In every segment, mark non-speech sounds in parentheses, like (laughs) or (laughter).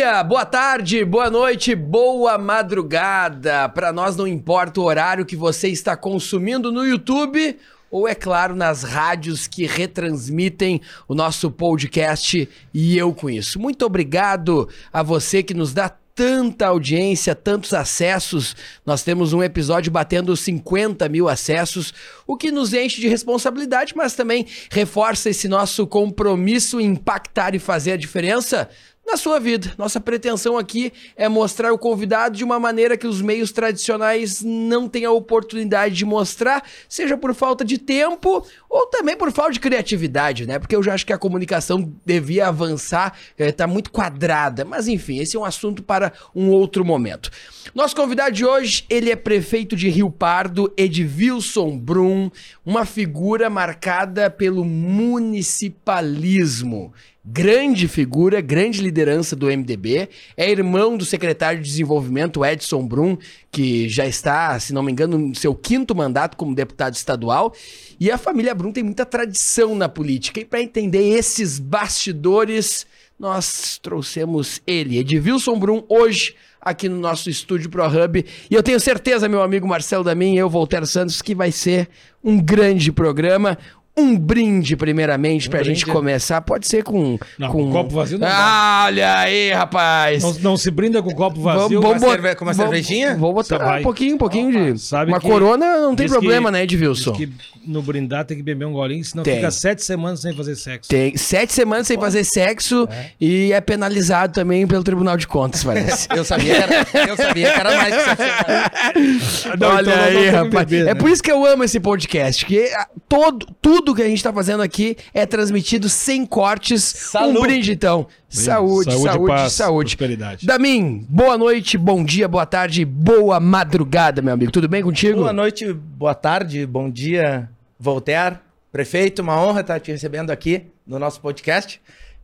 Dia, boa tarde, boa noite, boa madrugada. Para nós não importa o horário que você está consumindo no YouTube ou é claro nas rádios que retransmitem o nosso podcast e eu com isso. Muito obrigado a você que nos dá tanta audiência, tantos acessos. Nós temos um episódio batendo 50 mil acessos, o que nos enche de responsabilidade, mas também reforça esse nosso compromisso em impactar e fazer a diferença na sua vida. Nossa pretensão aqui é mostrar o convidado de uma maneira que os meios tradicionais não têm a oportunidade de mostrar, seja por falta de tempo ou também por falta de criatividade, né? Porque eu já acho que a comunicação devia avançar, está eh, muito quadrada. Mas enfim, esse é um assunto para um outro momento. Nosso convidado de hoje, ele é prefeito de Rio Pardo, Edvilson Brum, uma figura marcada pelo municipalismo grande figura, grande liderança do MDB, é irmão do secretário de Desenvolvimento Edson Brum, que já está, se não me engano, no seu quinto mandato como deputado estadual, e a família Brum tem muita tradição na política. E para entender esses bastidores, nós trouxemos ele, Edvilson Brum, hoje aqui no nosso estúdio ProHub. E eu tenho certeza, meu amigo Marcelo Damin e eu, Voltaire Santos, que vai ser um grande programa um brinde, primeiramente, um pra brinde. gente começar. Pode ser com. Não, com um copo vazio não ah, Olha aí, rapaz. Não, não, se brinda com copo vazio. Vamos, vamos cerve... com uma cervejinha? Vou botar um pouquinho, um pouquinho de. Sabe uma corona não tem problema, que, né, Edvilson? que no brindar tem que beber um golinho, senão tem. fica sete semanas sem fazer sexo. Tem sete semanas sem Pô. fazer sexo é. e é penalizado também pelo Tribunal de Contas, parece. (laughs) eu, sabia que era, eu sabia que era mais que sete Não, Olha então aí, rapaz. Beber, né? É por isso que eu amo esse podcast, que ah, todo, tudo que a gente tá fazendo aqui é transmitido sem cortes. Saúde. Um brinde, então. Saúde, saúde, saúde, paz, saúde. Prosperidade. Damin, boa noite, bom dia, boa tarde, boa madrugada, meu amigo. Tudo bem contigo? Boa noite, boa tarde, bom dia, Voltaire. Prefeito, uma honra estar te recebendo aqui no nosso podcast.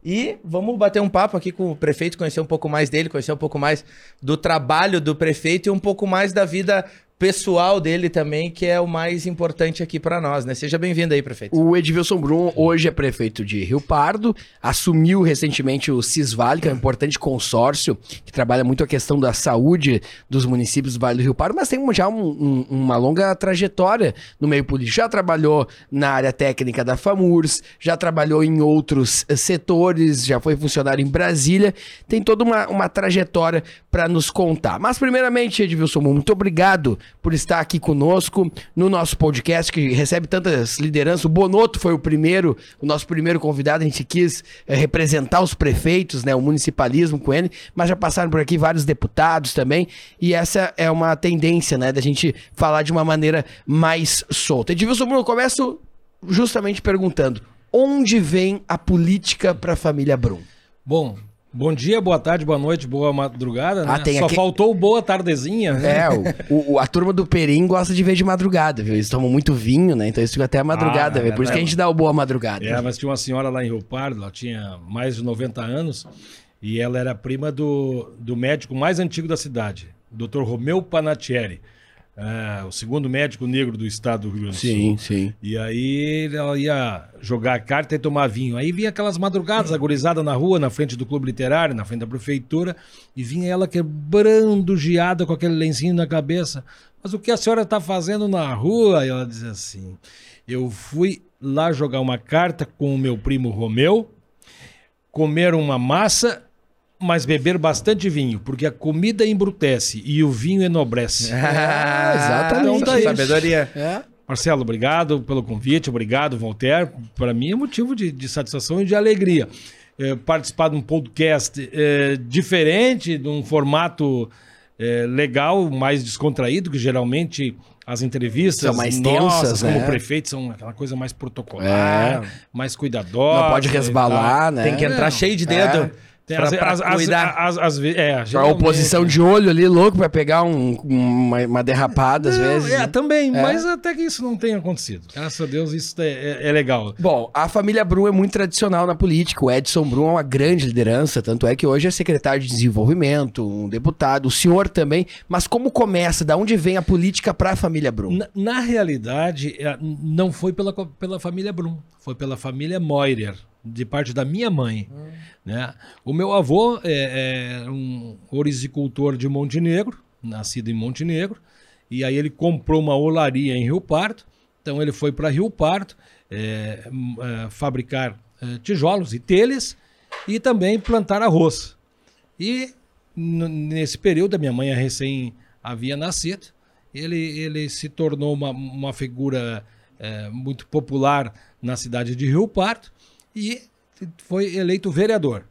E vamos bater um papo aqui com o prefeito, conhecer um pouco mais dele, conhecer um pouco mais do trabalho do prefeito e um pouco mais da vida pessoal dele também, que é o mais importante aqui para nós, né? Seja bem-vindo aí, prefeito. O Edvilson Brum hoje é prefeito de Rio Pardo, assumiu recentemente o Cisvale, que é um importante consórcio que trabalha muito a questão da saúde dos municípios do Vale do Rio Pardo, mas tem já um, um, uma longa trajetória no meio político. Já trabalhou na área técnica da FAMURS, já trabalhou em outros setores, já foi funcionário em Brasília, tem toda uma, uma trajetória para nos contar. Mas primeiramente, Edvilson Brum, muito obrigado por estar aqui conosco no nosso podcast, que recebe tantas lideranças. O Bonoto foi o primeiro, o nosso primeiro convidado. A gente quis é, representar os prefeitos, né, o municipalismo com ele, mas já passaram por aqui vários deputados também. E essa é uma tendência, né, da gente falar de uma maneira mais solta. Edilson Bruno, eu começo justamente perguntando: onde vem a política para a família Brum? Bom, Bom dia, boa tarde, boa noite, boa madrugada, né? Ah, Só aqui... faltou boa tardezinha. Né? É, o, o, a turma do Perim gosta de ver de madrugada, viu? Eles tomam muito vinho, né? Então eles ficam até a madrugada, ah, é, Por isso que a gente dá o boa madrugada. É, mas tinha uma senhora lá em Rio Pardo, ela tinha mais de 90 anos, e ela era prima do, do médico mais antigo da cidade, Dr. Romeu Panatieri. É, o segundo médico negro do estado do Rio Grande do Sul. Sim, sim. E aí ela ia jogar carta e tomar vinho. Aí vinha aquelas madrugadas, agorizada na rua, na frente do clube literário, na frente da prefeitura, e vinha ela quebrando geada com aquele lencinho na cabeça. Mas o que a senhora está fazendo na rua? E ela dizia assim: Eu fui lá jogar uma carta com o meu primo Romeu, comer uma massa mas beber bastante vinho, porque a comida embrutece e o vinho enobrece. (laughs) Ah, exatamente. Então, tá Sabedoria. É. Marcelo, obrigado pelo convite, obrigado, Voltaire. Para mim é motivo de, de satisfação e de alegria. É, participar de um podcast é, diferente, de um formato é, legal, mais descontraído, que geralmente as entrevistas são mais tensas, né? como prefeito, são aquela coisa mais protocolar, é. mais cuidadosa. Não pode resbalar, né? Tem que entrar cheio de dedo. É. Pra, as, pra as, cuidar. As, as, é, a oposição de olho ali, louco, pra pegar um, uma, uma, derrapada às vezes. É, também, é. mas até que isso não tenha acontecido. Graças a Deus, isso é, é, é, legal. Bom, a família Brum é muito tradicional na política. O Edson Brum é uma grande liderança, tanto é que hoje é secretário de desenvolvimento, um deputado, o senhor também. Mas como começa? Da onde vem a política para a família Brum? Na, na realidade, é, não foi pela, pela família Brum, foi pela família Moirer. De parte da minha mãe. Né? O meu avô é, é um orizicultor de Montenegro, nascido em Montenegro, e aí ele comprou uma olaria em Rio Pardo, então ele foi para Rio Pardo é, é, fabricar é, tijolos e telhas e também plantar arroz. E nesse período, a minha mãe recém havia nascido, ele, ele se tornou uma, uma figura é, muito popular na cidade de Rio Pardo e foi eleito vereador.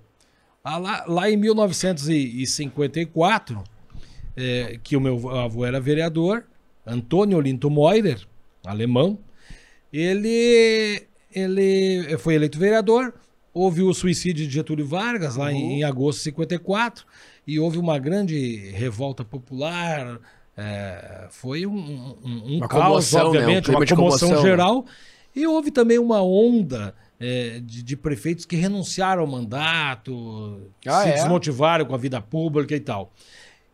Ah, lá, lá em 1954, é, que o meu avô era vereador, Antônio Linto Moirer, alemão, ele, ele foi eleito vereador, houve o suicídio de Getúlio Vargas lá uhum. em, em, agosto de 54 e houve uma grande revolta popular, é, foi um, um, um caos, comoção, obviamente, né? um uma comoção, comoção, geral, né? e houve também uma onda é, de, de, prefeitos que renunciaram ao mandato, ah, se é? desmotivaram com a vida pública e tal.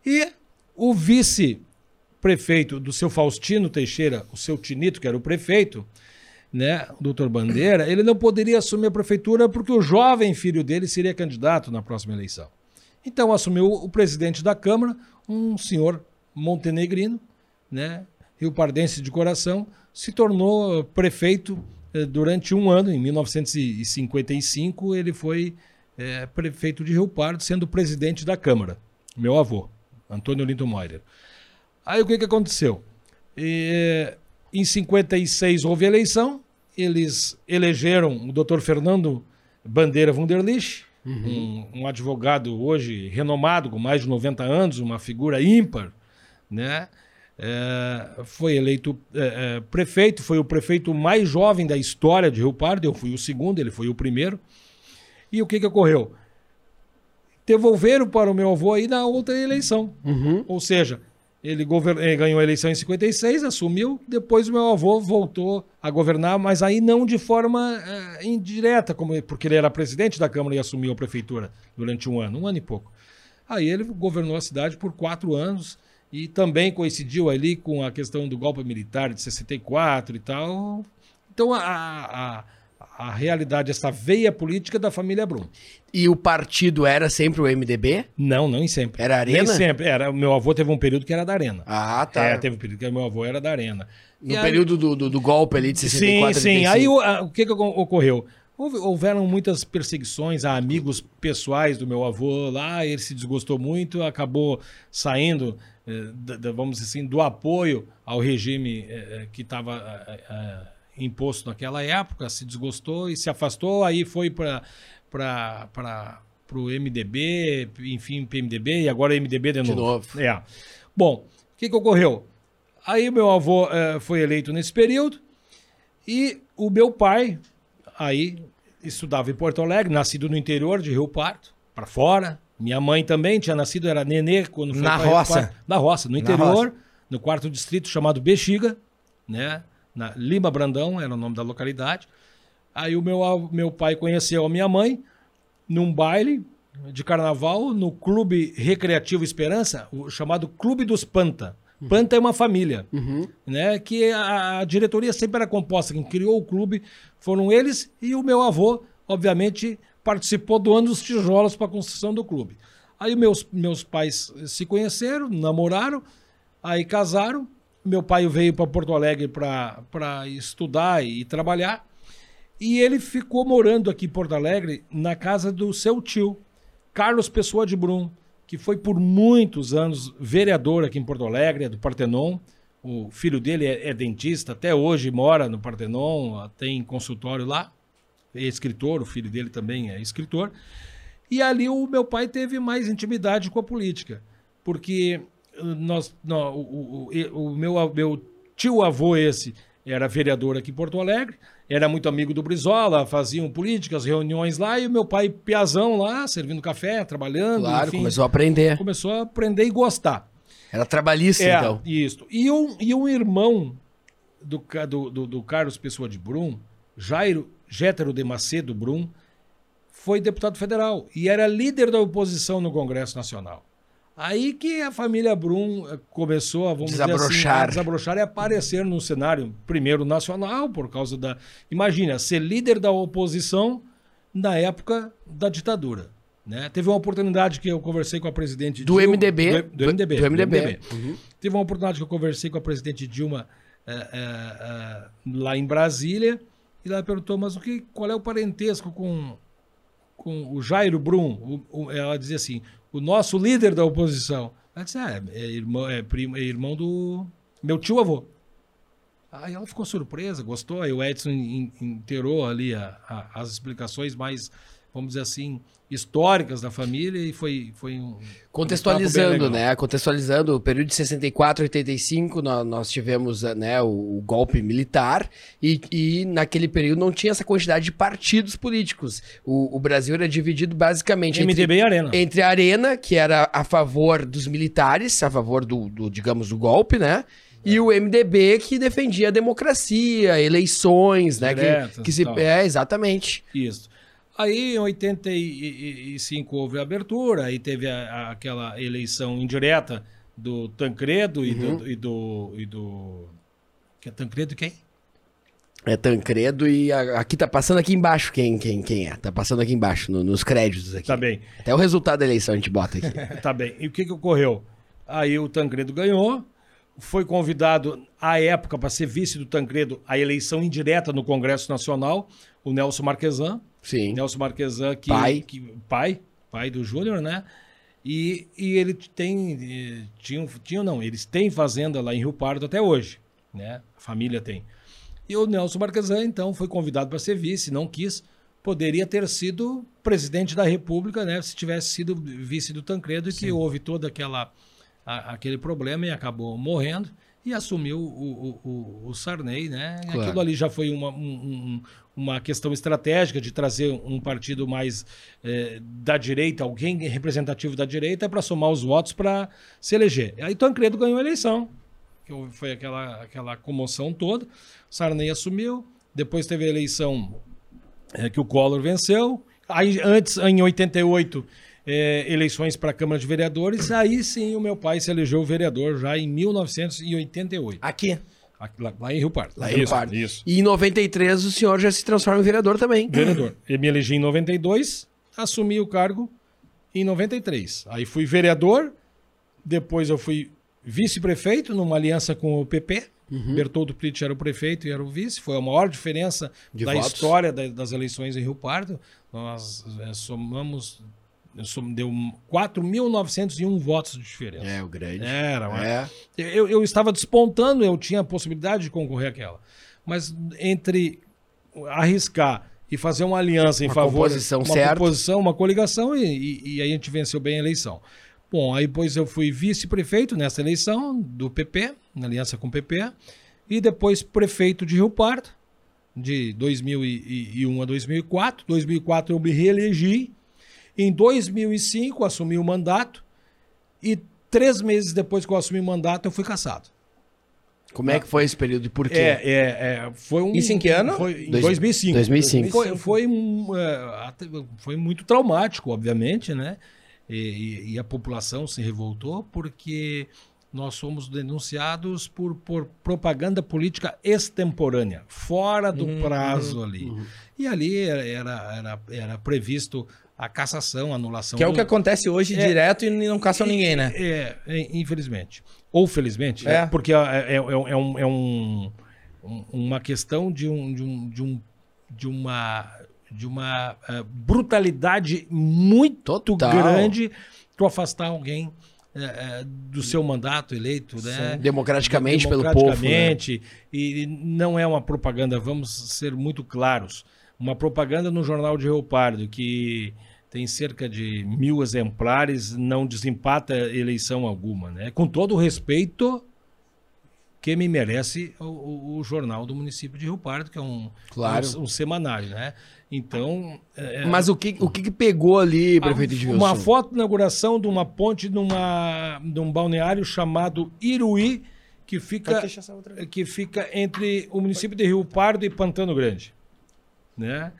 E o vice-prefeito do seu Faustino Teixeira, o seu Tinito, que era o prefeito, né, o doutor Bandeira, ele não poderia assumir a prefeitura porque o jovem filho dele seria candidato na próxima eleição. Então assumiu o presidente da Câmara, um senhor montenegrino, né, rio-pardense de coração, se tornou prefeito eh, durante um ano, em 1955, ele foi é, prefeito de Rio Pardo, sendo presidente da Câmara, meu avô, Antônio Linton Moirer. Aí o que, que aconteceu? E, em 56 houve eleição, eles elegeram o doutor Fernando Bandeira Wunderlich, uhum. um, um, advogado hoje renomado, com mais de 90 anos, uma figura ímpar, né? É, foi eleito é, é, prefeito, foi o prefeito mais jovem da história de Rio Pardo, eu fui o segundo, ele foi o primeiro. E o que, que ocorreu? Devolveram para o meu avô aí na outra eleição. Uhum. Ou seja, ele, ganhou a eleição em 56, assumiu, depois o meu avô voltou a governar, mas aí não de forma é, indireta, como, porque ele era presidente da Câmara e assumiu a prefeitura durante um ano, um ano e pouco. Aí ele governou a cidade por quatro anos e também coincidiu ali com a questão do golpe militar de 64 e tal. Então a, a, a realidade, essa veia política da família Brum. E o partido era sempre o MDB? Não, não em sempre. Era Arena? Nem sempre. Era, meu avô teve um período que era da Arena. Ah, tá. É, teve um período que meu avô era da Arena. No e período aí... do, do, do, golpe ali de 64 Sim, sim. Aí o, a, o que, que ocorreu? Houve, houveram muitas perseguições a amigos pessoais do meu avô lá, ele se desgostou muito, acabou saindo, vamos dizer assim, do apoio ao regime eh, eh, que estava imposto naquela época, se desgostou e se afastou, aí foi para o MDB, enfim, PMDB, e agora MDB de novo. De novo. É. Bom, o que, que ocorreu? Aí meu avô foi eleito nesse período e o meu pai, aí estudava em Porto Alegre, nascido no interior de Rio Pardo, para fora. Minha mãe também tinha nascido, era nenê quando foi Na roça. Na roça, no interior, roça. no quarto distrito chamado Bexiga, né? Na Lima Brandão era o nome da localidade. Aí o meu, meu pai conheceu a minha mãe num baile de carnaval no Clube Recreativo Esperança, o chamado Clube dos Panta. Uhum. Panta é uma família, uhum. né? Que a, a, diretoria sempre era composta. Quem criou o clube foram eles e o meu avô, obviamente, participou doando os tijolos para a construção do clube. Aí meus, meus pais se conheceram, namoraram, aí casaram. Meu pai veio para Porto Alegre para estudar e trabalhar. E ele ficou morando aqui em Porto Alegre na casa do seu tio, Carlos Pessoa de Brum que foi por muitos anos vereador aqui em Porto Alegre, é do Partenon. O filho dele é, é dentista, até hoje mora no Partenon, tem consultório lá. É escritor, o filho dele também é escritor. E ali o meu pai teve mais intimidade com a política, porque nós, nós o, o, o, meu, meu tio avô esse era vereador aqui em Porto Alegre, era muito amigo do Brizola, faziam políticas, reuniões lá, e o meu pai, piazão lá, servindo café, trabalhando. Claro, enfim, começou a aprender. Começou a aprender e gostar. Era trabalhista, é, então. Isso. E um, e um irmão do, do, do, do Carlos Pessoa de Brum, Jairo Gétero de Macedo Brum, foi deputado federal e era líder da oposição no Congresso Nacional. Aí que a família Brum eh, começou a, vamos desabrochar. Dizer assim, a desabrochar e aparecer no cenário, primeiro nacional, por causa da. Imagina, ser líder da oposição na época da ditadura. Né? Teve uma oportunidade que eu conversei com a presidente Do Dilma- MDB. Do, do MDB. Do MDB. Teve uma oportunidade que eu conversei com a presidente Dilma eh, eh, eh, lá em Brasília e ela perguntou, mas o que, qual é o parentesco com, com o Jairo Brum? O- o- ela dizia assim, o nosso líder da oposição. Ela disse, ah, é, irmão, é, primo, é irmão do meu tio-avô. Aí ela ficou surpresa, gostou. Aí o Edson in- in- inteirou ali a- a- as explicações mais, vamos dizer assim, históricas da família e foi, foi um. Contextualizando, né? Contextualizando, o período de 64 a 85, nó- nós, tivemos né, o, o golpe militar e, e naquele período não tinha essa quantidade de partidos políticos. O, o Brasil era dividido basicamente entre, MDB e Arena. entre a Arena, que era a favor dos militares, a favor do, do, digamos, do golpe, né? E o MDB que defendia a democracia, eleições, né? Que, Diretas que se, é, exatamente. Isso. Aí, em 85, houve a abertura, aí teve a- a- aquela eleição indireta do Tancredo e, Uhum. do, e do. e do. Que é Tancredo e quem? É Tancredo e a- aqui tá passando aqui embaixo quem, quem, quem é. Tá passando aqui embaixo, no- nos créditos aqui. Tá bem. Até o resultado da eleição a gente bota aqui. (laughs) Tá bem. E o que, que ocorreu? Aí o Tancredo ganhou, foi convidado à época para ser vice do Tancredo a eleição indireta no Congresso Nacional, o Nelson Marquesan. Sim. Nelson Marquesan, que, Pai. que- pai, pai do Júnior, né? E, e ele tem, eh, tinha, tinha não, eles têm fazenda lá em Rio Pardo até hoje, né? A família tem. E o Nelson Marquesan, então, foi convidado para ser vice, não quis, poderia ter sido presidente da República, né? Se tivesse sido vice do Tancredo e que houve todo aquela, a- aquele problema e acabou morrendo e assumiu o, o, o, o Sarney, né? Claro. Aquilo ali já foi uma, um- um- uma questão estratégica de trazer um partido mais eh, da direita, alguém representativo da direita, para somar os votos para se eleger. Aí Tancredo ganhou a eleição, que foi aquela, aquela comoção toda. Sarney assumiu, depois teve a eleição eh, que o Collor venceu. Aí, antes, em 88, eh, eleições para a Câmara de Vereadores. Aí sim o meu pai se elegeu vereador já em 1988. Aqui. Lá, lá em Rio Pardo. Lá em Rio Pardo. Isso. E em 93 o senhor já se transforma em vereador também. Vereador. Eu me elegi em 92, assumi o cargo em 93. Aí fui vereador, depois eu fui vice-prefeito numa aliança com o PP. Bertoldo Prit era o prefeito e era o vice. Foi a maior diferença De da votos. história da- das eleições em Rio Pardo. Nós eh, somamos, som- deu 4.901 votos de diferença. É, o grande. Era, É. eu, eu estava despontando, eu tinha a possibilidade de concorrer àquela. Mas entre arriscar e fazer uma aliança em Uma favor composição uma certa. composição, uma coligação e, e- e aí a gente venceu bem a eleição. Bom, aí depois eu fui vice-prefeito nessa eleição do PP, na aliança com o PP, e depois prefeito de Rio Pardo, de 2001 a 2004. 2004 eu me reelegi. Em 2005 assumi o mandato e três meses depois que eu assumi o mandato eu fui cassado. Como é que foi esse período e por quê? É, é, é, foi um. Isso em que ano? Foi em Dois- 2005. 2005. Foi, foi, é, foi muito traumático, obviamente, né? E, e- e a população se revoltou porque nós fomos denunciados por, por propaganda política extemporânea, fora do prazo ali. E ali era, era, era previsto a cassação, a anulação. Que é o do- que acontece hoje É. direto e não caçam ninguém, né? é, é, infelizmente. Ou felizmente, É. né? porque é, é- é- é um, é um- um- uma questão de, um, de, um, de, um, de uma, de uma eh, brutalidade muito Total. grande tu afastar alguém eh, do seu mandato eleito, né? Democraticamente pelo povo. Né? Democraticamente, e não é uma propaganda, vamos ser muito claros, uma propaganda no jornal de Rio Pardo que tem cerca de mil exemplares, não desempata eleição alguma, né? Com todo o respeito que me merece o, o- o jornal do município de Rio Pardo, que é um, Claro. um, um semanário, né? Então, é, Mas o que, o que pegou ali, prefeito de uma foto de inauguração de uma ponte numa, de um balneário chamado Iruí, que fica, que fica entre o município de Rio Pardo e Pantano Grande. Né?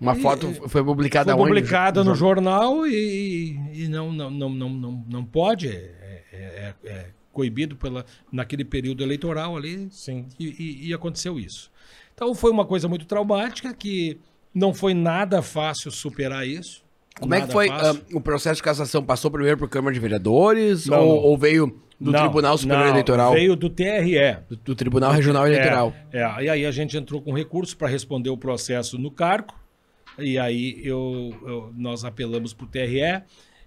Uma E- foto foi publicada Foi onde? publicada no jornal e, e não, não, não, não, não, não pode, é, é- é- é coibido pela, naquele período eleitoral ali, Sim. e, e- e aconteceu isso. Então foi uma coisa muito traumática que Não foi nada fácil superar isso. Como é que Nada foi ah, o processo de cassação? Passou primeiro por Câmara de Vereadores Não, ou, não. ou veio do Não, Tribunal Superior não, Eleitoral? Veio do TRE. Do, do Tribunal Regional Eleitoral. É, é, e aí a gente entrou com recurso para responder o processo no cargo. E aí eu, eu- nós apelamos para o TRE.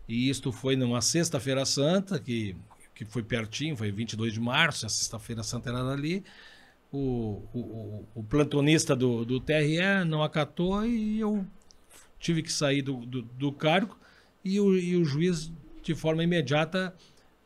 E isto foi numa sexta-feira santa, que, que foi pertinho, foi 22 de março, a sexta-feira santa era ali. O, o, o- o plantonista do, do TRE não acatou e eu tive que sair do, do, do cargo. E o, e o juiz, de forma imediata,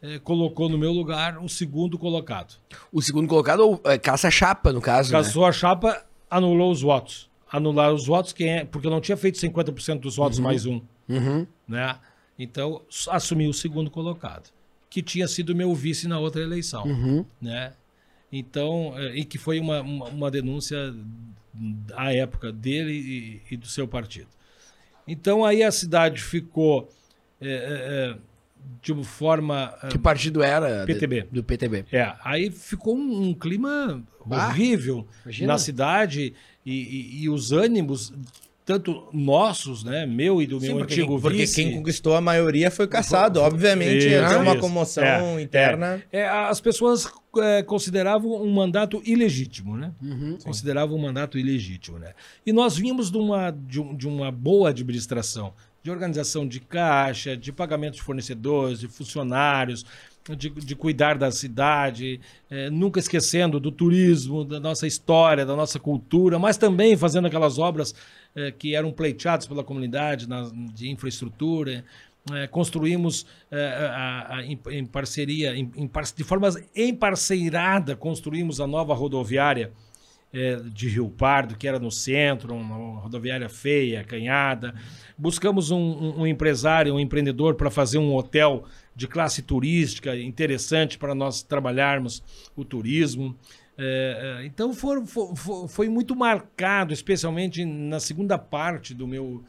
eh, colocou no meu lugar o segundo colocado. O segundo colocado, ou é, caça-chapa, no caso. né? Cassou a chapa, anulou os votos. Anular os votos, quem é, porque eu não tinha feito 50% dos votos mais um. Uhum. Né? Então, assumi o segundo colocado, que tinha sido meu vice na outra eleição. Uhum. Né? Então, eh, e que foi uma, uma, uma denúncia à época dele e, e do seu partido. Então, aí a cidade ficou eh, eh, eh, de uma forma. eh, Que partido era? PTB. Do PTB. é, aí ficou um, um clima Ah, horrível imagina. na cidade e, e- e os ânimos, tanto nossos, né? Meu e do Sim, meu porque, antigo quem, porque vice. quem conquistou a maioria foi caçado. Obviamente ia ter Isso, uma isso. comoção É, interna. É, as pessoas é, consideravam um mandato ilegítimo, né? Uhum. Consideravam um mandato ilegítimo, né? E nós vínhamos de uma, de, um- de uma boa administração, de organização de caixa, de pagamento de fornecedores, de funcionários, de, de cuidar da cidade, é, nunca esquecendo do turismo, da nossa história, da nossa cultura, mas também fazendo aquelas obras é, que eram pleiteadas pela comunidade na- de infraestrutura. É, construímos é, a- a- em, em parceria, em- em de forma emparceirada, construímos a nova rodoviária é, de Rio Pardo, que era no centro, uma rodoviária feia, acanhada. Buscamos um, um- um empresário, um empreendedor para fazer um hotel de classe turística interessante para nós trabalharmos o turismo. É, é, então foi, muito marcado, especialmente na segunda parte do meu,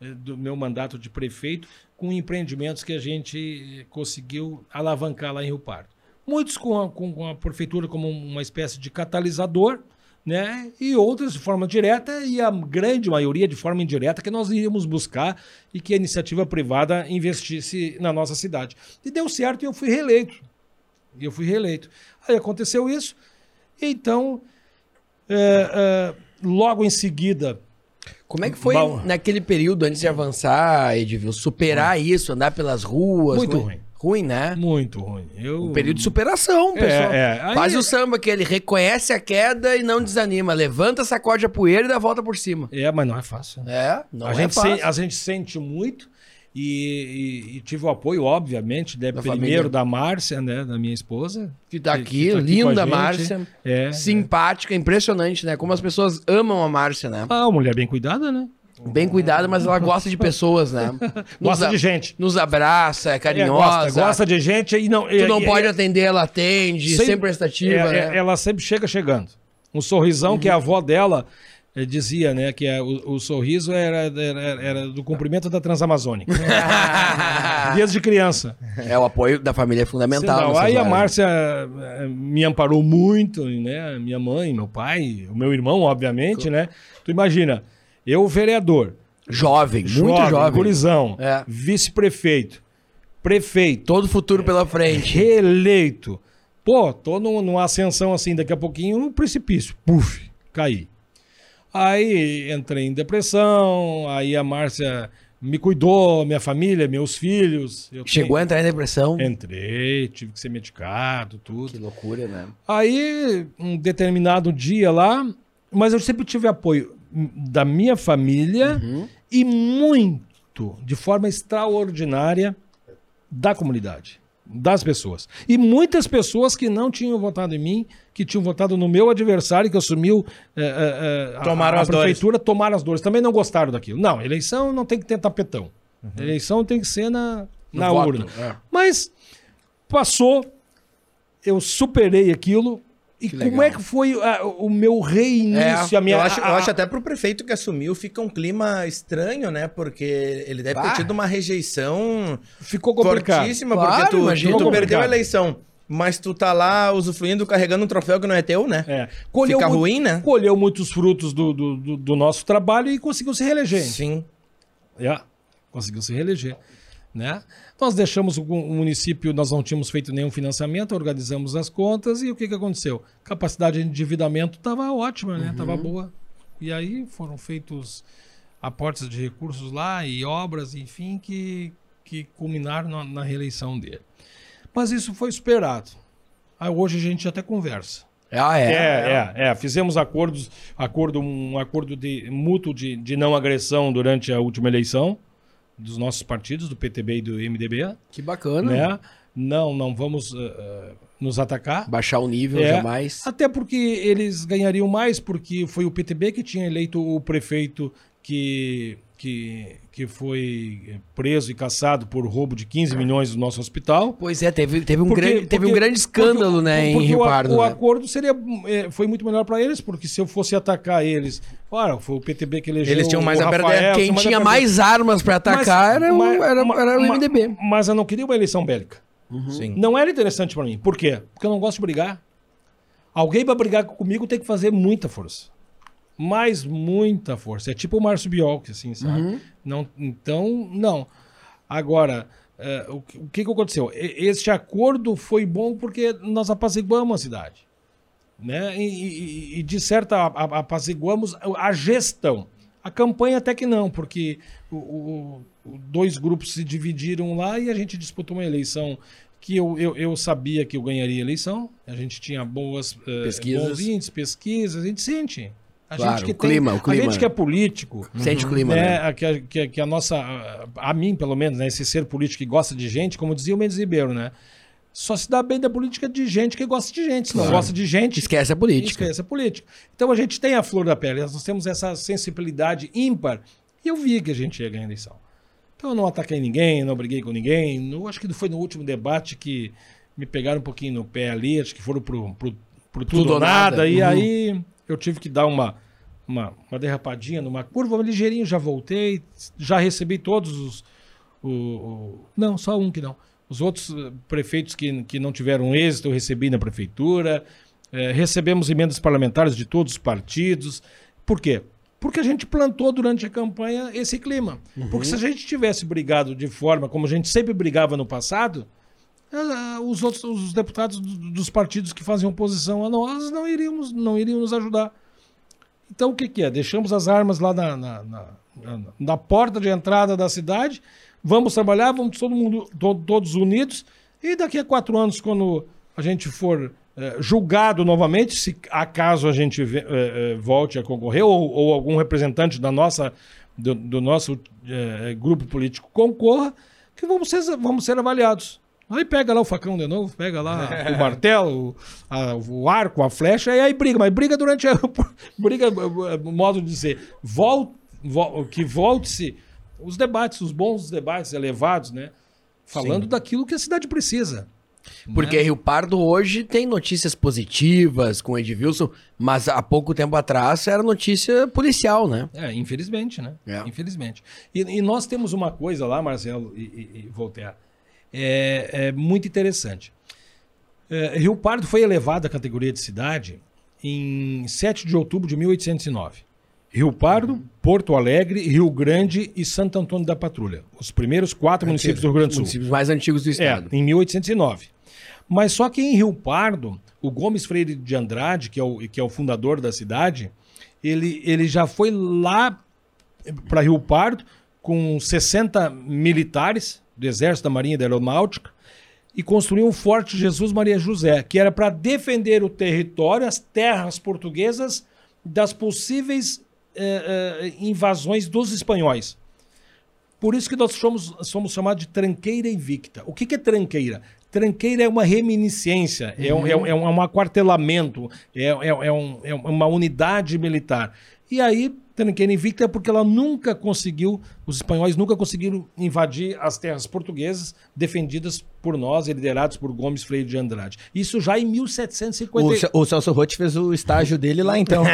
eh, do meu mandato de prefeito, com empreendimentos que a gente eh, conseguiu alavancar lá em Rio Pardo. Muitos com a, com a prefeitura como uma espécie de catalisador, né? E outras de forma direta e a grande maioria de forma indireta que nós iríamos buscar e que a iniciativa privada investisse na nossa cidade. E deu certo e eu fui reeleito. E eu fui reeleito. Aí aconteceu isso. Então, é, é, logo em seguida, Como é que foi Bom. naquele período antes de avançar, Edvil? Superar isso, andar pelas ruas? Muito Como- ruim. Ruim, né? muito ruim. Eu, Um período de superação, pessoal. é. Aí- Faz o samba que ele reconhece a queda e não desanima. Levanta, sacode a poeira e dá a volta por cima. É, mas não é fácil. É, não a, é gente fácil. sen- a gente sente muito e, e- e tive o apoio, obviamente, né, Da primeiro família. da Márcia, né, da minha esposa. Que tá aqui, que tá aqui linda. Márcia. É. Simpática, impressionante, né? Como as pessoas amam a Márcia, né? Ah, mulher bem cuidada, né? Bem cuidada, mas ela gosta de pessoas, né? (laughs) Gosta a- de gente. Nos abraça, é É, carinhosa. gosta, gosta de gente e não. Tu não pode atender, ela atende, Sempre- sempre prestativa, é, né? é, Ela sempre chega chegando. Um sorrisão que a avó dela eh, dizia, né? Que é, o, o sorriso era, era, era do cumprimento da Transamazônica. (laughs) Desde criança. É, o apoio da família é fundamental. Não, aí a horas. Márcia eh, me amparou muito, né? Minha mãe, meu pai, o meu irmão, obviamente, né? Tu imagina, eu vereador, Jovem, muito jovem. gurizão, É. vice-prefeito, prefeito, Todo futuro pela frente. reeleito. Pô, tô num- numa ascensão assim, daqui a pouquinho, um precipício. Puf, caí. Aí entrei em depressão, aí a Márcia me cuidou, minha família, meus filhos. Chegou a entrar em depressão. tenho- Entrei, tive que ser medicado, Que tudo. loucura, né? Aí, um determinado dia lá, mas eu sempre tive apoio da minha família Uhum. e muito, de forma extraordinária, da comunidade, das pessoas. E muitas pessoas que não tinham votado em mim, que tinham votado no meu adversário, que assumiu eh, eh, a- a, as dores. prefeitura, tomaram as dores. Também não gostaram daquilo. Não, eleição não tem que ter tapetão. Eleição tem que ser na, na voto, urna. é. Mas passou, eu superei aquilo. E Que como legal. é que foi ah, o meu reinício? É, a minha, eu, acho, eu a- a- acho até pro prefeito que assumiu fica um clima estranho, né? Porque ele deve Ah. ter tido uma rejeição ficou complicado. fortíssima, Claro, porque tu, tu perdeu a eleição. mas tu tá lá usufruindo, carregando um troféu que não é teu, né? É. Fica mu- ruim, né? Colheu muitos frutos do, do, do- nosso trabalho e conseguiu se reeleger. Sim. É, conseguiu se reeleger. Né? Nós deixamos o, município, nós não tínhamos feito nenhum financiamento, organizamos as contas e o que, que aconteceu? Capacidade de endividamento estava ótima, né? Estava boa. E aí foram feitos aportes de recursos lá e obras, enfim, que, que culminaram na, na reeleição dele. Mas isso foi superado. Aí hoje a gente até conversa. Ah, é. É, é, é. Fizemos acordos, acordo, um acordo de mútuo de, de não agressão durante a última eleição dos nossos partidos, do PTB e do MDB, Que bacana. né? Não, não vamos eh, nos atacar. Baixar o nível É, jamais. Até porque eles ganhariam mais, porque foi o PTB que tinha eleito o prefeito que, que, que foi preso e caçado por roubo de 15 milhões do nosso hospital. Pois é, teve, teve, um, Porque- grande, teve um porque- grande escândalo, porque- né, em Rio o, Pardo. O né? acordo seria, é, foi muito melhor para eles, porque se eu fosse atacar eles, claro, foi o PTB que elegeu. Eles tinham mais o a perder. Rafael, Quem mais a tinha mais armas pra atacar era, o- mas- era, ma- era o ma- MDB. Mas eu não queria uma eleição bélica. Sim. Não era interessante para mim. Por quê? Porque eu não gosto de brigar. Alguém para brigar comigo tem que fazer muita força. Mas muita força. É tipo o Márcio Biolk, assim, sabe? Uhum. Não, então, não. Agora, é, o, que- que, aconteceu? Este acordo foi bom porque nós apaziguamos a cidade. Né? E, e- e, de certa apaziguamos a gestão. A campanha até que não, porque o- o- dois grupos se dividiram lá e a gente disputou uma eleição que eu, eu, eu sabia que eu ganharia a eleição. A gente tinha boas eh, Pesquisas. bons índices, pesquisas, a gente sente. A Claro, gente que o clima, tem, o clima. A gente que é político, Sente o clima, né, né? a- que, que, que a nossa, a, a mim pelo menos, né, esse ser político que gosta de gente, como dizia o Mendes Ribeiro, né? Só se dá bem da política de gente que gosta de gente. Se não Claro. gosta de gente, Esquece a política. esquece a política. Então a gente tem a flor da pele, nós temos essa sensibilidade ímpar. E eu vi que a gente ia ganhar a eleição. Então eu não ataquei ninguém, não briguei com ninguém. No, acho que foi no último debate que me pegaram um pouquinho no pé ali, acho que foram pro, pro, pro tudo, Tudo ou ou nada. nada. E Uhum. aí eu tive que dar uma, uma, uma derrapadinha numa curva, ligeirinho, já voltei, já recebi todos os. O, o- não, só um que não. Os outros eh, prefeitos que, que não tiveram êxito eu recebi na prefeitura. Eh, recebemos emendas parlamentares de todos os partidos. Por quê? Porque a gente plantou durante a campanha esse clima. Porque se a gente tivesse brigado de forma como a gente sempre brigava no passado, os outros os deputados do- dos partidos que fazem oposição a nós não iríamos, não iriam nos ajudar. Então o que, que é? Deixamos as armas lá na, na, na- na- porta de entrada da cidade, vamos trabalhar, vamos todo mundo, to- todos unidos, e daqui a quatro anos, quando a gente for eh, julgado novamente, se acaso a gente eh, volte a concorrer, ou, ou algum representante da nossa, do, do nosso eh, grupo político concorra, que vamos ser, vamos ser avaliados. Aí pega lá o facão de novo, pega lá o martelo, o, a- o arco, a flecha, e aí briga, mas briga durante a. (laughs) briga, modo de dizer, vol, vol- que volte-se os debates, os bons debates elevados, né? Falando daquilo que a cidade precisa. Porque Rio Pardo hoje tem notícias positivas com o Edilson, mas há pouco tempo atrás era notícia policial, né? É, infelizmente, né? É. Infelizmente. E, e nós temos uma coisa lá, Marcelo e, e, e Voltaire, é, é muito interessante. É, Rio Pardo foi elevado à categoria de cidade em 7 de outubro de 1809. Rio Pardo, Porto Alegre, Rio Grande e Santo Antônio da Patrulha. Os primeiros quatro municípios do Rio Grande do Sul. Municípios mais antigos do É, estado. em 1809. Mas só que em Rio Pardo, o Gomes Freire de Andrade, que é o, que é o fundador da cidade, ele, ele já foi lá para Rio Pardo com 60 militares do Exército, da Marinha e da Aeronáutica e construiu um Forte Jesus Maria José, que era para defender o território, as terras portuguesas das possíveis eh, eh, invasões dos espanhóis. Por isso que nós somos, somos chamados de tranqueira invicta. O que, que é tranqueira? Tranqueira é uma reminiscência, é, um, é, um, é um aquartelamento, é, é, é um- é uma unidade militar. E aí, tranqueira invicta é porque ela nunca conseguiu, os espanhóis nunca conseguiram invadir as terras portuguesas defendidas por nós e liderados por Gomes Freire de Andrade. Isso já em O, 1750. Ce- o Celso Rotti fez o estágio dele lá, então. (laughs)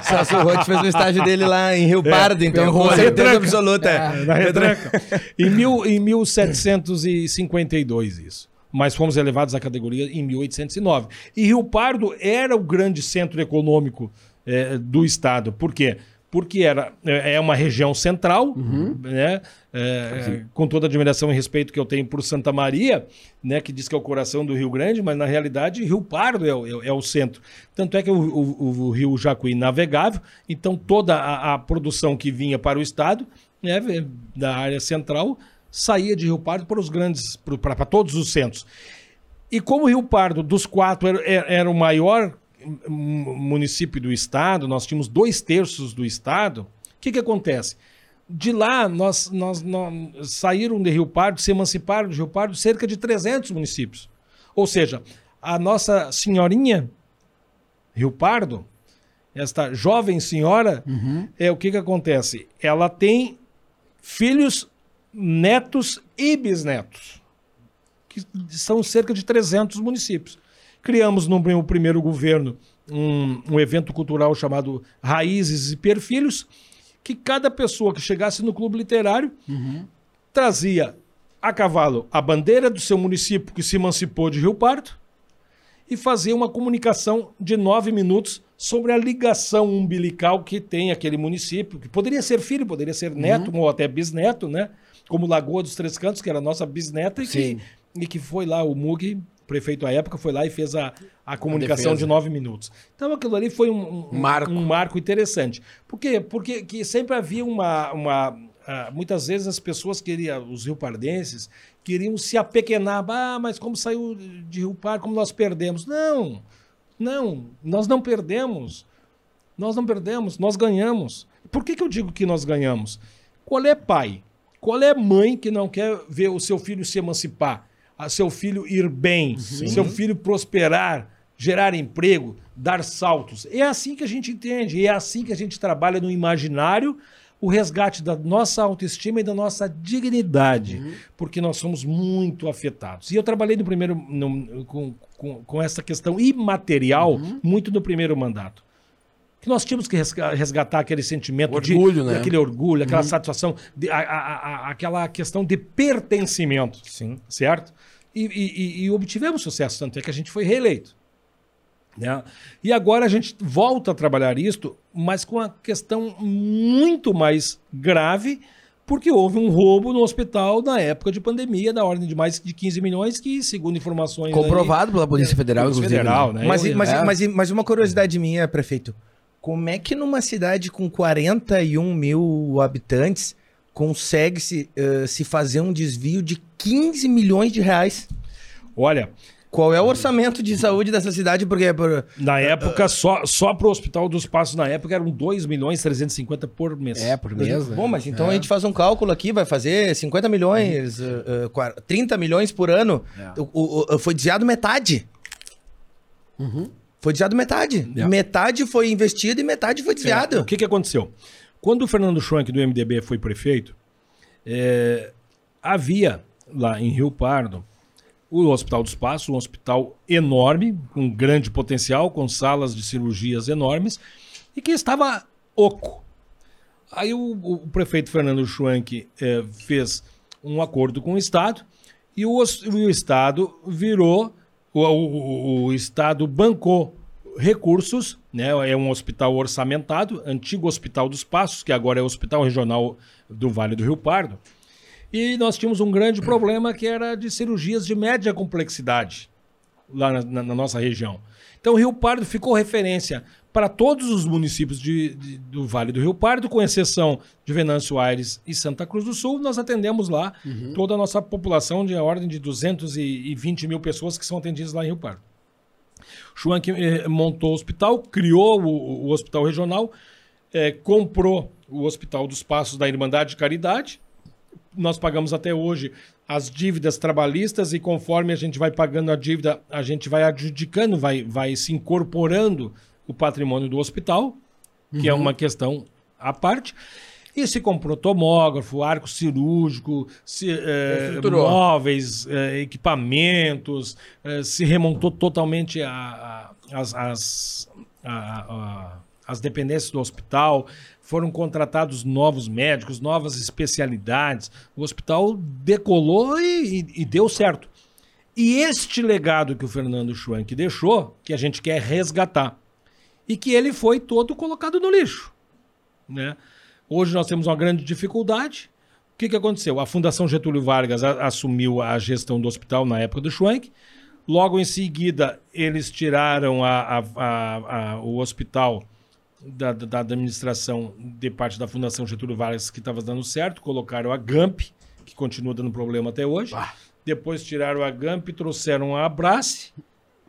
o Celso Rotti fez o estágio dele lá em Rio Pardo, então, com certeza absoluta. É, na retranca. em, mil, em 1752, isso. mas fomos elevados à categoria em 1809. E Rio Pardo era o grande centro econômico eh, do estado. Por quê? Porque era, é é uma região central, né? É, com toda a admiração e respeito que eu tenho por Santa Maria, né? Que diz que é o coração do Rio Grande, mas na realidade Rio Pardo é, o- é o- é o centro. Tanto é que o, o- o rio Jacuí navegável, então toda a, a produção que vinha para o estado, né? Da área central, saía de Rio Pardo para os grandes, para todos os centros. E como Rio Pardo, dos quatro, era, era- o maior município do estado, nós tínhamos dois terços do estado, o que, que acontece? De lá, nós, nós, nós saíram de Rio Pardo, se emanciparam de Rio Pardo cerca de 300 municípios. Ou seja, a nossa senhorinha Rio Pardo, esta jovem senhora, é o que, que acontece? Ela tem filhos, netos e bisnetos que são cerca de 300 municípios. Criamos no meu primeiro governo um, um evento cultural chamado Raízes e Perfilhos, que cada pessoa que chegasse no clube literário trazia a cavalo a bandeira do seu município que se emancipou de Rio Pardo e fazia uma comunicação de nove minutos sobre a ligação umbilical que tem aquele município, que poderia ser filho, poderia ser neto ou até bisneto, né? Como Lagoa dos Três Cantos, que era a nossa bisneta, e que, e que foi lá, o Mug, prefeito à época, foi lá e fez a, a comunicação de nove minutos. Então aquilo ali foi um, um- Marco. um marco interessante. Por quê? Porque que sempre havia uma. uma ah, muitas vezes as pessoas queriam, os riopardenses, queriam se apequenar. Ah, mas como saiu de Rio Pardo, como nós perdemos? Não, não, nós não perdemos. Nós não perdemos, nós ganhamos. Por que, que eu digo que nós ganhamos? Qual é pai? Qual é mãe que não quer ver o seu filho se emancipar? A seu filho ir bem, seu filho prosperar, gerar emprego, dar saltos. É assim que a gente entende, é assim que a gente trabalha no imaginário o resgate da nossa autoestima e da nossa dignidade, porque nós somos muito afetados. E eu trabalhei no primeiro no- com, com, com essa questão imaterial muito no primeiro mandato que nós tínhamos que resga- resgatar aquele sentimento Orgulho, de, né? aquele orgulho, aquela satisfação, de- a- a- a- aquela questão de pertencimento, Sim. certo? E, e- e- obtivemos sucesso, tanto é que a gente foi reeleito. né? E agora a gente volta a trabalhar isto, mas com a questão muito mais grave, porque houve um roubo no hospital na época de pandemia, da ordem de mais de 15 milhões, que, segundo informações. aí- Comprovado pela Polícia Federal, Polícia inclusive. Federal, né? né? Mas, mas, é. mas, mas uma curiosidade minha, prefeito. Como é que numa cidade com 41 mil habitantes consegue-se eh, se fazer um desvio de 15 milhões de reais? Olha, Qual é o orçamento de saúde dessa cidade? Porque por, Na época, só, só para o Hospital dos Passos, na época, eram 2 milhões e 350 por mês. É, por mês, né? Bom, mas então É. a gente faz um cálculo aqui, vai fazer 50 milhões, eh, eh, quar- 30 milhões por ano. É. O- o- o- foi desviado metade. Foi desviado metade. É. Metade foi investido e metade foi desviado. É, o que, que aconteceu? Quando o Fernando Schwank, do MDB, foi prefeito, é, havia lá em Rio Pardo o Hospital dos Passos, um hospital enorme, com grande potencial, com salas de cirurgias enormes, e que estava oco. Aí o, o prefeito Fernando Schwank eh, fez um acordo com o Estado e o, o Estado virou, o, o- o Estado bancou recursos, né? é um hospital orçamentado, antigo Hospital dos Passos, que agora é o Hospital Regional do Vale do Rio Pardo, e nós tínhamos um grande problema que era de cirurgias de média complexidade lá na, na- na nossa região. Então, o Rio Pardo ficou referência para todos os municípios de- de- do Vale do Rio Pardo, com exceção de Venâncio Aires e Santa Cruz do Sul. Nós atendemos lá toda a nossa população de ordem de 220 mil pessoas que são atendidas lá em Rio Pardo. Schwank eh, montou o hospital, criou o, o hospital regional, eh, comprou o Hospital dos Passos da Irmandade de Caridade, nós pagamos até hoje as dívidas trabalhistas e conforme a gente vai pagando a dívida, a gente vai adjudicando, vai, vai se incorporando o patrimônio do hospital, que é uma questão à parte. E se comprou tomógrafo, arco cirúrgico, se, Estruturou. móveis, eh, equipamentos, eh, se remontou totalmente a- a- as, as, a- as dependências do hospital, foram contratados novos médicos, novas especialidades. O hospital decolou e, e- e deu certo. E este legado que o Fernando Schwank deixou, que a gente quer resgatar. E que ele foi todo colocado no lixo. Né? Hoje nós temos uma grande dificuldade. O que, que aconteceu? A Fundação Getúlio Vargas a- assumiu a gestão do hospital na época do Schwank. Logo em seguida, eles tiraram a- a- o hospital da, da- administração de parte da Fundação Getúlio Vargas, que estava dando certo, colocaram a GAMP, que continua dando problema até hoje. Depois tiraram a GAMP e trouxeram a Abrace,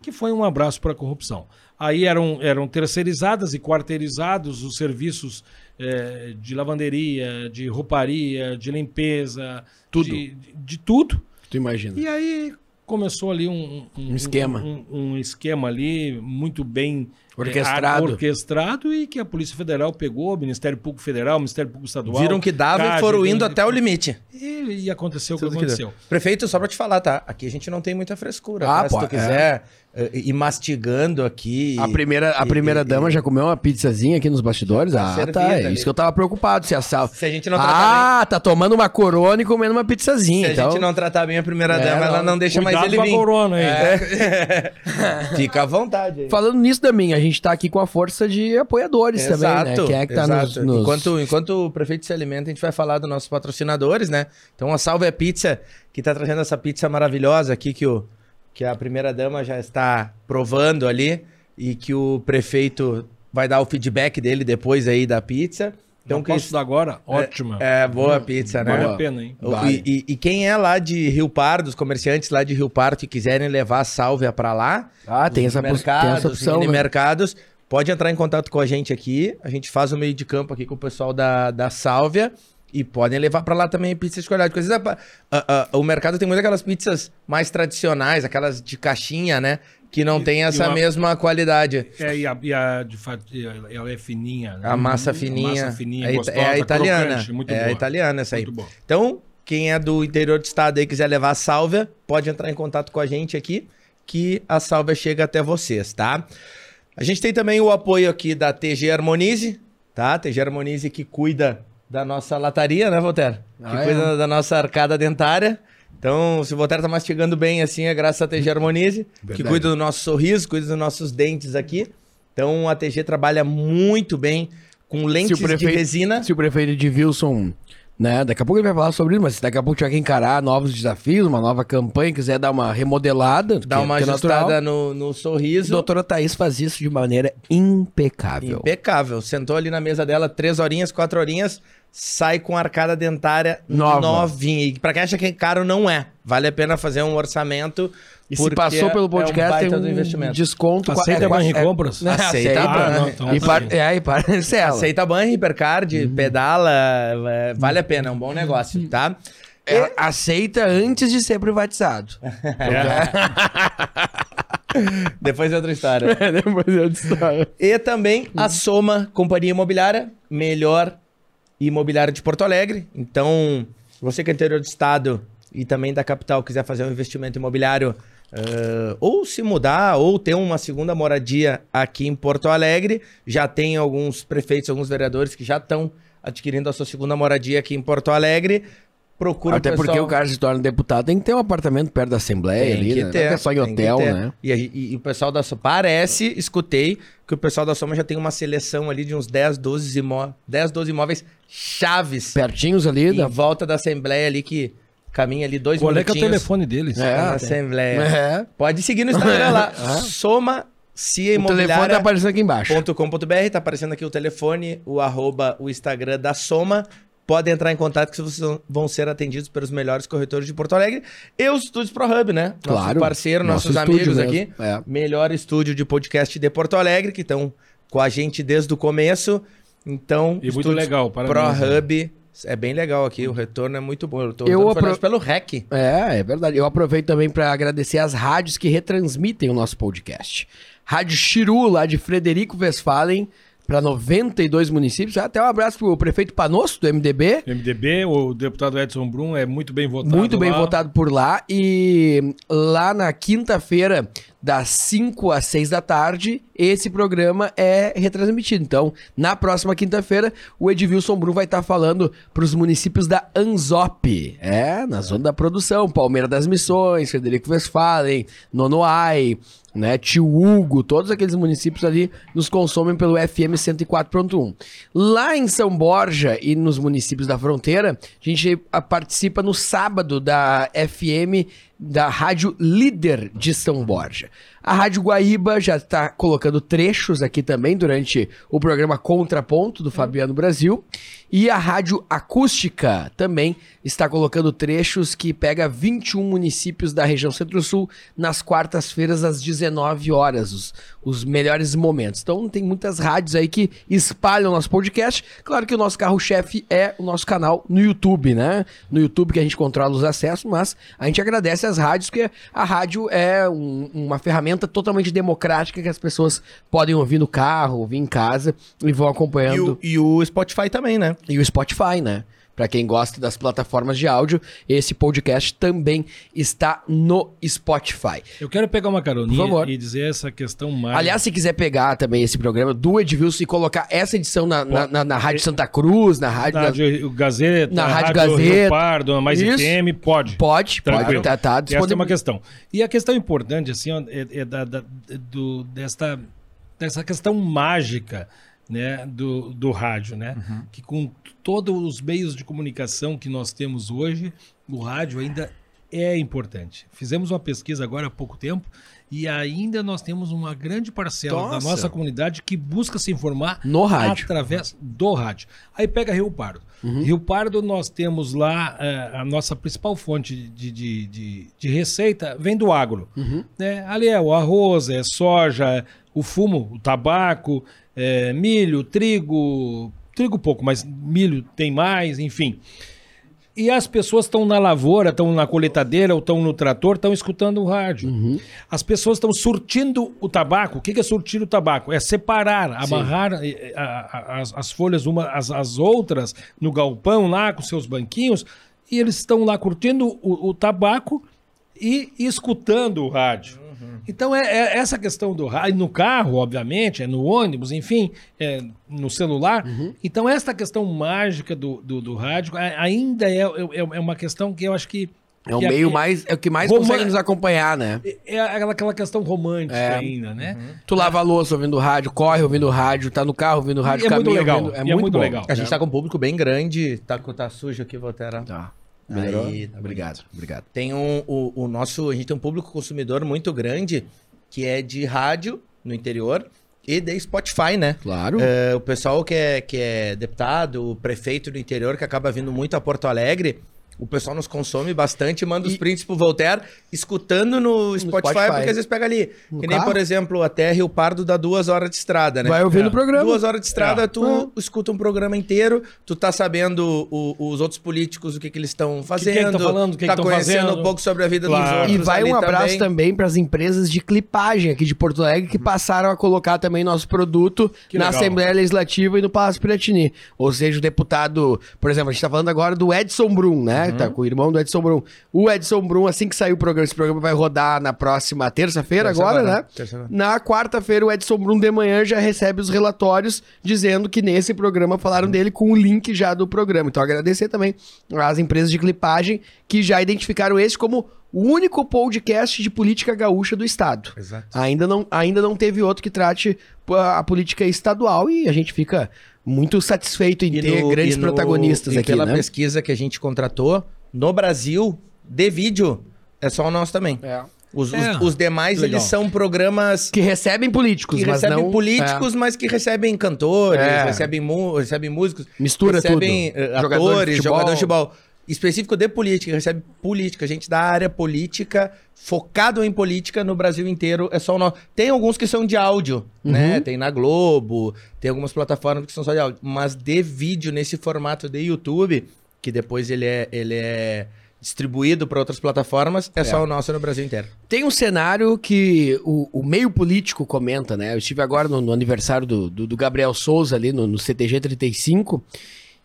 que foi um abraço para a corrupção. Aí eram, eram terceirizadas e quarteirizados os serviços eh, de lavanderia, de rouparia, de limpeza, Tudo. De, de- de tudo. Tu imagina. E aí começou ali um, Um esquema. Um, um esquema ali muito bem Orquestrado. ar- orquestrado e que a Polícia Federal pegou, o Ministério Público Federal, o Ministério Público Estadual. Viram que dava e CAD, foram indo e- até o limite. E, e aconteceu o que que aconteceu. deu. Prefeito, só pra te falar, tá? Aqui a gente não tem muita frescura. Ah, tá? pô, Se tu quiser eh, ir mastigando aqui. A primeira, a primeira e- dama já comeu uma pizzazinha aqui nos bastidores? Tá ah, servida tá. É isso que eu tava preocupado. Se a sal... Se a gente não tratar Ah, tá tomando uma corona e comendo uma Se pizzazinha. a então... gente não tratar bem a primeira É, dama, ela não. não deixa Cuidado mais ele com a vir. corona aí. É. (laughs) Fica à vontade aí. Falando nisso, Damin, a gente tá aqui com a força de apoiadores também, né? Quem é que tá nos, exato. nos- Enquanto, enquanto o prefeito se alimenta, a gente vai falar dos nossos patrocinadores, né? Então, a Salve é Pizza, que tá trazendo essa pizza maravilhosa aqui que, o, que a primeira dama já está provando ali e que o prefeito vai dar o feedback dele depois aí da pizza. Então, Então, posso dar agora? Ótima. É, boa a pizza, né? Vale boa. a pena, hein? O- Vale. E, e- e quem é lá de Rio Pardo, os comerciantes lá de Rio Pardo que quiserem levar a sálvia pra lá, Ah, tem essa, mercados, tem essa opção. mini né? mercados, pode entrar em contato com a gente aqui. A gente faz o meio de campo aqui com o pessoal da, da Sálvia. E podem levar pra lá também pizzas de qualidade. A- a- a- o mercado tem muitas aquelas pizzas mais tradicionais, aquelas de caixinha, né? Que não E- tem essa uma- mesma qualidade. É, e a, e a de fatia, ela é fininha. né? A massa fininha. Massa fininha, é, it- gostosa, é a italiana. crocante, muito é a boa. italiana essa aí. Muito boa. Então, quem é do interior do estado aí e quiser levar a sálvia, pode entrar em contato com a gente aqui, que a sálvia chega até vocês, tá? A gente tem também o apoio aqui da TG Harmonize, tá? TG Harmonize que cuida da nossa lataria, né, Voltaire? Que Ah, é? cuida da nossa arcada dentária. Então, se o Voltaire tá mastigando bem assim, é graças à TG Harmonize, que Verdade. cuida do nosso sorriso, cuida dos nossos dentes aqui. Então, a TG trabalha muito bem com lentes de resina. Se o prefeito de Wilson, né? Daqui a pouco ele vai falar sobre isso, mas se daqui a pouco tiver que encarar novos desafios, uma nova campanha, quiser dar uma remodelada, Dá que- uma que é natural, ajustada no, no A sorriso. doutora Thaís faz isso de maneira impecável. Impecável. Sentou ali na mesa dela, três horinhas, quatro horinhas, sai com arcada dentária Nova. novinha. E pra quem acha que é caro, não é. Vale a pena fazer um orçamento. E se porque passou pelo é podcast, baita tem do um investimento. desconto. Aceita é, é- Compras? né, Aceita aceita. Banri. Ah, não, então e par, tá é, e parcela. Aceita banho, hipercard, pedala, é, vale a pena, é um bom negócio, tá? É, aceita antes de ser privatizado. (laughs) Depois é outra história. (laughs) Depois eu destaco. E também a Soma Companhia Imobiliária, melhor imobiliária de Porto Alegre. Então, você que é interior do estado e também da capital quiser fazer um investimento imobiliário, eh, ou se mudar, ou ter uma segunda moradia aqui em Porto Alegre, já tem alguns prefeitos, alguns vereadores que já estão adquirindo a sua segunda moradia aqui em Porto Alegre. Procura Até o porque pessoal- o cara se torna deputado, tem que ter um apartamento perto da Assembleia tem ali, que né? ter. Não é só em hotel, ter. né? E, e- e o pessoal da Soma, parece, escutei, que o pessoal da Soma já tem uma seleção ali de uns 10, 12, imó 10, 12 imóveis chaves Pertinhos ali em da... volta da Assembleia ali que caminha ali dois Qual é que é o minutinhos telefone deles? É. na. Assembleia. É. Pode seguir no Instagram lá, (laughs) É. Soma Cia O telefone tá Imobiliária. aparecendo aqui embaixo. .com.br, tá aparecendo aqui o telefone, o arroba, o Instagram da Soma. Podem entrar em contato que vocês vão ser atendidos pelos melhores corretores de Porto Alegre. E os estúdios ProHub, né? Nosso Claro. parceiro, Nosso nossos estúdio amigos mesmo. aqui. É. Melhor estúdio de podcast de Porto Alegre, que estão com a gente desde o começo. Então, E muito legal, parabéns. ProHub é bem legal aqui. O retorno é muito bom. Eu tô Eu apro... pelo REC. É, é verdade. Eu aproveito também para agradecer as rádios que retransmitem o nosso podcast. Rádio Chiru, lá de Frederico Westphalen, para 92 municípios. Até um abraço pro prefeito Panosso, do MDB. MDB, o deputado Edson Brum é muito bem votado. Muito bem lá. votado por lá. E lá na quinta-feira das 5 às 6 da tarde, esse programa é retransmitido. Então, na próxima quinta-feira, o Edvilson Brum vai estar falando para os municípios da Anzop, é, na zona da produção, Palmeira das Missões, Frederico Westphalen, Nonoai, né? Tio Hugo, todos aqueles municípios ali nos consomem pelo FM 104.1. Lá em São Borja e nos municípios da fronteira, a gente participa no sábado da FM da Rádio Líder de São Borja. A Rádio Guaíba já está colocando trechos aqui também durante o programa Contraponto do Fabiano Brasil. E a Rádio Acústica também está colocando trechos que pega 21 municípios da região Centro-Sul nas quartas-feiras às 19 horas, os, os melhores momentos. Então tem muitas rádios aí que espalham nosso podcast. Claro que o nosso carro-chefe é o nosso canal no YouTube, né? No YouTube que a gente controla os acessos, mas a gente agradece as rádios, porque a rádio é um, uma ferramenta totalmente democrática que as pessoas podem ouvir no carro, ouvir em casa e vão acompanhando. E o, e o Spotify também, né? E o Spotify, né? Para quem gosta das plataformas de áudio, esse podcast também está no Spotify. Eu quero pegar uma caroninha e dizer essa questão mais. Aliás, se quiser pegar também esse programa do Edvilson e colocar essa edição na, na, na, na Rádio Santa Cruz, na Rádio. Na Rádio Gazeta, na Rádio, Rádio Gazeta. Pardo, na Mais Isso. FM, pode. Pode, Tranquilo. pode. Tá, tá Essa é uma questão. E a questão importante, assim, ó, é, é da, da, do, desta, dessa questão mágica né, do, do rádio, né? Uhum. Que com todos os meios de comunicação que nós temos hoje, o rádio ainda é importante. Fizemos uma pesquisa agora há pouco tempo e ainda nós temos uma grande parcela nossa. da nossa comunidade que busca se informar no rádio. através do rádio. Aí pega Rio Pardo. Uhum. Rio Pardo, nós temos lá uh, a nossa principal fonte de, de, de, de receita vem do agro. Uhum. Né? Ali é o arroz, é soja, o fumo, o tabaco, é, milho, trigo, trigo pouco, mas milho tem mais, enfim. E as pessoas estão na lavoura, estão na coletadeira, ou estão no trator, estão escutando o rádio. Uhum. As pessoas estão surtindo o tabaco. O que é surtir o tabaco? É separar, amarrar eh, as, as, folhas umas às, às outras no galpão lá com seus banquinhos. E eles estão lá curtindo o, o tabaco e escutando o rádio. Então, é, é, essa questão do rádio, no carro, obviamente, é no ônibus, enfim, é no celular. Uhum. Então, essa questão mágica do, do, do rádio ainda é, é, é, uma questão que eu acho que. É o meio mais. É o que mais consegue nos acompanhar, né? É, é aquela questão romântica é. ainda, né? Uhum. Tu lava a louça ouvindo rádio, corre ouvindo rádio, tá no carro ouvindo rádio, é muito legal. Ouvindo, é, muito, muito legal. A gente tá com um público bem grande, tá, tá sujo aqui, Voltera. Tá. Melhorou? Aí, tá obrigado, obrigado. Tem um, o, o nosso, a gente tem um público consumidor muito grande que é de rádio no interior e de Spotify, né? Claro. É, o pessoal que é, que é deputado, o prefeito do interior que acaba vindo muito a Porto Alegre, o pessoal nos consome bastante, manda e... os prints pro Voltaire, escutando no, no Spotify, Spotify, porque às vezes pega ali. No que nem, por exemplo, até Rio Pardo dá duas horas de estrada, né? Vai ouvindo é. o programa. Duas horas de estrada, é. tu é. escuta um programa inteiro, tu tá sabendo o, os outros políticos, o que, que eles estão fazendo. Que que tá falando, que tá que conhecendo fazendo. um pouco sobre a vida claro. dos outros. E vai um abraço também para as empresas de clipagem aqui de Porto Alegre que passaram a colocar também nosso produto que na legal. Assembleia Legislativa e no Palácio Piratini. Ou seja, o deputado, por exemplo, a gente tá falando agora do Edson Brum, né? Uhum. Tá com o irmão do Edson Edson Brum. O Edson Brum, assim que sair o programa, esse programa vai rodar na próxima terça-feira terça agora, né? Terça na quarta-feira, o Edson Brum de manhã já recebe os relatórios dizendo que nesse programa falaram dele com o link já do programa. Então, agradecer também às empresas de clipagem que já identificaram esse como o único podcast de política gaúcha do estado. Exato. Ainda não, ainda não teve outro que trate a política estadual e a gente fica muito satisfeito em e ter no, grandes no, protagonistas e aqui. Pela né? pesquisa que a gente contratou, no Brasil, de vídeo, é só o nosso também. É. Os, é, os, os, demais, legal. eles são programas... Que recebem políticos, que mas recebem não... políticos, é. mas que recebem cantores, é. recebem, recebem músicos. Mistura recebem tudo. Recebem atores, jogadores de jogador de futebol. Específico de política, recebe política. Gente da área política, focado em política no Brasil inteiro, é só o nosso. Tem alguns que são de áudio, uhum. né? Tem na Globo, tem algumas plataformas que são só de áudio. Mas de vídeo, nesse formato de YouTube, que depois ele é, ele é distribuído para outras plataformas, é, é, só o nosso no Brasil inteiro. Tem um cenário que o, o meio político comenta, né? Eu estive agora no, no aniversário do, do, do, Gabriel Souza ali no, no CTG 35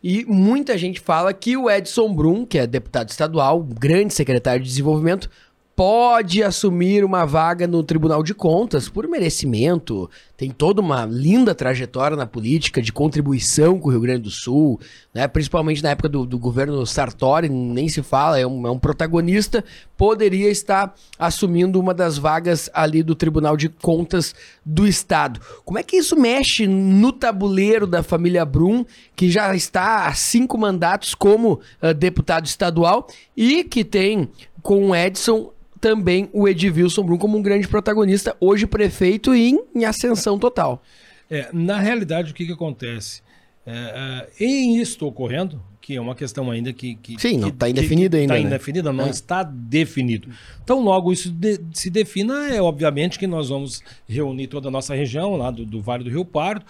e muita gente fala que o Edson Brum, que é deputado estadual, grande secretário de desenvolvimento, pode assumir uma vaga no Tribunal de Contas por merecimento. Tem toda uma linda trajetória na política de contribuição com o Rio Grande do Sul, né? principalmente na época do, do governo Sartori, nem se fala, é um, é um, protagonista. Poderia estar assumindo uma das vagas ali do Tribunal de Contas do Estado. Como é que isso mexe no tabuleiro da família Brum, que já está há cinco mandatos como uh, deputado estadual e que tem com o Edson também o Edvilson Brum como um grande protagonista, hoje prefeito e em, em ascensão total. É, na realidade, o que, que acontece? É, é, em isso ocorrendo, que é uma questão ainda que. que Sim, não está indefinido ainda. Está né? indefinida, não é. está definido. Então, logo isso de, se defina, é obviamente que nós vamos reunir toda a nossa região, lá do, do Vale do Rio Pardo.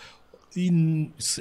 E,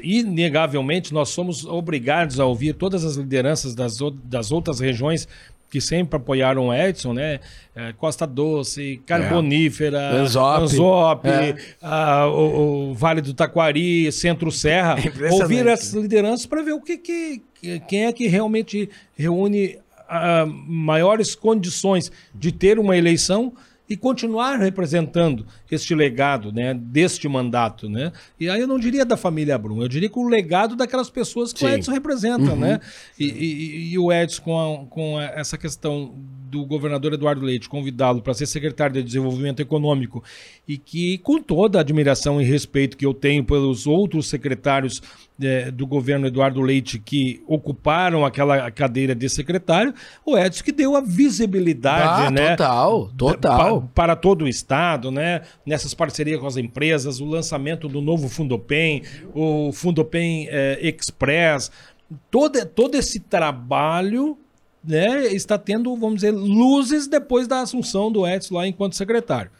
inegavelmente, nós somos obrigados a ouvir todas as lideranças das, das outras regiões que sempre apoiaram o Edson, né? É, Costa Doce, Carbonífera, é. Anzop, Anzop é. a, o, o, Vale do Taquari, Centro Serra. (laughs) É ouvir essas lideranças para ver o que, que, quem é que realmente reúne a, maiores condições de ter uma eleição e continuar representando este legado, né, deste mandato, né? E aí eu não diria da família Brum, eu diria que o legado daquelas pessoas que Sim. o Edson representa, uhum. né? E, e, e, o Edson com, a, com essa questão do governador Eduardo Leite convidá-lo para ser secretário de Desenvolvimento Econômico e que, com toda a admiração e respeito que eu tenho pelos outros secretários é, do governo Eduardo Leite que ocuparam aquela cadeira de secretário, o Edson que deu a visibilidade, ah, né? Total, total. Para, para todo o Estado, né? Nessas parcerias com as empresas, o lançamento do novo Fundopem, o Fundopem é, Express, todo, todo esse trabalho né, está tendo, vamos dizer, luzes depois da assunção do Edson lá enquanto secretário.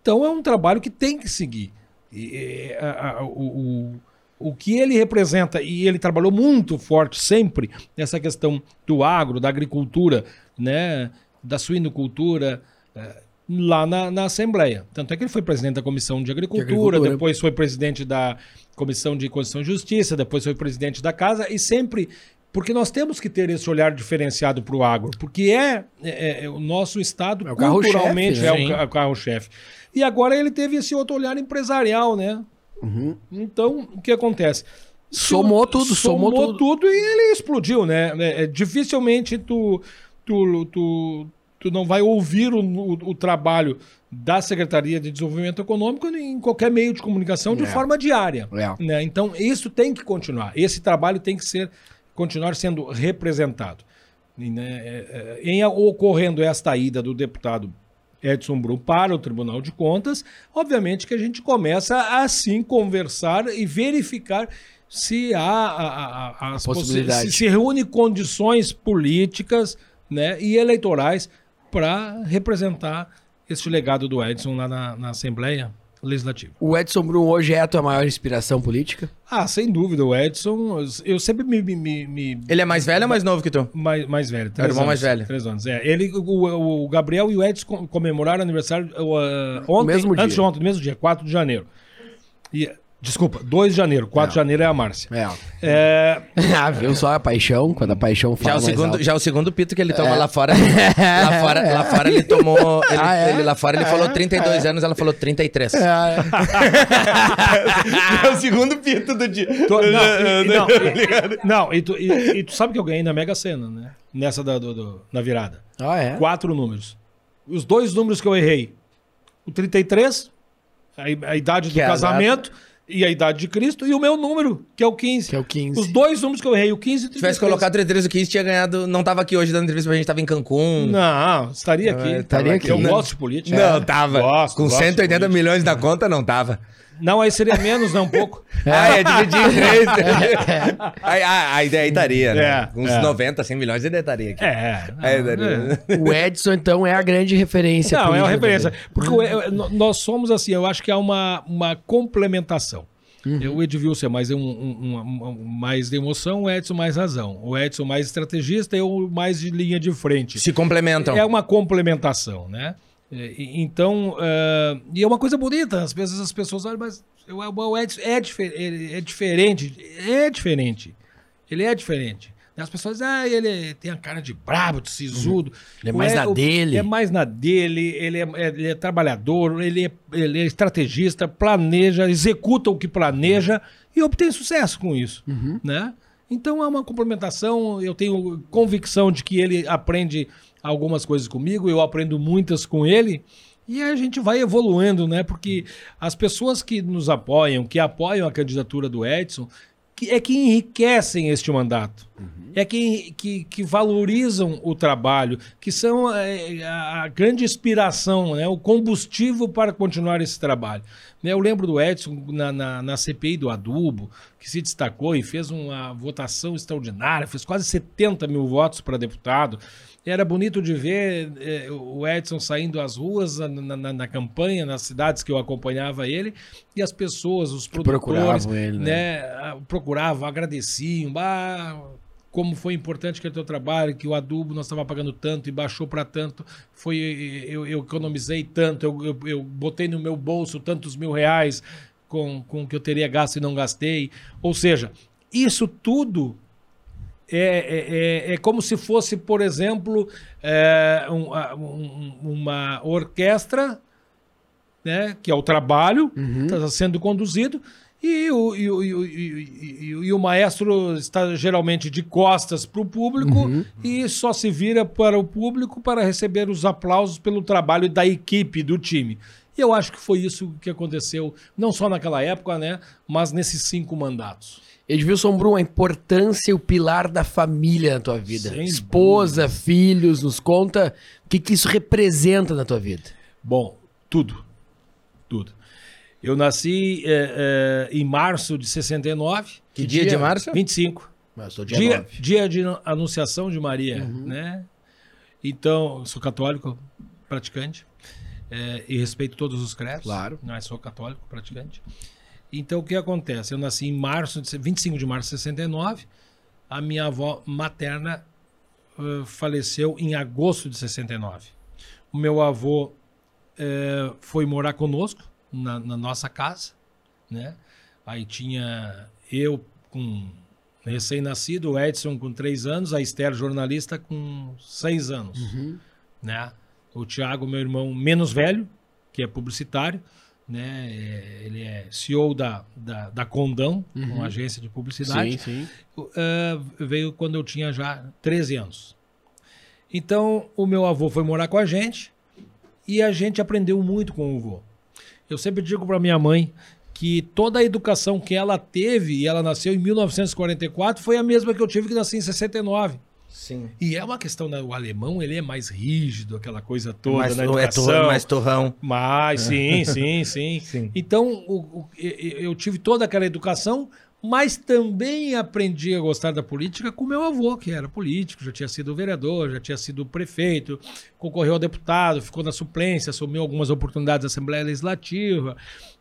Então é um trabalho que tem que seguir. E, a, a, o, o, o que ele representa, e ele trabalhou muito forte sempre nessa questão do agro, da agricultura, né, da suinocultura, é, lá na, na, Assembleia. Tanto é que ele foi presidente da Comissão de Agricultura, de Agricultura, depois foi presidente da Comissão de Constituição e Justiça, depois foi presidente da Casa e sempre porque nós temos que ter esse olhar diferenciado para o agro, porque é, é, é, o nosso estado é o culturalmente né? é o, é o carro-chefe. E agora ele teve esse outro olhar empresarial, né? Uhum. Então, o que acontece? Somou tudo, somou, somou tudo. tudo. e ele explodiu, né? É, é, dificilmente tu, tu, tu, tu não vai ouvir o, o, o, trabalho da Secretaria de Desenvolvimento Econômico em qualquer meio de comunicação de é. forma diária. É. Né? Então, isso tem que continuar. Esse trabalho tem que ser continuar sendo representado. Né, é, é, em ocorrendo esta ida do deputado Edson Brum para o Tribunal de Contas, obviamente que a gente começa a assim conversar e verificar se há a, a, a, possibilidade. Se, se reúne condições políticas né, e eleitorais para representar este legado do Edson lá na, na Assembleia legislativo. O Edson Brum hoje é a tua maior inspiração política? Ah, sem dúvida. O Edson, eu sempre me. me, me ele é mais velho ou mais novo que tu? Mais, mais velho. É o irmão mais velho. Três anos. É. Ele, o, o Gabriel e o Edson comemoraram aniversário uh, ontem, mesmo antes dia. de ontem, no mesmo dia, 4 de janeiro. E Desculpa, 2 de janeiro. 4 de janeiro é a Márcia. É. é... (laughs) ah, viu só a paixão? Quando a paixão fala. Já, o segundo, já o segundo pito que ele toma é. lá fora. lá fora. (laughs) Lá fora ele tomou. Ele, ah, é? ele lá fora ele falou 32 é. anos, ela falou 33. É, é. (laughs) é o segundo pito do dia. Tu, não, e, não, e, não e, tu, e, tu, sabe que eu ganhei na Mega Sena, né? Nessa da, do, do, na virada. Ah, é? Quatro números. Os dois números que eu errei. O 33, a, a idade que do casamento. E a idade de Cristo, e o meu número, que é o 15. Que é o 15. Os dois números que eu errei, o 15 e o 33. Se tivesse colocado 33 e o 15, tinha ganhado. Não tava aqui hoje dando entrevista pra gente, tava em Cancún. Não, estaria aqui. Ah, estaria aqui. Eu gosto de política. Não, tava. Gosto, Com gosto 180 milhões na conta, não tava. Não, aí seria menos, né? Um pouco. (laughs) ah, é dividir em três. (laughs) aí, ah, aí, aí estaria, né? É, Uns é. 90, 100 milhões ele estaria aqui. É. Não, é, é. O Edson, então, é a grande referência. Não, é uma referência. Porque nós somos assim, eu acho que há uma, uma complementação. Uhum. O Edvilson é mais, um, um, um, mais de emoção, o Edson mais razão. O Edson mais estrategista, eu mais de linha de frente. Se complementam. É uma complementação, né? É, então, uh, e é uma coisa bonita, às vezes as pessoas olham, mas o Edson é, difer é diferente, é diferente. Ele é diferente. As pessoas dizem, ah, ele tem a cara de brabo, de sisudo. Ele é mais O- na o- dele. É mais na dele, ele é, ele é trabalhador, ele é, ele é estrategista, planeja, executa o que planeja e obtém sucesso com isso, né? Então é uma complementação, eu tenho convicção de que ele aprende algumas coisas comigo, eu aprendo muitas com ele, e a gente vai evoluindo, né? Porque as pessoas que nos apoiam, que apoiam a candidatura do Edson, que- é que enriquecem este mandato. É que, que, que valorizam o trabalho, que são é, a, a grande inspiração, né? o combustível para continuar esse trabalho. Né, Eu lembro do Edson na, na, na CPI do adubo, que se destacou e fez uma votação extraordinária, fez quase 70 mil votos para deputado. Era bonito de ver eh, o Edson saindo às ruas na, na- na campanha, nas cidades que eu acompanhava ele, e as pessoas, os produtores, procuravam ele, né? né, procuravam, agradeciam, como foi importante aquele teu trabalho, que o adubo nós estava pagando tanto e baixou para tanto, foi eu, eu economizei tanto, eu, eu, eu botei no meu bolso tantos mil reais com, com o que eu teria gasto e não gastei. Ou seja, isso tudo é, é, é, é como se fosse, por exemplo, é, um- um- uma orquestra, né, que é o trabalho, está sendo conduzido, e o, e, o, e, o, e, o- maestro está geralmente de costas para o público e só se vira para o público para receber os aplausos pelo trabalho da equipe, do time. E eu acho que foi isso que aconteceu, não só naquela época, né, mas nesses cinco mandatos. Edvilson Brum, a importância e o pilar da família na tua vida. Sem Esposa, filhos, nos conta o que, que isso representa na tua vida. Bom, tudo. Tudo. Eu nasci eh, eh, em março de 69. Que dia de março? 25. Eu sou dia, Dia, 9. dia de Anunciação de Maria, né? Então, sou católico praticante eh, e respeito todos os credos. Claro. Mas sou católico praticante. Então, o que acontece? Eu nasci em março, de, 25 de março de 69. A minha avó materna eh, faleceu em agosto de 69. O meu avô eh, foi morar conosco na, na nossa casa, né? Aí tinha eu com recém-nascido, o Edson com três anos, a Esther jornalista com seis anos, né? O Tiago, meu irmão menos velho, que é publicitário, né? É, Ele é CEO da, da, da Condão, uma agência de publicidade. Sim, sim. Uh, veio quando eu tinha já 13 anos. Então, o meu avô foi morar com a gente e a gente aprendeu muito com o avô. Eu sempre digo para minha mãe que toda a educação que ela teve, e ela nasceu em 1944, foi a mesma que eu tive que nasci em 69. Sim. E é uma questão, né? o alemão ele é mais rígido, aquela coisa toda mais, na é educação. torrão, mais torrão. Mas, sim, (laughs) sim, sim. Sim. Então, o- o- eu tive toda aquela educação, mas também aprendi a gostar da política com meu avô, que era político, já tinha sido vereador, já tinha sido prefeito, concorreu a deputado, ficou na suplência, assumiu algumas oportunidades na Assembleia Legislativa.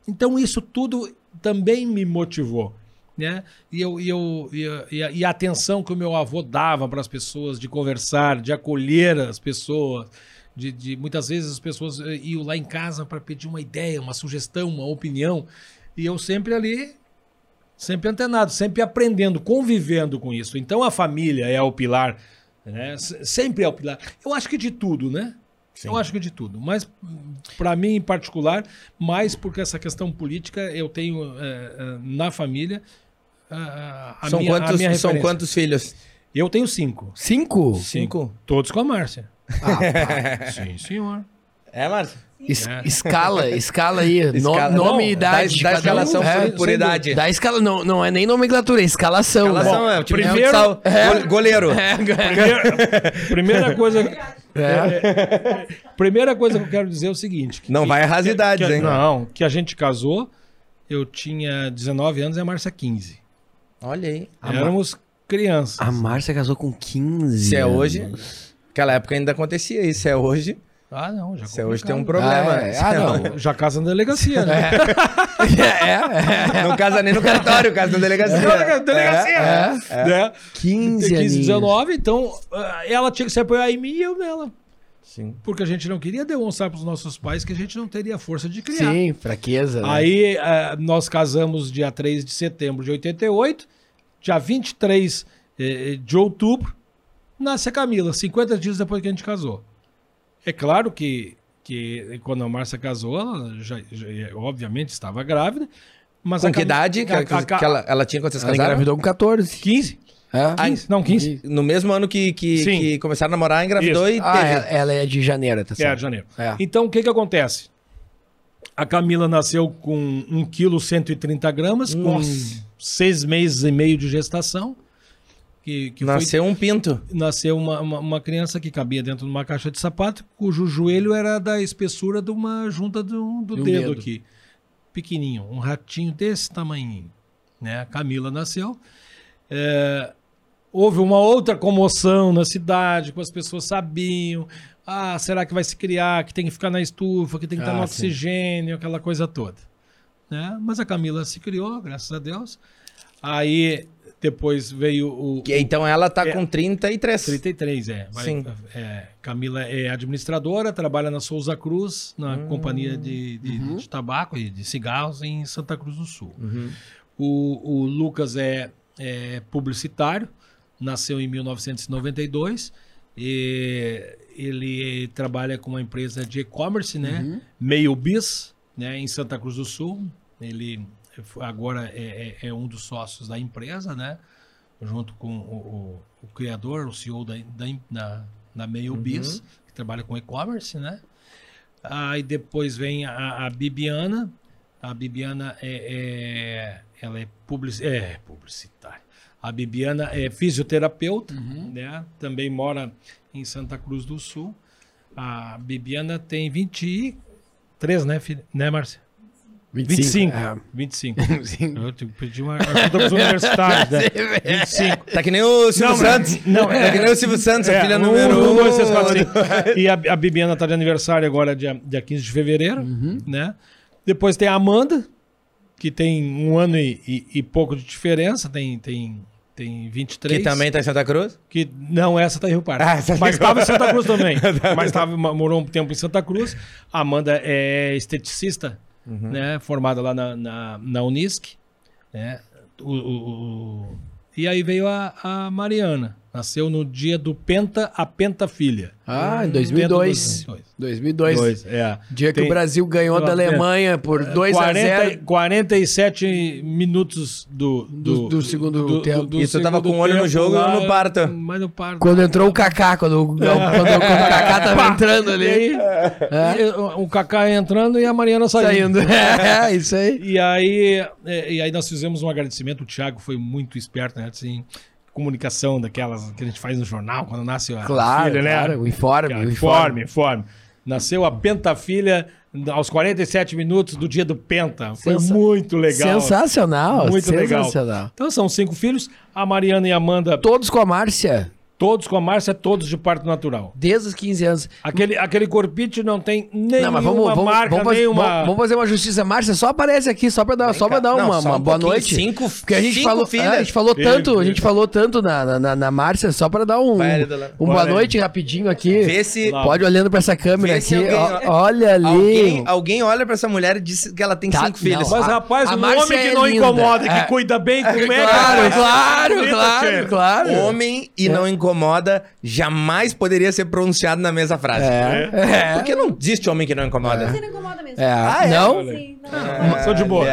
Então, isso tudo também me motivou. Né? E, eu, e, eu, e, a- e a, atenção que o meu avô dava para as pessoas, de conversar, de acolher as pessoas, de, de- muitas vezes as pessoas eh, iam lá em casa para pedir uma ideia, uma sugestão, uma opinião, e eu sempre ali, sempre antenado, sempre aprendendo, convivendo com isso. Então a família é o pilar, né? Sempre é o pilar. Eu acho que de tudo, né? Eu acho que de tudo, mas para mim em particular, mais porque essa questão política eu tenho eh, na família ah, a São, minha, a quantos, minha são quantos filhos? Eu tenho cinco. Cinco? Cinco? Todos com a Márcia. Ah, (laughs) Sim, senhor. É, Márcio? Es- É. Escala, escala aí. No- Escala. nome Não, e idade. dá cada escalação um. por- É, por idade. Dá escala, não, não é nem nomenclatura, é escalação. Escalação é o time primeiro- futsal. É. Go- Goleiro. É, (laughs) Primeira, primeira coisa. é. Primeira coisa que eu quero dizer é o seguinte. que- Não que- vai errar as que- idades, que- hein? Não, que a gente casou, eu tinha 19 anos e a Márcia 15. Olha aí. Éramos crianças. A Márcia casou com 15. Se é anos. hoje. Naquela época ainda acontecia isso. Se é hoje. Ah, não, já Se é hoje tem um problema. Ah, é. Se Ah, é não. Já casa na delegacia, né? (laughs) É, é. Não casa nem no cartório, casa na delegacia. delegacia. É. Né? 15 15, aninhos. 19, então ah, ela tinha que se apoiar em mim e eu nela. Sim. Porque a gente não queria demonstrar para os nossos pais que a gente não teria força de criar. Sim, fraqueza. né? Aí eh, nós casamos dia 3 de setembro de 88. Dia 23 eh, de outubro, nasce a Camila, 50 dias depois que a gente casou. É claro que, que quando a Márcia casou, ela já, já- obviamente estava grávida. Mas Com a que idade? A- que- a- que ela, ela tinha quando vocês Ela casaram? engravidou com 14. 15? É? Ah, 15? Não, 15. No mesmo ano que, que, Sim. que começaram a namorar, engravidou e Ah, teve. ela, ela é de janeiro, tá É, certo? de janeiro. É. Então, o que que acontece? A Camila nasceu com 1 kg 130 gramas, com seis meses e meio de gestação. Que, que foi- Nasceu um pinto. nasceu uma, uma, uma criança que cabia dentro de uma caixa de sapato, cujo joelho era da espessura de uma junta do, do De um dedo, dedo. aqui. Pequenininho, um ratinho desse tamanhinho. Né? A Camila nasceu. É, houve uma outra comoção na cidade, que as pessoas sabiam. Ah, será que vai se criar? Que tem que ficar na estufa, que tem que estar no Ah, sim. oxigênio, aquela coisa toda. Né? Mas a Camila se criou, graças a Deus. Aí depois veio o, Que, então ela tá É. com 33. 33, é. Vai- Sim. é, Camila é administradora, trabalha na Souza Cruz, na Hum. companhia de, de- de tabaco e de cigarros em Santa Cruz do Sul. Uhum. O, o Lucas é, é publicitário, nasceu em 1992 e ele trabalha com uma empresa de e-commerce, né? Meio Bis, né? Em Santa Cruz do Sul. Ele agora é, é- é um dos sócios da empresa, né? Junto com o, o- o criador, o CEO da, da, da, Meio Bis, que trabalha com e-commerce, né? Aí depois vem a, a Bibiana. A Bibiana é, é- ela é, publici é publicitária. A Bibiana é fisioterapeuta, né? Também mora em Santa Cruz do Sul. A Bibiana tem 23, né, filha? Né, Márcia? 25. É. 25. (laughs) Eu te pedi uma ajuda para os universitários, né? (laughs) 25. Tá que nem o Silvio Não, Santos. não, tá é- que nem o Silvio Santos, a É, filha um, número um, um. dois, três, quatro, cinco. E a, a Bibiana tá de aniversário agora, dia, dia 15 de fevereiro, Uhum. né? Depois tem a Amanda, que tem um ano e, e- e pouco de diferença, tem, tem, tem 23. Que também tá em Santa Cruz? Que, não, essa tá em Rio Parque. Ah, tá mas estava em Santa Cruz também. (laughs) mas tava, morou um tempo em Santa Cruz. A Amanda é esteticista, Uhum. né? Formada lá na, na, na Unisc. Né? O, o- o- e aí veio a, a Mariana. Nasceu no dia do Penta, a Penta Filha. Ah, em Penta 2002. 2002. 2002. Dois, é. Dia que Tem- o Brasil ganhou da Alemanha por 2 a 40, 0 47 minutos do, Do- do segundo tempo. E tu tava segundo com o olho no jogo lá, no parto? Mas no parto. Quando entrou o Kaká, quando, o- quando, quando o Kaká tava entrando ali. aí, É. o Kaká entrando e a Mariana saindo. Saindo. (laughs) É, isso aí. E aí, é, e aí nós fizemos um agradecimento. O Thiago foi muito esperto, né? Assim, comunicação daquelas que a gente faz no jornal quando nasce a Claro, filha, né? claro, o informe, o informe, informe. Nasceu a Pentafilha aos 47 minutos do dia do Penta. Foi Sensa- muito legal. Sensacional, Muito legal. sensacional. Então são cinco filhos. A Mariana e a Amanda, Todos com a Márcia, todos com a Márcia, todos de parto natural. desde os 15 anos. Aquele, aquele corpite não tem nenhuma Não, mas vamos, vamos, marca, vamos, fazer, nenhuma... vamos- vamos fazer uma justiça. Márcia, só aparece aqui, só pra dar, só pra dar Não, uma, só uma um boa noite. cinco- Porque a gente cinco falou, filhas. é, a gente falou Filho, tanto, a filho. gente falou tanto na, na- na, na Márcia, só pra dar um, Vai, um boa noite rapidinho aqui. Vê se. Pode olhando pra essa câmera aqui. alguém- olha ali. alguém, alguém olha pra essa mulher e diz que ela tem Tá, cinco filhos. não, Mas, A- rapaz, a um Márcia homem que é não linda. incomoda, É. que cuida bem, como é que Claro, claro, claro, claro. Homem e não incomoda jamais poderia ser pronunciado na mesma frase. É, é. Porque não existe homem que não incomoda. Você não incomoda mesmo. É, Ah, é? não? Sim, não. Sou de boa.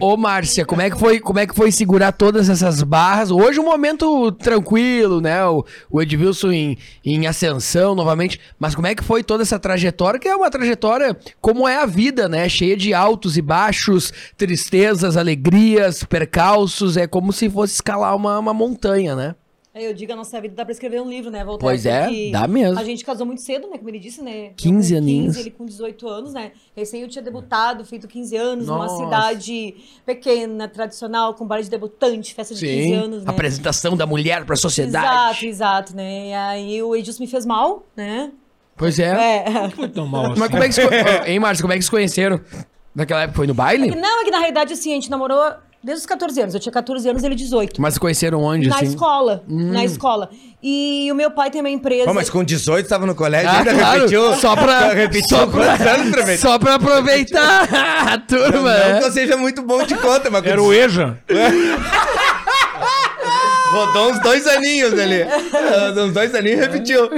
Ô, ô Márcia, como é, que foi, como é que foi segurar todas essas barras? Hoje um momento tranquilo, né? O, o Edvilson em, em ascensão novamente. Mas como é que foi toda essa trajetória? Que é uma trajetória como é a vida, né? Cheia de altos e baixos, tristezas, alegrias, percalços. É como se fosse escalar uma, uma montanha, né? Eu digo, a nossa vida dá pra escrever um livro, né? Voltar Pois é, dá mesmo. A gente casou muito cedo, né? Como ele disse, né? Eu 15 com aninhos. ele com 18 anos, né? Recém eu tinha debutado, feito 15 anos, numa Nossa. cidade pequena, tradicional, com bar de debutante, festa de 15 anos, né? Apresentação da mulher pra sociedade. Exato, exato, né? E aí o Edilson me fez mal, né? Pois é. É. Foi tão mal assim. Mas como é que se... Hein, Márcia, como é que se conheceram? Naquela época foi no baile? Não, é que na realidade, assim, a gente namorou desde os 14 anos. Eu tinha 14 anos, ele 18. Mas se conheceram onde, Na assim? escola, na escola. E o meu pai tem uma empresa... Pô, mas com 18 tava no colégio, Ah, ainda claro. repetiu. Só pra, repetiu só pra, anos, prefeito? só pra aproveitar a turma. Não né? que eu seja muito bom de conta, mas Era o EJA. (laughs) Rodou uns dois aninhos ali. Uns dois aninhos e repetiu.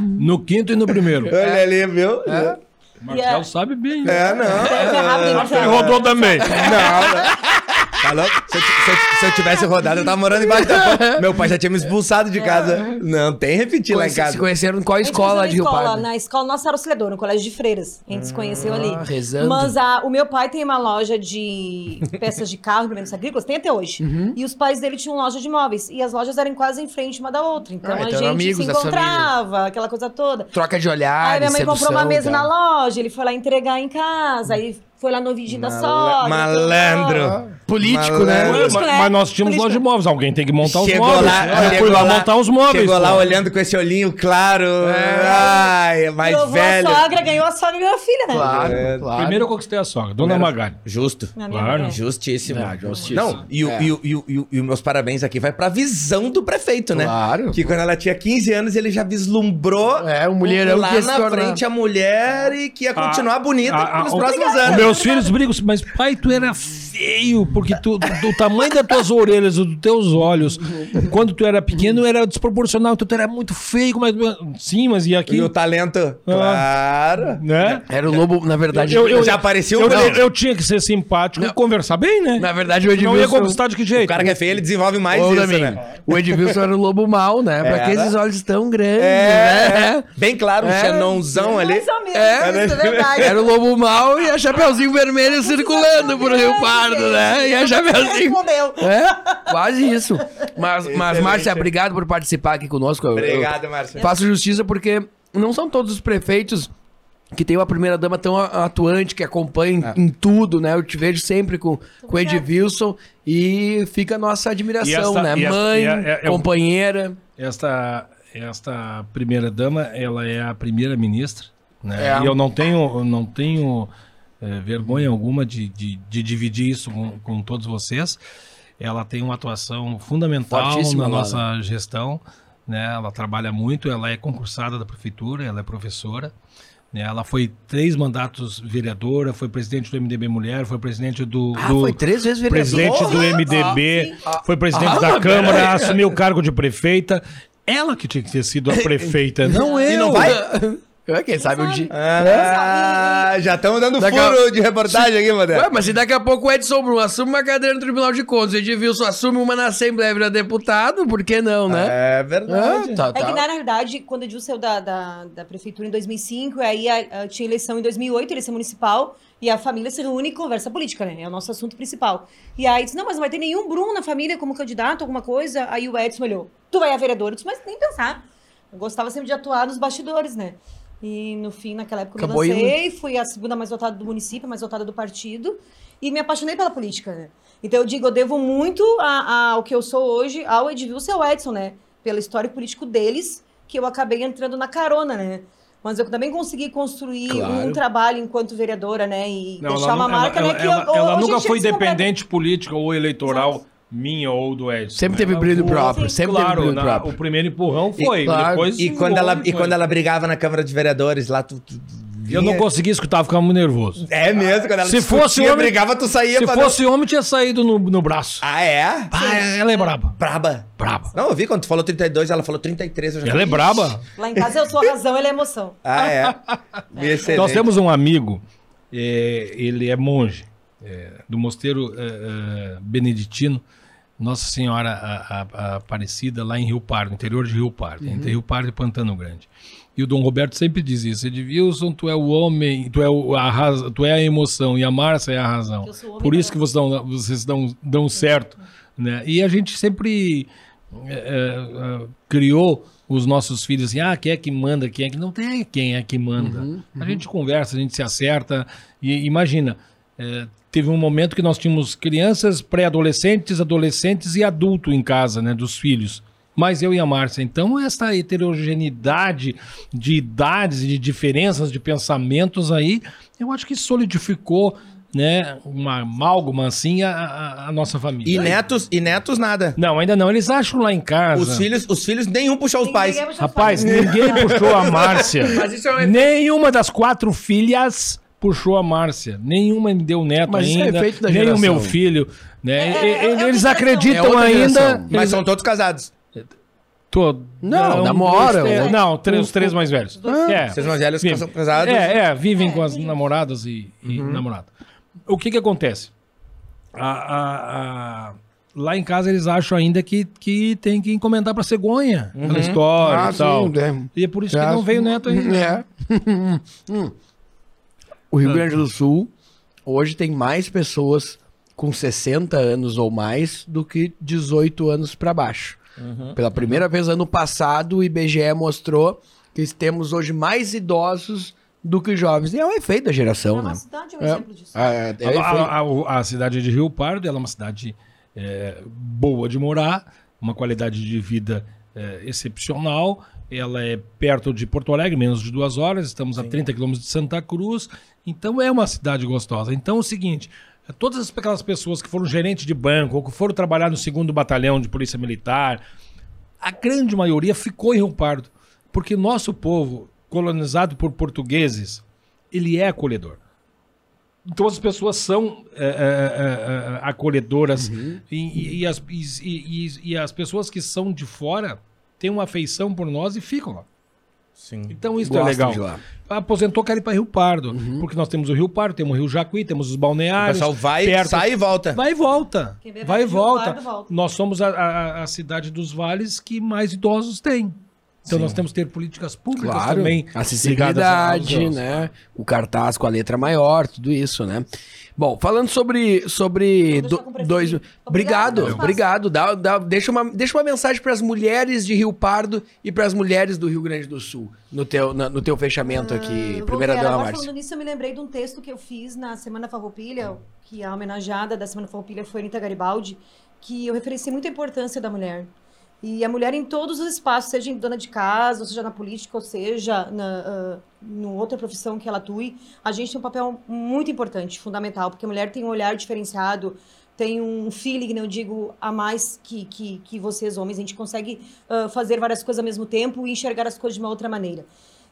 No quinto e no primeiro. Olha ali, viu? É, Marcelo Yeah. sabe bem. né? é não. É hein, Ele Marcelo? rodou também. Não, não. Tá louco? Se eu, se eu- se eu tivesse rodado, eu tava morando embaixo da ponte. Meu pai já tinha me expulsado de casa. Não, tem repetir lá em Se casa. conheceram em qual escola de Rio na escola, Pardo? Na escola Nossa Auxiliadora, no colégio de freiras. A gente se conheceu ali. rezando. Mas a- o meu pai tem uma loja de peças de carro, implementos agrícolas, tem até hoje. Uhum. E os pais dele tinham loja de móveis. E as lojas eram quase em frente uma da outra. Então Ah, a então gente se encontrava, aquela coisa toda. Troca de olhares, Aí minha mãe comprou uma mesa na loja, ele foi lá entregar em casa, aí foi lá no vídeo da sogra. Malandro. Político, Malandro. né? Mas, Político, né? mas nós tínhamos Político. loja de móveis. Alguém tem que montar os Chegou móveis. lá, Eu fui chegou lá lá- montar os móveis. Chegou lá pô. olhando com esse olhinho claro. Ai, é mais Provou velho. a sogra, ganhou a sogra e ganhou a filha, né? Claro, É, claro. Primeiro eu conquistei a sogra, Dona Magali. Justo. Claro. mãe. Justíssimo. É, justíssimo. Não, e, o- É. e, o- e, o- e, o- os meus parabéns aqui vai pra visão do prefeito, né? Claro. Que quando ela tinha 15 anos, ele já vislumbrou É, um mulherão lá na frente a mulher e que ia continuar bonita Ah, ah, nos o- próximos Os anos. Meus filhos brigam, mas pai, tu era feio, porque tu, do tamanho das tuas orelhas, dos teus olhos, quando tu era pequeno, era desproporcional, tu era muito feio, mas sim, mas e aqui, E o talento, claro. né? Era o lobo, na verdade. Eu, eu, Já apareceu eu, eu, eu tinha que ser simpático e conversar bem, né? Na verdade, o Não ia Edmilson... conquistar de que jeito? O cara que é feio, ele desenvolve mais Ô, isso, né? O Edmilson era o lobo mau, né? Pra que Era. esses olhos tão grandes, É, né? bem claro, um É. xanãozão ali. Mais ou menos, É, é verdade. Era o lobo mau e a Chapeuzinho Vermelho circulando por Rio Pardo, né? E a Chapeuzinho... Respondeu. É, quase isso. Mas, mas. Márcia, obrigado por participar aqui conosco. Eu- Obrigado, Márcio. Faço justiça porque não são todos os prefeitos que tem uma primeira dama tão a- atuante, que acompanha É. em, tudo, né? Eu te vejo sempre com, com o Edilson e fica a nossa admiração, E essa- né? e essa- Mãe, é- é- é- companheira. Esta, esta primeira dama, ela é a primeira ministra, né? É. E eu não tenho, eu não tenho eh, vergonha alguma de, de, de dividir isso com, com todos vocês. Ela tem uma atuação fundamental Fortíssima na lá, nossa gestão, né? Ela trabalha muito, ela é concursada da prefeitura, ela é professora. né? Ela foi três mandatos vereadora, foi presidente do MDB Mulher, foi presidente do, Ah, do foi três vezes vereador. presidente do MDB, foi presidente Ah, da mas Câmara, peraí. assumiu o cargo de prefeita. Ela que tinha que ter sido a (laughs) prefeita, não eu. E não vai? (laughs) É, Quem sabe um dia. Ah, já estamos dando Daqui furo a- de reportagem aqui, Ué, Modé. mas se daqui a pouco o Edson Brum assume uma cadeira no Tribunal de Contas, o Edilson assume uma na Assembleia vira deputado, por que não, né? É verdade. Ah, tá, É tá. que, na realidade, quando o Edil saiu da, da, da prefeitura em 2005, aí a- a- tinha eleição em 2008, eleição municipal, e a família se reúne e conversa política, né? É o nosso assunto principal. E aí disse, não, mas não vai ter nenhum Bruno na família como candidato, alguma coisa. Aí o Edson olhou, tu vai a vereador? Eu disse, mas nem pensar. Eu gostava sempre de atuar nos bastidores, né? E no fim, naquela época, eu Acabou me lancei, fui a segunda mais votada do município, mais votada do partido, e me apaixonei pela política, né? Então eu digo, eu devo muito a- a- ao que eu sou hoje ao Edilson e ao Edson, né? Pelo histórico político deles, que eu acabei entrando na carona, né? Mas eu também consegui construir Claro. um trabalho enquanto vereadora, né? E Não, deixar ela, uma nu- marca, ela, né? Que ela- eu, ela nunca foi dependente política ou eleitoral minha ou do Edson. Sempre teve Ela brilho foi- próprio, sempre teve claro, brilho na- próprio. o primeiro empurrão foi. E- claro, depois E quando, ela, outro e foi. quando ela brigava na Câmara de Vereadores, lá tu. tu Eu não conseguia escutar, ficava muito nervoso. É mesmo, quando ela Se discutia, fosse homem- brigava, tu saía Se fosse homem, tinha saído no, no braço. Ah, é? Ah, ela é braba. Braba. Braba. Não, eu vi quando tu falou 32, ela falou 33. Eu já Ela é Ixi. braba. Lá em casa eu sou a razão, ele é a emoção. (laughs) Ah, é. (laughs) Excelente. Nós temos um amigo, é, ele é monge, é, do mosteiro é, é, beneditino, Nossa Senhora a- a- a Aparecida, lá em Rio Pardo, interior de Rio Pardo, entre Rio Pardo e Pantano Grande. E o Dom Roberto sempre diz isso, Edilson, tu é o homem, tu é, o- a, raz- tu é a emoção, e a Márcia é a razão. Por isso que vocês dão, vocês dão, dão certo. Né? E a gente sempre é, é, criou os nossos filhos assim, ah, quem é que manda, quem é que não tem quem é que manda. A gente conversa, a gente se acerta e imagina, é, teve um momento que nós tínhamos crianças, pré-adolescentes, adolescentes e adulto em casa, né, dos filhos. Mas eu e a Márcia, então essa heterogeneidade de idades e de diferenças de pensamentos aí, eu acho que solidificou, né, uma amálgama assim a, a- nossa família. E netos, e netos nada. Não, ainda não. Eles acham lá em casa. Os filhos, os filhos nenhum puxou os pais. Vai Rapaz, ninguém puxou a Márcia. (laughs) Mas isso é um Nenhuma das quatro filhas puxou a Márcia. Nenhuma me deu neto Mas isso é ainda, efeito da nem o geração. meu filho. Né? É, é, é outra eles geração. acreditam É outra ainda. geração. Mas eles- são todos casados. Tô- Não, namoram. dois, três- Um- não, três, os três mais velhos. É, Vocês mais velhos vivem. são casados. É, é, vivem com as namoradas e, e Uhum. namorado. O que que acontece? A- a- a- lá em casa eles acham ainda que, que tem que encomendar pra cegonha aquela história Ah, e tal. sim, é. E é por isso Já- que não veio neto ainda. É. (laughs) O Rio Grande do Sul hoje tem mais pessoas com 60 anos ou mais do que 18 anos para baixo. Pela primeira vez ano passado, o IBGE mostrou que temos hoje mais idosos do que jovens. E é um efeito da geração, A né? cidade é um É. exemplo disso. É, é A, a- cidade de Rio Pardo ela é uma cidade é, boa de morar, uma qualidade de vida é, excepcional. Ela é perto de Porto Alegre, menos de duas horas. Estamos a 30 quilômetros de Santa Cruz. Então é uma cidade gostosa. Então é o seguinte: é, todas aquelas pessoas que foram gerentes de banco ou que foram trabalhar no segundo batalhão de polícia militar, a grande maioria ficou em Rio Pardo, porque nosso povo, colonizado por portugueses, ele é acolhedor. Então as pessoas são é, é, é, é, acolhedoras e, e- e as, e- e- e as pessoas que são de fora têm uma afeição por nós e ficam lá. Sim. Então isso Gostam é legal. de lá. Aposentou, quer ir para Rio Pardo, porque nós temos o Rio Pardo, temos o Rio Jacuí, temos os O balneários. pessoal vai, perto- sai e volta. Vai e volta. Vai e volta. Pardo, volta. Nós somos a, a- a cidade dos vales que mais idosos tem. Então nós temos que ter políticas públicas Claro, também. acessibilidade, né? O cartaz com a letra maior, tudo isso, né? Bom, falando sobre sobre do- dois, Obrigado obrigado. Dá, dá- deixa uma deixa uma mensagem para as mulheres de Rio Pardo e para as mulheres do Rio Grande do Sul no teu na- no teu fechamento aqui, Ah, Eu primeira dama Agora, Márcia. falando nisso, eu me lembrei de um texto que eu fiz na Semana Farroupilha, que a homenageada da Semana Farroupilha foi Anitta Garibaldi, que eu referenciei muito a importância da mulher. E a mulher em todos os espaços, seja em dona de casa, ou seja na política, ou seja na em outra profissão que ela atue, a gente tem um papel muito importante, fundamental, porque a mulher tem um olhar diferenciado, tem um feeling, né, eu digo, a mais que, que, que vocês homens. A gente consegue ah, fazer várias coisas ao mesmo tempo e enxergar as coisas de uma outra maneira.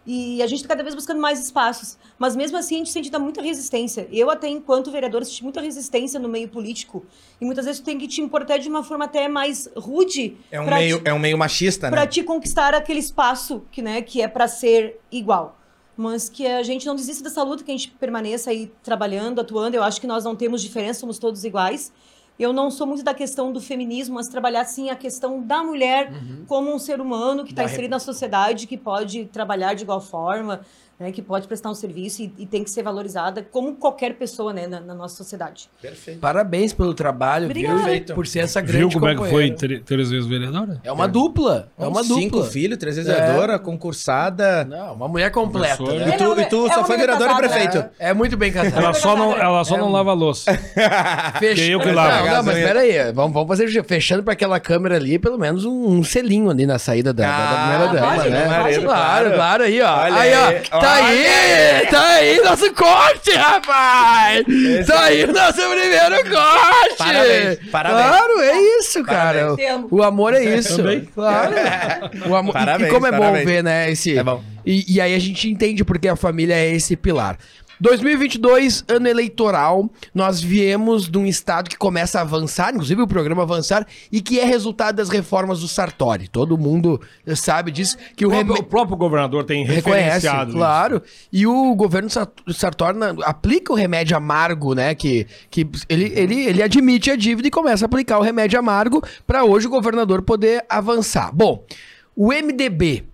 E a gente está cada vez buscando mais espaços. Mas mesmo assim, a gente sente muita resistência. Eu, até enquanto vereadora, senti muita resistência no meio político. E muitas vezes tu tem que te importar de uma forma até mais rude. É um, meio, te- é um meio machista, para né? te conquistar aquele espaço que, né, que é para ser igual. Mas que a gente não desista dessa luta, que a gente permaneça aí trabalhando, atuando. Eu acho que nós não temos diferença, somos todos iguais. Eu não sou muito da questão do feminismo, mas trabalhar sim a questão da mulher como um ser humano que está inserido na sociedade, que pode trabalhar de igual forma, né, que pode prestar um serviço e, e tem que ser valorizada como qualquer pessoa né, na, na nossa sociedade. Perfeito. Parabéns pelo trabalho, Obrigada. viu? Por ser essa grande Viu como é que foi três vezes vereadora? É uma dupla, é uma Cinco dupla. filhos, três vezes É. vereadora, concursada. Não, uma mulher completa, né? E tu, e tu É só foi mulher vereador e prefeito. É, é muito bem casada. Ela só não, ela só É não um- lava a louça. (laughs) Fecha... eu que não, lavo. não, mas peraí, vamos, vamos fazer fechando para aquela câmera ali, pelo menos um, um selinho ali na saída da, da- da Ah, primeira dama, né? claro, claro. claro, aí, ó. Olha aí, ó. Tá aí, tá aí nosso corte, rapaz! Tá aí o nosso primeiro corte! Parabéns, parabéns. Claro, é isso, cara. Parabéns. O amor é isso. Também. Claro. (laughs) O amor... e- Parabéns, e como é bom parabéns. ver, né, esse... É bom. E, e aí a gente entende porque a família é esse pilar. 2022, ano eleitoral, nós viemos de um estado que começa a avançar, inclusive o programa avançar, e que é resultado das reformas do Sartori. Todo mundo sabe disso, que o, O, próprio- o próprio governador tem reconhece, claro. E o governo Sar- Sartori aplica o remédio amargo, né? Que, que ele, ele, ele admite a dívida e começa a aplicar o remédio amargo para hoje o governador poder avançar. Bom, o MDB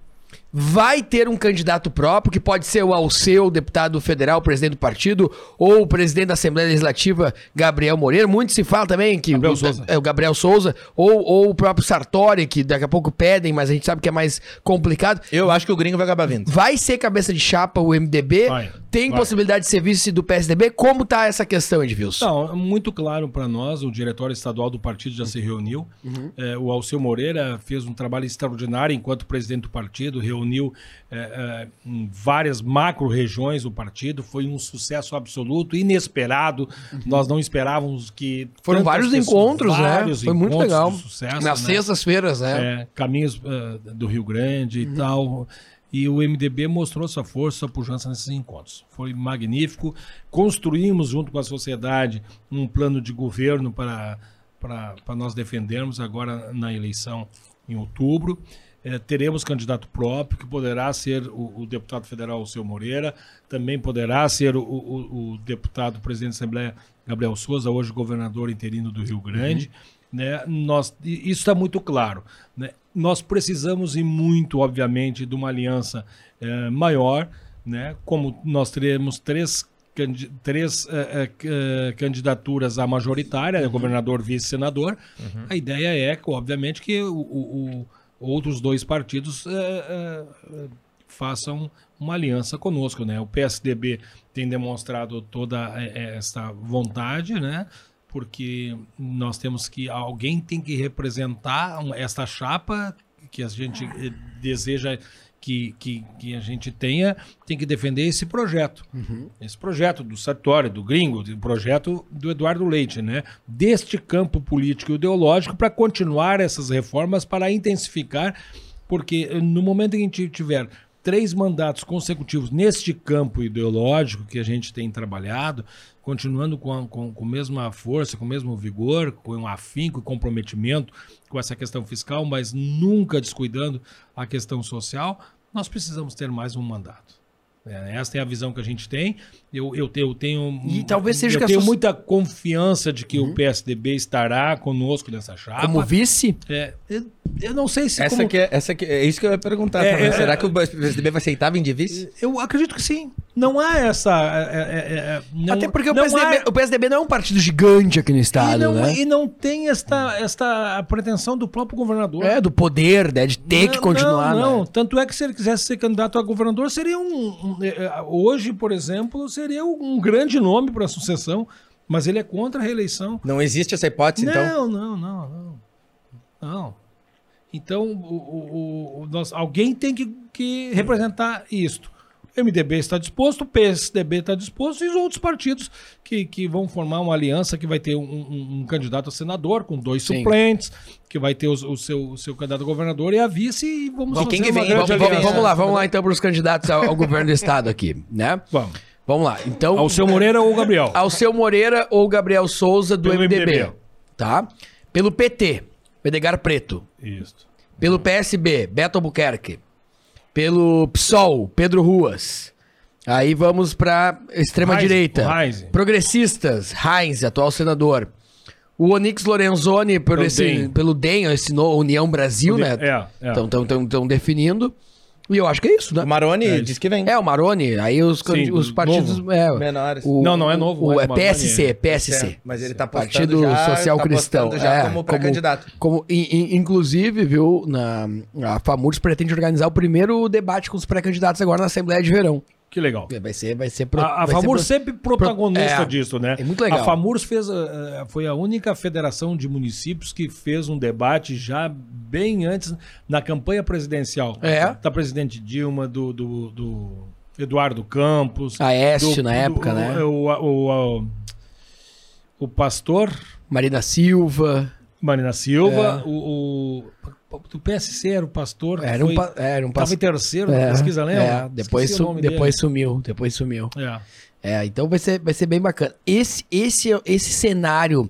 vai ter um candidato próprio, que pode ser o Alceu, deputado federal, presidente do partido, ou o presidente da Assembleia Legislativa, Gabriel Moreira. Muito se fala também que Gabriel o, Souza. é, o Gabriel Souza, ou, ou o próprio Sartori, que daqui a pouco pedem, mas a gente sabe que é mais complicado. Eu acho que o gringo vai acabar vindo. Vai ser cabeça de chapa o MDB? Vai, Tem vai. possibilidade de ser vice do PSDB? Como tá essa questão, Edvilson? Não, muito claro para nós, o diretório estadual do partido já se reuniu. É, o Alceu Moreira fez um trabalho extraordinário enquanto presidente do partido, reuniu é, é, em várias macro-regiões o partido, foi um sucesso absoluto, inesperado. Nós não esperávamos que. Foram vários pessoas- encontros, vários né? Foi muito encontros legal. de Sucesso, Nas né? sextas-feiras, né? É, caminhos eh, do Rio Grande e tal. E o MDB mostrou sua força, sua pujança nesses encontros. Foi magnífico. Construímos, junto com a sociedade, um plano de governo para, para, para nós defendermos agora na eleição em outubro. Eh, teremos candidato próprio, que poderá ser o, o deputado federal, o seu Moreira, também poderá ser o, o, o deputado presidente da Assembleia, Gabriel Souza, hoje governador interino do Rio Grande. Né? Nós, isso está muito claro. Né? Nós precisamos e muito, obviamente, de uma aliança eh, maior, né? como nós teremos três, três eh, eh, candidaturas à majoritária, né? governador, vice, senador. A ideia é, obviamente, que o- o- outros dois partidos eh, eh, façam uma aliança conosco, né? O PSDB tem demonstrado toda eh, eh, essa vontade, né? Porque nós temos que alguém tem que representar essa chapa que a gente eh, deseja que, que, que a gente tenha, tem que defender esse projeto. Esse projeto do Sartori, do Gringo, o projeto do Eduardo Leite, né? Deste campo político e ideológico para continuar essas reformas, para intensificar, porque eh, no momento em que a gente tiver três mandatos consecutivos neste campo ideológico que a gente tem trabalhado, continuando com a, com, com a mesma força, com o mesmo vigor, com um afinco e comprometimento com essa questão fiscal, mas nunca descuidando a questão social, nós precisamos ter mais um mandato. É, essa é a visão que a gente tem. Eu, eu, eu tenho, E talvez seja eu tenho muita confiança de que o PSDB estará conosco nessa chapa. Como vice? É, eu, não sei se Essa como- aqui é, essa aqui, é isso que eu ia perguntar É, também. é, Será é. que o PSDB vai aceitar vir de vice? Eu acredito que sim. Não há essa. é, é, é, é, não- Até porque o não PSDB, há- o PSDB não é um partido gigante aqui no e estado, não, né? e não tem esta, esta pretensão do próprio governador. É, do poder, né? De ter Não, que continuar, Não, não. né? Tanto é que se ele quisesse ser candidato a governador, seria um. um, é, é, hoje, por exemplo, seria um grande nome para a sucessão, mas ele é contra a reeleição. Não existe essa hipótese, então? Não, não, não, não. Não. Então, o, o- o- nós, alguém tem que, que representar isto. O MDB está disposto, o PSDB está disposto e os outros partidos que, que vão formar uma aliança que vai ter um, um- um candidato a senador com dois Sim. suplentes, que vai ter os- o, seu, o seu candidato a governador e a vice e vamos Bom, quem que vem? Vamos, Vamos- vamos- lá, vamos lá então para os candidatos ao, ao governo do estado aqui, né? Vamos. Vamos lá. Então, Ao seu Moreira ou Gabriel? Alceu Moreira ou Gabriel Souza do Pelo MDB, MDB. tá? Pelo PT, Edgar Preto. Isso. Pelo PSB, Beto Albuquerque. Pelo PSOL, Pedro Ruas. Aí vamos pra extrema-direita. Progressistas, Heinz, atual senador. O Onix Lorenzoni por Pelo esse, DEM. pelo DEM, esse no, União Brasil, né? é, é. Estão definindo. E eu acho que é isso, né? O Maroni É, diz que vem. É, o Maroni, aí os, Sim, os do partidos. É, Menores. o- Não, não é novo, O, é é Maroni, PSC, é. PSC. É, mas ele tá postando Partido já, Social tá Cristão. já é, como pré-candidato. Como, in- in- inclusive, viu, na, a FAMURS pretende organizar o primeiro debate com os pré-candidatos agora na Assembleia de Verão. Que legal. Vai ser, vai ser pro- A, a vai ser FAMURS pro- sempre protagonista é, disso, né? é muito legal. A FAMURS fez, eh, foi a única federação de municípios que fez um debate já bem antes, na campanha presidencial. É. Da presidente Dilma, do, do, do Eduardo Campos. Aécio, do- na época, né? O, o, o, o pastor Marina Silva. Marina Silva, É. o, o do PSC era o pastor. Era um, pa- era um Tava pass- em terceiro na é, pesquisa, lembra? É, depois, su- depois sumiu. Depois sumiu. É. É, então vai ser, vai ser bem bacana. Esse, esse, esse cenário.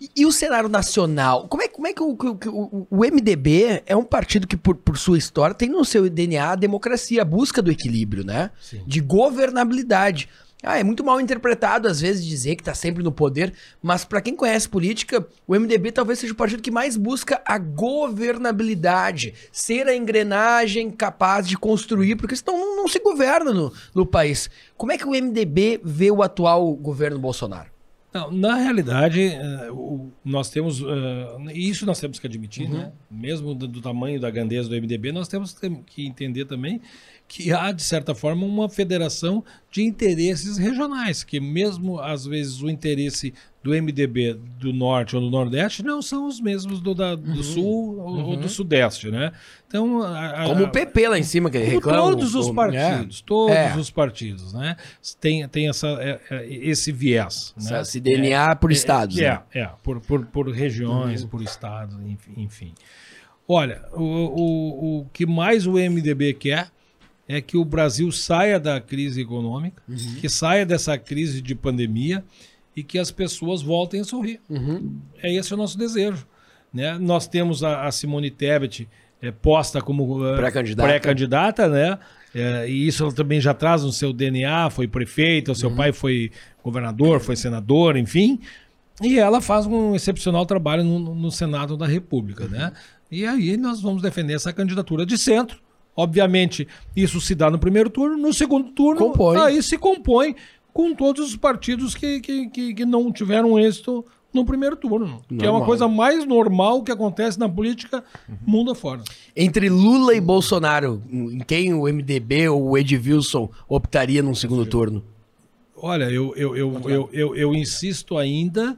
E, e o cenário nacional? Como é, como é que, o, que o, o MDB é um partido que, por, por sua história, tem no seu DNA a democracia, a busca do equilíbrio, né? Sim. De governabilidade. Ah, é muito mal interpretado, às vezes, dizer que tá sempre no poder, mas para quem conhece política, o MDB talvez seja o partido que mais busca a governabilidade, ser a engrenagem capaz de construir, porque senão não, não se governa no, no país. Como é que o MDB vê o atual governo Bolsonaro? Não, na realidade, eh, nós temos, eh, e isso nós temos que admitir, né? Mesmo do, do tamanho da grandeza do MDB, nós temos que entender também que há, de certa forma, uma federação de interesses regionais, que mesmo, às vezes, o interesse do MDB do Norte ou do Nordeste não são os mesmos do, da- do Sul ou, ou do Sudeste, né? Então, a- a- Como o PP lá em cima, que reclama. todos os partidos, é. todos É. os partidos, né? Tem, tem essa, é, é, esse viés. né? Esse DNA por estados. É, né? é, por, por, por regiões, por estados, enfim, enfim. Olha, o, o, o que mais o MDB quer é que o Brasil saia da crise econômica, que saia dessa crise de pandemia e que as pessoas voltem a sorrir. É esse o nosso desejo. Né? Nós temos a, a Simone Tebet é, posta como eh, Pré-candidata. pré-candidata, né? É, e isso ela também já traz no seu DNA, foi prefeita, o seu pai foi governador, foi senador, enfim. E ela faz um excepcional trabalho no, no Senado da República, né? E aí nós vamos defender essa candidatura de centro. Obviamente, isso se dá no primeiro turno, no segundo turno, Compõe. aí se compõe com todos os partidos que, que, que, que não tiveram êxito no primeiro turno. Que é uma Normal. coisa mais normal que acontece na política mundo afora. Entre Lula e Bolsonaro, em quem o MDB ou o Edvilson optaria num segundo turno? Olha, eu, eu, eu, eu, eu, eu insisto ainda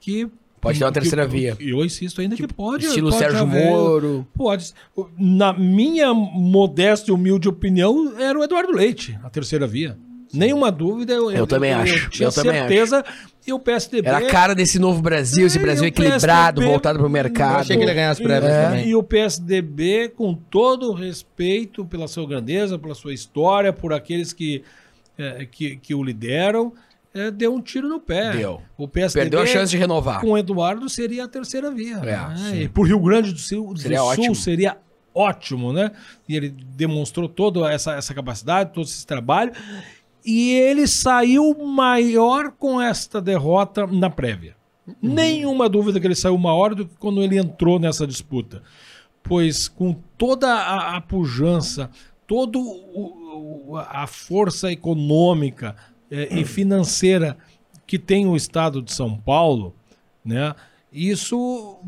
que. Pode ter uma terceira que- via. Eu insisto ainda que pode. Estilo pode Sérgio haver- Moro. Pode. Na minha modesta e humilde opinião, era o Eduardo Leite, a terceira via. Nenhuma dúvida. Eu, Eu também acho, tinha eu também certeza. E o PSDB. Era a cara desse novo Brasil, esse É, Brasil o equilibrado, PSDB voltado pro Eu mercado. achei que ele ia ganhar as prévias e, também. E o PSDB, com todo o respeito pela sua grandeza, pela sua história, por aqueles que, eh, que, que o lideram, eh, deu um tiro no pé. Deu. O PSDB, Perdeu a chance de renovar. com o Eduardo, seria a terceira via. É, né? E pro Rio Grande do Sul, do Seria Sul ótimo. seria ótimo, né? E ele demonstrou toda essa, essa capacidade, todo esse trabalho. E ele saiu maior com esta derrota na prévia. Nenhuma dúvida que ele saiu maior do que quando ele entrou nessa disputa. Pois com toda a, a pujança, toda a força econômica eh, e financeira que tem o estado de São Paulo, né? Isso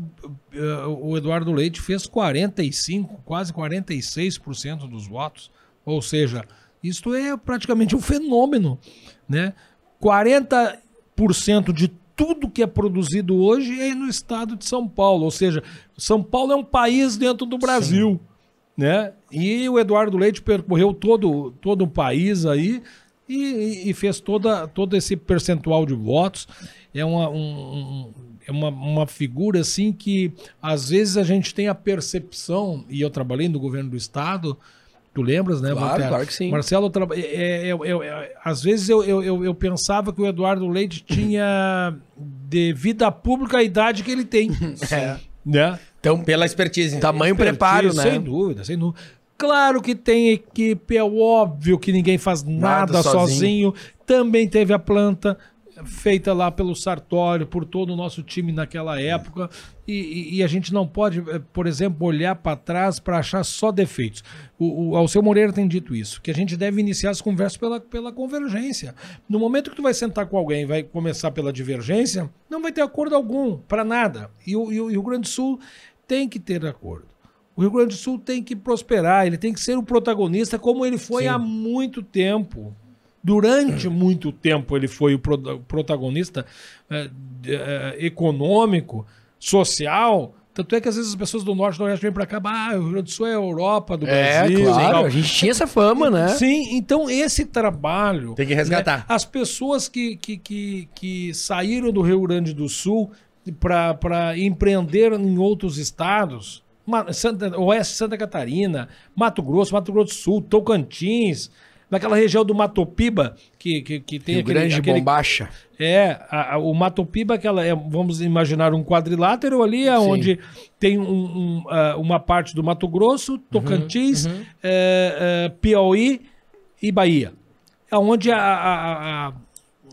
eh, o Eduardo Leite fez 45, quase 46% dos votos. Ou seja, isto é praticamente um fenômeno, né? 40% de tudo que é produzido hoje é no estado de São Paulo, ou seja, São Paulo é um país dentro do Brasil, né? E o Eduardo Leite percorreu todo, todo o país aí e, e fez toda, todo esse percentual de votos. É uma, um- é uma, uma figura assim que às vezes a gente tem a percepção, e eu trabalhei no governo do estado, tu lembras, né? Claro, claro que sim. Marcelo, é- é- é- é- às vezes eu, eu, eu, eu pensava que o Eduardo Leite tinha, (laughs) devido à pública, a idade que ele tem. (laughs) É. Né? Então, Pela expertise. tamanho preparo, né? Sem dúvida, sem dúvida. Claro que tem equipe, é óbvio que ninguém faz nada, Nada sozinho. Também teve a planta feita lá pelo Sartório, por todo o nosso time naquela época. E, e- e a gente não pode, eh, por exemplo, olhar para trás para achar só defeitos. O, o Alceu Moreira tem dito isso, que a gente deve iniciar as conversas pela, pela convergência. No momento que tu vai sentar com alguém e vai começar pela divergência, não vai ter acordo algum, para nada. E o, e o Rio Grande do Sul tem que ter acordo. O Rio Grande do Sul tem que prosperar, ele tem que ser o protagonista como ele foi há muito tempo. Durante (clears throat) muito tempo ele foi o pro- protagonista de- eh, econômico, social. Tanto é que às vezes as pessoas do Norte e do Nordeste vêm para cá, ah, o Rio Grande do Sul é a Europa do É, Brasil. e claro, tal." a gente tinha essa fama, né? Sim, então esse trabalho. Tem que resgatar. né, as pessoas que, que, que, que saíram do Rio Grande do Sul para empreender em outros estados, Santa, Oeste Santa Catarina, Mato Grosso, Mato Grosso do Sul, Tocantins, naquela região do Matopiba, que, que, que tem Rio Grande Bombacha. é, a- a- o Mato Piba, aquela é, vamos imaginar um quadrilátero ali, onde tem um- um, ah, uma parte do Mato Grosso, Tocantins, eh, eh, Piauí e Bahia. É onde a- a-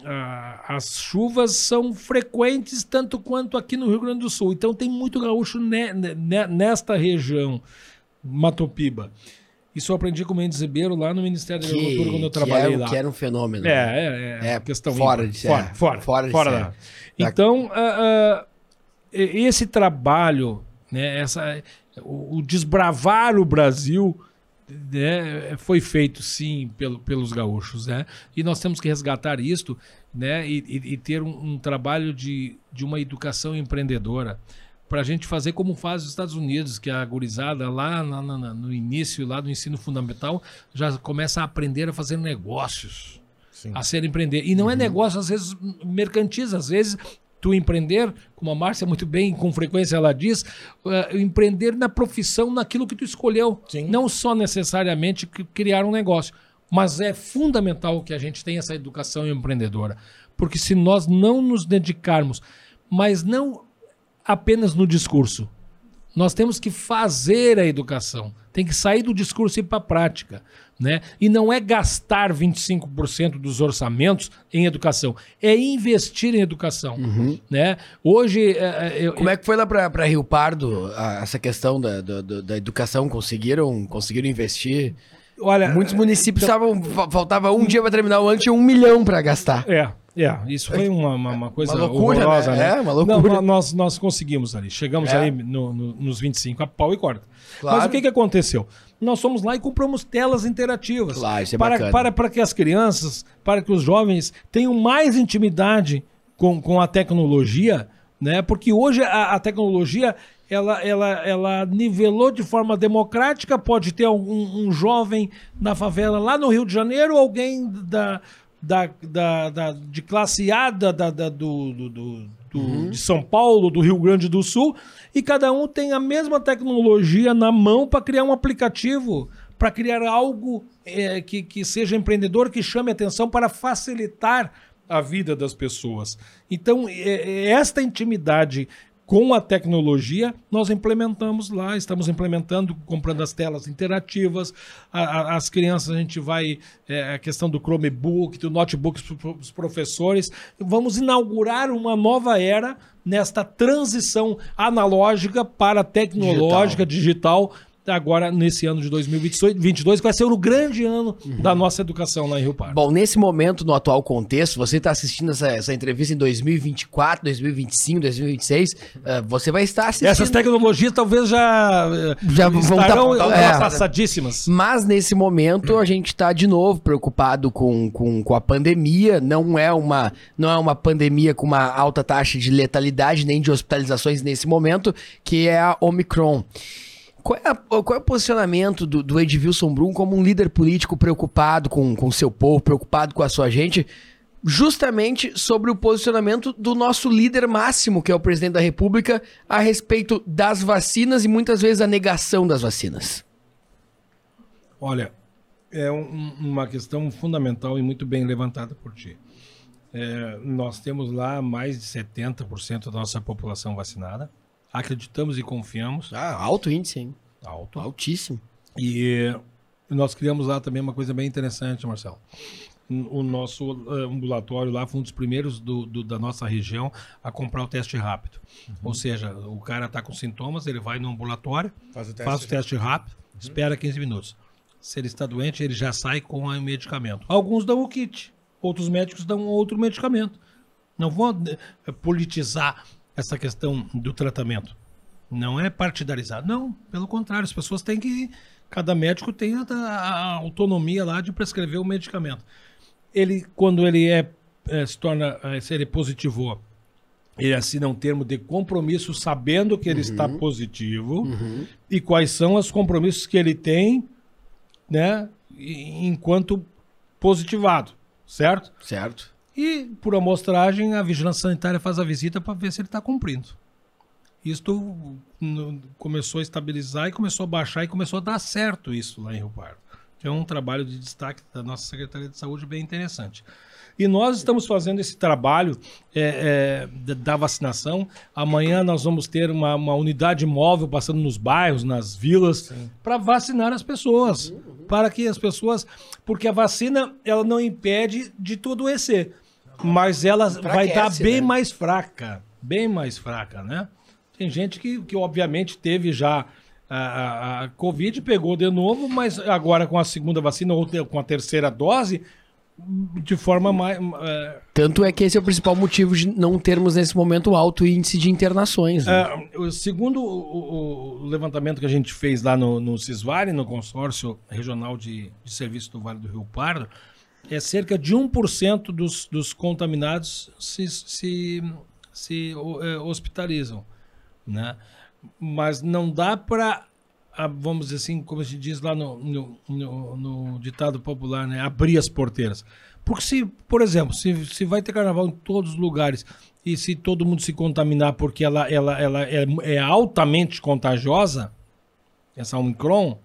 a- a- as chuvas são frequentes tanto quanto aqui no Rio Grande do Sul. Então tem muito gaúcho ne- ne- nesta região, Mato Piba. Isso eu aprendi com o Mendes Ribeiro lá no Ministério da Agricultura quando eu que trabalhei era, lá. que era um fenômeno. É, é, é, É, uma questão fora ímpar. de fora, fora, Fora fora, de da-. Então, ah, ah, e- esse trabalho, né, essa, o, o desbravar o Brasil, né, foi feito sim pelo, pelos gaúchos, né? E nós temos que resgatar isto, né, e, e- e ter um, um trabalho de, de uma educação empreendedora para a gente fazer como faz os Estados Unidos, que a gurizada lá na- na- no início lá do ensino fundamental já começa a aprender a fazer negócios, a ser empreender. E não é negócio às vezes mercantis, às vezes tu empreender, como a Márcia muito bem, com frequência ela diz, uh, empreender na profissão, naquilo que tu escolheu. Sim. Não só necessariamente criar um negócio. Mas é fundamental que a gente tenha essa educação empreendedora. Porque se nós não nos dedicarmos, mas não apenas no discurso, nós temos que fazer a educação. Tem que sair do discurso e ir para a prática. Né? E não é gastar 25% dos orçamentos em educação, é investir em educação. Né? Hoje. é, é, eu- Como é que foi lá pra Rio Pardo a- essa questão da, da, da- educação? Conseguiram, conseguiram investir? olha, Muitos municípios estavam. fa- Faltava um dia pra terminar o ano, tinha um milhão pra gastar. É, é, isso foi uma, uma, uma coisa Uma loucura, horrorosa, né? né? É, uma loucura. Não, nó- nós, nós conseguimos ali, chegamos É. ali no- no- nos 25, a pau e corta. Claro. Mas o que, que aconteceu? Nós fomos lá e compramos telas interativas. Claro, isso é para, bacana. para, para que as crianças, para que os jovens tenham mais intimidade com, com a tecnologia, né? Porque hoje a, a tecnologia ela, ela, ela nivelou de forma democrática. Pode ter um, um jovem na favela lá no Rio de Janeiro, alguém da, da, da, da- de classe A da, da- da- do, do- do- do- de São Paulo, do Rio Grande do Sul, e cada um tem a mesma tecnologia na mão para criar um aplicativo, para criar algo eh, que, que seja empreendedor, que chame atenção para facilitar a vida das pessoas. Então, eh, eh, esta intimidade com a tecnologia, nós implementamos lá, estamos implementando, comprando as telas interativas, a- a- as crianças, a gente vai, é, a questão do Chromebook, do notebook para os professores. Vamos inaugurar uma nova era nesta transição analógica para tecnológica, digital, agora nesse ano de 2022, que vai ser o grande ano da nossa educação lá em Rio Pardo. Bom, nesse momento, no atual contexto, você está assistindo essa, essa entrevista em 2024, 2025, 2026, eh, você vai estar assistindo. Essas tecnologias talvez já, eh, Já vão estarão tá- é. ultrapassadíssimas. Mas nesse momento a gente está de novo preocupado com, com, com a pandemia. Não é, uma, não é uma pandemia com uma alta taxa de letalidade nem de hospitalizações nesse momento, que é a Omicron. Qual é, a- qual é o posicionamento do, do Edvilson Brum como um líder político preocupado com o seu povo, preocupado com a sua gente, justamente sobre o posicionamento do nosso líder máximo, que é o presidente da República, a respeito das vacinas e muitas vezes a negação das vacinas? Olha, é um- uma questão fundamental e muito bem levantada por ti. É, nós temos lá mais de 70% da nossa população vacinada. Acreditamos e confiamos. Ah, alto índice, hein? Alto. Altíssimo. E nós criamos lá também uma coisa bem interessante, Marcelo. O nosso eh, ambulatório lá foi um dos primeiros do- do- da nossa região a comprar o teste rápido. Ou seja, o cara está com sintomas, ele vai no ambulatório, Faz o teste. faz o teste rápido, espera 15 minutos. Se ele está doente, ele já sai com o medicamento. Alguns dão o kit, outros médicos dão outro medicamento. Não vão eh, politizar essa questão do tratamento. Não é partidarizar. Não, pelo contrário, as pessoas têm que. Cada médico tem a, a autonomia lá de prescrever o medicamento. Ele, quando ele é, eh, se torna, eh, se ele positivou, ele assina um termo de compromisso sabendo que ele está positivo e quais são os compromissos que ele tem, né, enquanto positivado, certo? Certo. E, por amostragem, a vigilância sanitária faz a visita para ver se ele está cumprindo. Isto começou a estabilizar e começou a baixar e começou a dar certo isso lá em Rio Pardo. É um trabalho de destaque da nossa Secretaria de Saúde bem interessante. E nós estamos fazendo esse trabalho é, é, da- vacinação. Amanhã nós vamos ter uma, uma unidade móvel passando nos bairros, nas vilas, para vacinar as pessoas. Para que as pessoas. Porque a vacina ela não impede de tu adoecer. Mas ela vai dar Enfraquece, bem né? mais fraca. Bem mais fraca, né? Tem gente que, que obviamente teve já a, a, a Covid, pegou de novo, mas agora com a segunda vacina ou com a terceira dose, de forma mais. é, Tanto é que esse é o principal motivo de não termos nesse momento alto índice de internações. né? É, segundo o, o- levantamento que a gente fez lá no, no Cisvale, no consórcio regional de, de serviço do Vale do Rio Pardo, é cerca de 1% dos, dos contaminados se, se, se é, hospitalizam. Né? Mas não dá para, vamos dizer assim, como se diz lá no, no, no- no ditado popular, né? abrir as porteiras. Porque se, por exemplo, se, se vai ter carnaval em todos os lugares e se todo mundo se contaminar porque ela, ela, ela é, é altamente contagiosa, essa Omicron,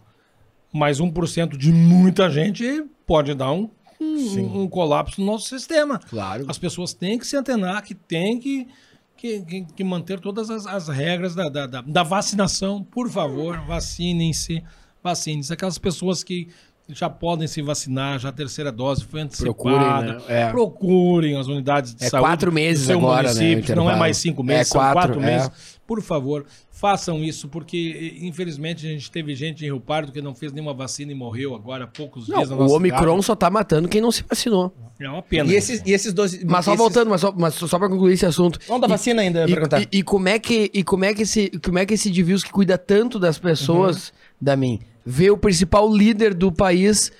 mais 1% de muita gente pode dar um, um, um colapso no nosso sistema. Claro. As pessoas têm que se antenar, que têm que, que, que, que manter todas as, as regras da, da, da, da vacinação. Por favor, vacinem-se. Vacinem-se. Aquelas pessoas que já podem se vacinar, já a terceira dose foi antecipada. Procurem, né? É. Procurem as unidades de É saúde. quatro do meses agora, né, não é mais cinco meses, É são quatro, quatro é. meses. Por favor, façam isso, porque infelizmente a gente teve gente em Rio Pardo que não fez nenhuma vacina e morreu agora há poucos Não, dias na o nossa Omicron cidade. só tá matando quem não se vacinou. É uma pena. E esses, e esses 12. Mas só esses- voltando, mas só, mas só pra concluir esse assunto. Vamos da vacina ainda, eu ia perguntar. E, e, e como é que e como é que esse como é que esse Divius que cuida tanto das pessoas, da mim, vê o principal líder do país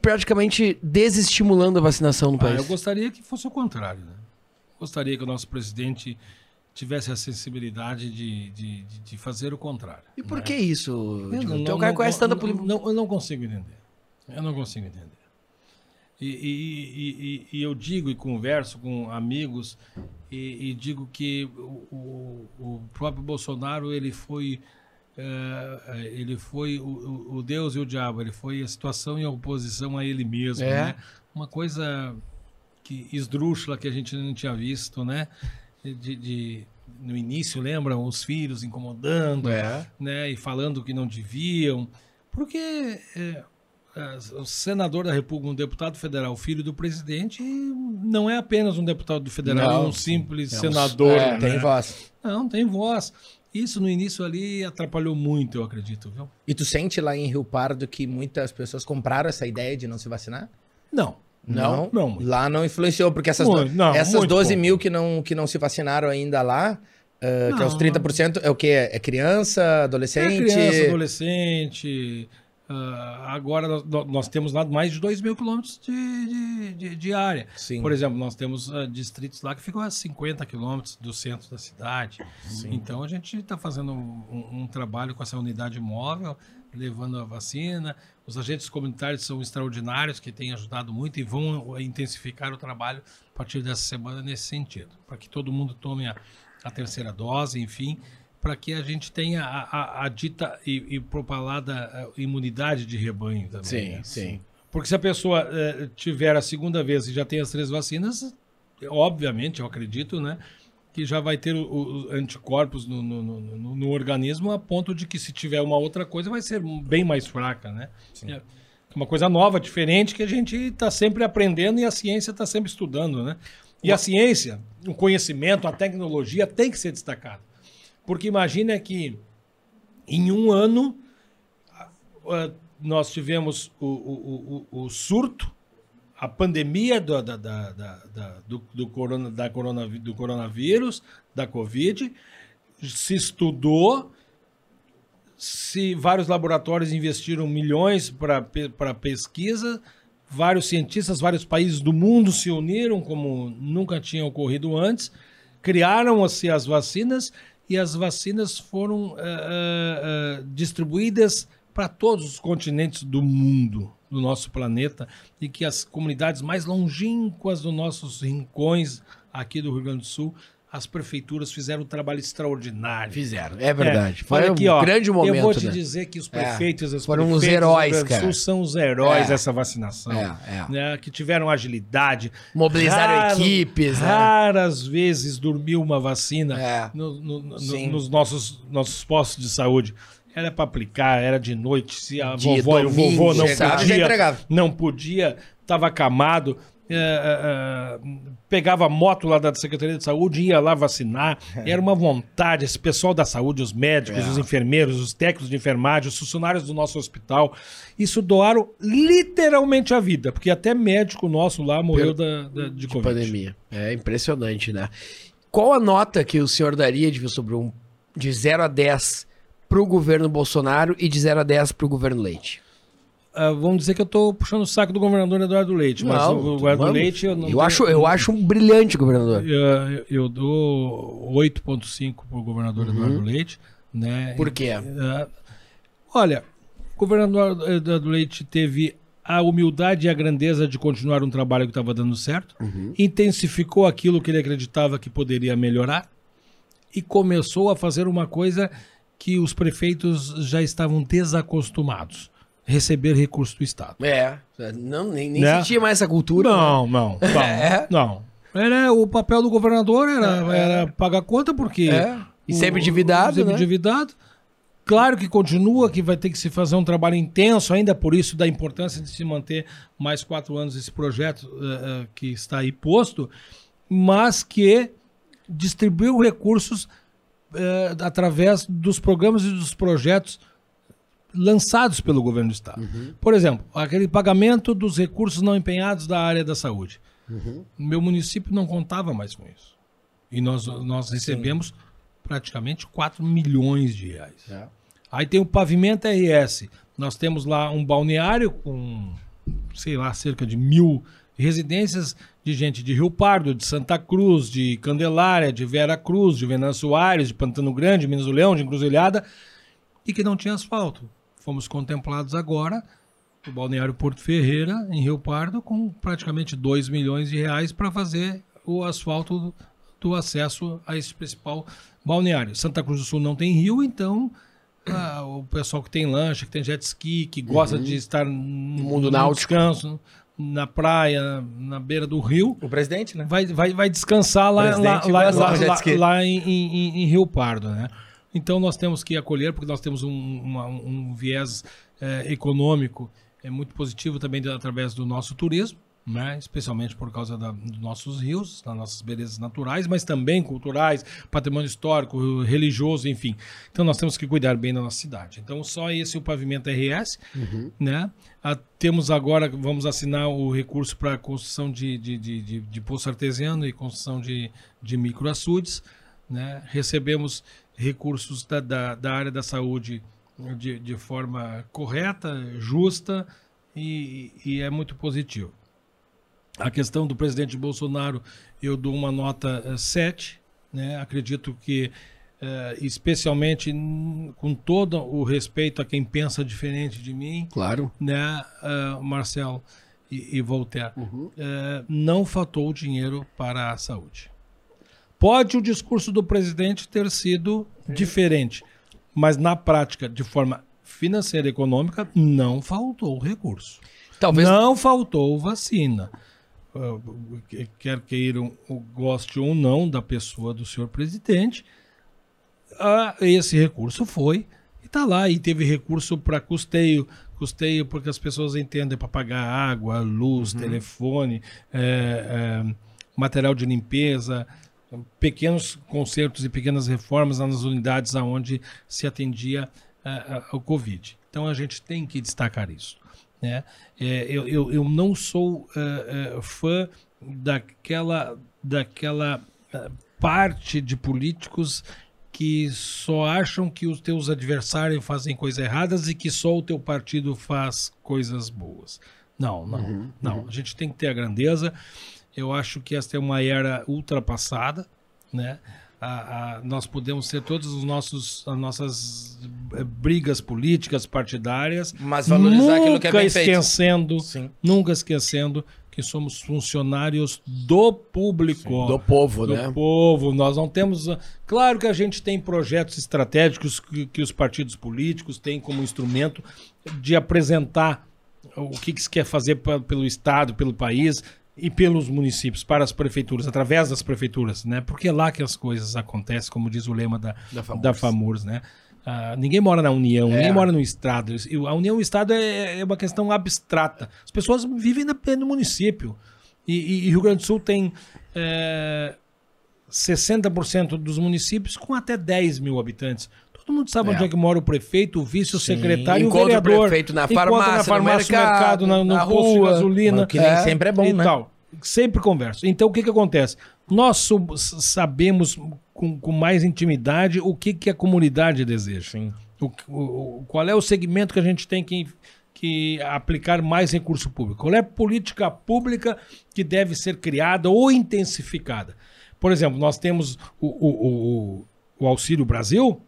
praticamente desestimulando a vacinação no Ah, país? eu gostaria que fosse o contrário. Né? Gostaria que o nosso presidente tivesse a sensibilidade de, de, de- fazer o contrário. E por que isso? Eu Tipo, não- o cara não- conhece tanto a poli- não, Eu não consigo entender. Eu não consigo entender. E, e- e- e- e eu digo e converso com amigos e, e digo que o, o- próprio Bolsonaro ele foi eh, ele foi o, o- o Deus e o diabo. Ele foi a situação em oposição a ele mesmo. É. né? Uma coisa que esdrúxula que a gente não tinha visto, né? De, de- no início, lembram os filhos incomodando, É. né? E falando que não deviam, porque é, o senador da República, um deputado federal, filho do presidente, não é apenas um deputado federal, Não, é um simples é um- senador. é, né? Tem voz. Não, tem voz. Isso no início ali atrapalhou muito, eu acredito, viu? E tu sente lá em Rio Pardo que muitas pessoas compraram essa ideia de não se vacinar? Não. Não, Não, lá não influenciou, porque essas, Muito, não, essas muito 12 pouco. mil que não, que não se vacinaram ainda lá, ah, que é os Não, 30%, é o quê? É criança, É adolescente? criança, adolescente. ah, agora nós, nós temos lá mais de 2 mil quilômetros de, de, de- de área. Sim. Por exemplo, nós temos ah, distritos lá que ficam a 50 quilômetros do centro da cidade. Então a gente está fazendo um, um trabalho com essa unidade móvel, levando a vacina. Os agentes comunitários são extraordinários, que têm ajudado muito e vão intensificar o trabalho a partir dessa semana nesse sentido, para que todo mundo tome a, a terceira dose, enfim, para que a gente tenha a, a- a dita e, e propalada ah, imunidade de rebanho também. Sim, né? sim. Porque se a pessoa eh, tiver a segunda vez e já tem as três vacinas, obviamente, eu acredito, né? Que já vai ter os anticorpos no, no- no- no- organismo a ponto de que se tiver uma outra coisa vai ser bem mais fraca, né? É uma coisa nova, diferente, que a gente está sempre aprendendo e a ciência está sempre estudando, né? E a ciência, o conhecimento, a tecnologia tem que ser destacado. Porque imagina que em um ano nós tivemos o, o- o- o surto, a pandemia do, da, da- da- do, do corona, da coronaví- do coronavírus, da Covid, se estudou, se vários laboratórios investiram milhões para pesquisa, vários cientistas, vários países do mundo se uniram, como nunca tinha ocorrido antes, criaram-se as vacinas e as vacinas foram eh, eh, distribuídas para todos os continentes do mundo, do nosso planeta, e que as comunidades mais longínquas dos nossos rincões aqui do Rio Grande do Sul, as prefeituras fizeram um trabalho extraordinário. Fizeram, é verdade. É, Foi um ó, grande momento, Eu vou te né? dizer que os prefeitos e as Foram os heróis, Rio Grande do cara. Sul são os heróis É. dessa vacinação. É, é. né, que tiveram agilidade. Mobilizaram Raro- equipes, né? Raras vezes dormiu uma vacina É. no- no- no- nos nossos, nossos postos de saúde. Era para aplicar, era de noite. Se a De vovó e o domingo, vovô não chegava já podia, entregava. não podia, estava acamado. é, é, é, pegava a moto lá da Secretaria de Saúde, ia lá vacinar. Era uma vontade. Esse pessoal da saúde, os médicos, É. os enfermeiros, os técnicos de enfermagem, os funcionários do nosso hospital, isso doaram literalmente a vida, porque até médico nosso lá morreu da, da- de, de Covid. pandemia. É impressionante, né? Qual a nota que o senhor daria de, sobre um, de 0 a 10 pro governo Bolsonaro e de 0 a 10 pro governo Leite? Ah, vamos dizer que eu tô puxando o saco do governador Eduardo Leite, mas o o Eduardo vamos. Leite eu não eu tenho- acho, eu acho um brilhante governador. eu, eu dou 8.5 pro governador Eduardo Leite, né? Por quê? Ah, olha, o governador Eduardo Leite teve a humildade e a grandeza de continuar um trabalho que estava dando certo, intensificou aquilo que ele acreditava que poderia melhorar e começou a fazer uma coisa que os prefeitos já estavam desacostumados: receber recursos do Estado. É, não, nem, nem Né? sentia mais essa cultura. Não, não, (laughs) não. É? não. Era, o papel do governador era, era pagar conta, porque. É. E sempre endividado, Sempre né? endividado. Claro que continua, que vai ter que se fazer um trabalho intenso, ainda por isso da importância de se manter mais quatro anos esse projeto eh, que está aí posto, mas que distribuiu recursos eh, através dos programas e dos projetos lançados pelo governo do Estado. Por exemplo, aquele pagamento dos recursos não empenhados da área da saúde. Meu município não contava mais com isso. E nós, nós recebemos praticamente 4 milhões de reais. É. Aí tem o pavimento RS. Nós temos lá um balneário com, sei lá, cerca de mil residências de gente de Rio Pardo, de Santa Cruz, de Candelária, de Vera Cruz, de Venâncio Aires, de Pantano Grande, Minas do Leão, de Encruzilhada, e que não tinha asfalto. Fomos contemplados agora, o Balneário Porto Ferreira, em Rio Pardo, com praticamente 2 milhões de reais para fazer o asfalto do, acesso a esse principal balneário. Santa Cruz do Sul não tem rio, então ah, o pessoal que tem lancha, que tem jet ski, que gosta de estar no mundo náutico. descanso, na praia, na beira do rio, O presidente, né? vai, vai, vai descansar lá, lá, lá, lá, lá- em, em- em Rio Pardo, né? Então nós temos que acolher, porque nós temos um, uma- um viés eh, econômico é muito positivo também através do nosso turismo, né? especialmente por causa da- dos nossos rios, das nossas belezas naturais, mas também culturais, patrimônio histórico, religioso, enfim. Então nós temos que cuidar bem da nossa cidade. Então só esse é o pavimento RS, né? Ah, temos agora, vamos assinar o recurso para a construção de, de, de, de, de poço artesiano e construção de, de microaçudes, né? Recebemos recursos da, da, da área da saúde de, de forma correta, justa e, e é muito positivo. A questão do presidente Bolsonaro, eu dou uma nota eh, 7, né? Acredito que, eh, especialmente com todo o respeito a quem pensa diferente de mim, Claro. né, ah, Marcelo e, e Voltaire, eh, não faltou dinheiro para a saúde. Pode o discurso do presidente ter sido diferente, mas na prática, de forma financeira e econômica, não faltou recurso. Talvez. Não faltou vacina. Ah, Quer queiram goste ou não da pessoa do senhor presidente, ah, esse recurso foi e está lá. E teve recurso para custeio. Custeio porque as pessoas entendem para pagar água, luz, telefone, eh, eh, material de limpeza, pequenos consertos e pequenas reformas nas unidades aonde se atendia ah, ao Covid. Então a gente tem que destacar isso. Né? É, eu, eu, eu não sou ah, ah, fã daquela, daquela ah, parte de políticos que só acham que os teus adversários fazem coisas erradas e que só o teu partido faz coisas boas. Não, não, não. A gente tem que ter a grandeza. Eu acho que esta é uma era ultrapassada, né? A- a- nós podemos ter todos os nossos as nossas eh, brigas políticas partidárias, Mas valorizar aquilo que é nunca bem feito. esquecendo, Sim. nunca esquecendo que somos funcionários do público, Do povo, do né? povo. Nós não temos. ah, Claro que a gente tem projetos estratégicos que, que os partidos políticos têm como instrumento de apresentar o que, que se quer fazer pa- pelo Estado, pelo país e pelos municípios, para as prefeituras, através das prefeituras, né? Porque é lá que as coisas acontecem, como diz o lema da, Da FAMURS. da FAMURS, né? Ah, ninguém mora na União, É. ninguém mora no Estado. A União e o Estado é, é uma questão abstrata. As pessoas vivem na- no município. E, e- e Rio Grande do Sul tem é, 60% dos municípios com até 10 mil habitantes. Todo mundo sabe É. onde é que mora o prefeito, o vice, o secretário o Encontra o vereador. prefeito na farmácia, na farmácia, no mercado, mercado, na- no na posto de rua. gasolina. Mas que nem sempre é bom, né? tal. Sempre converso. Então, o que, que acontece? Nós sabemos com, com mais intimidade o que, que a comunidade deseja. O, o- o- qual é o segmento que a gente tem que, que aplicar mais recurso público? Qual é a política pública que deve ser criada ou intensificada? Por exemplo, nós temos o, o, o, o Auxílio Brasil,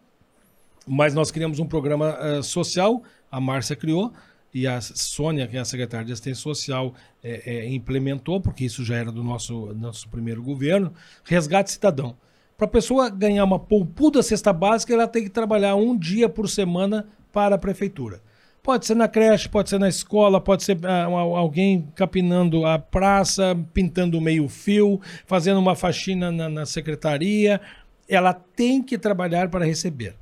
mas nós criamos um programa eh, social, a Márcia criou, e a Sônia, que é a secretária de Assistência Social, é, é, implementou, porque isso já era do nosso, nosso primeiro governo, resgate cidadão. Para a pessoa ganhar uma poupuda cesta básica, ela tem que trabalhar um dia por semana para a prefeitura. Pode ser na creche, pode ser na escola, pode ser ah, alguém capinando a praça, pintando meio fio, fazendo uma faxina na, na secretaria. Ela tem que trabalhar para receber.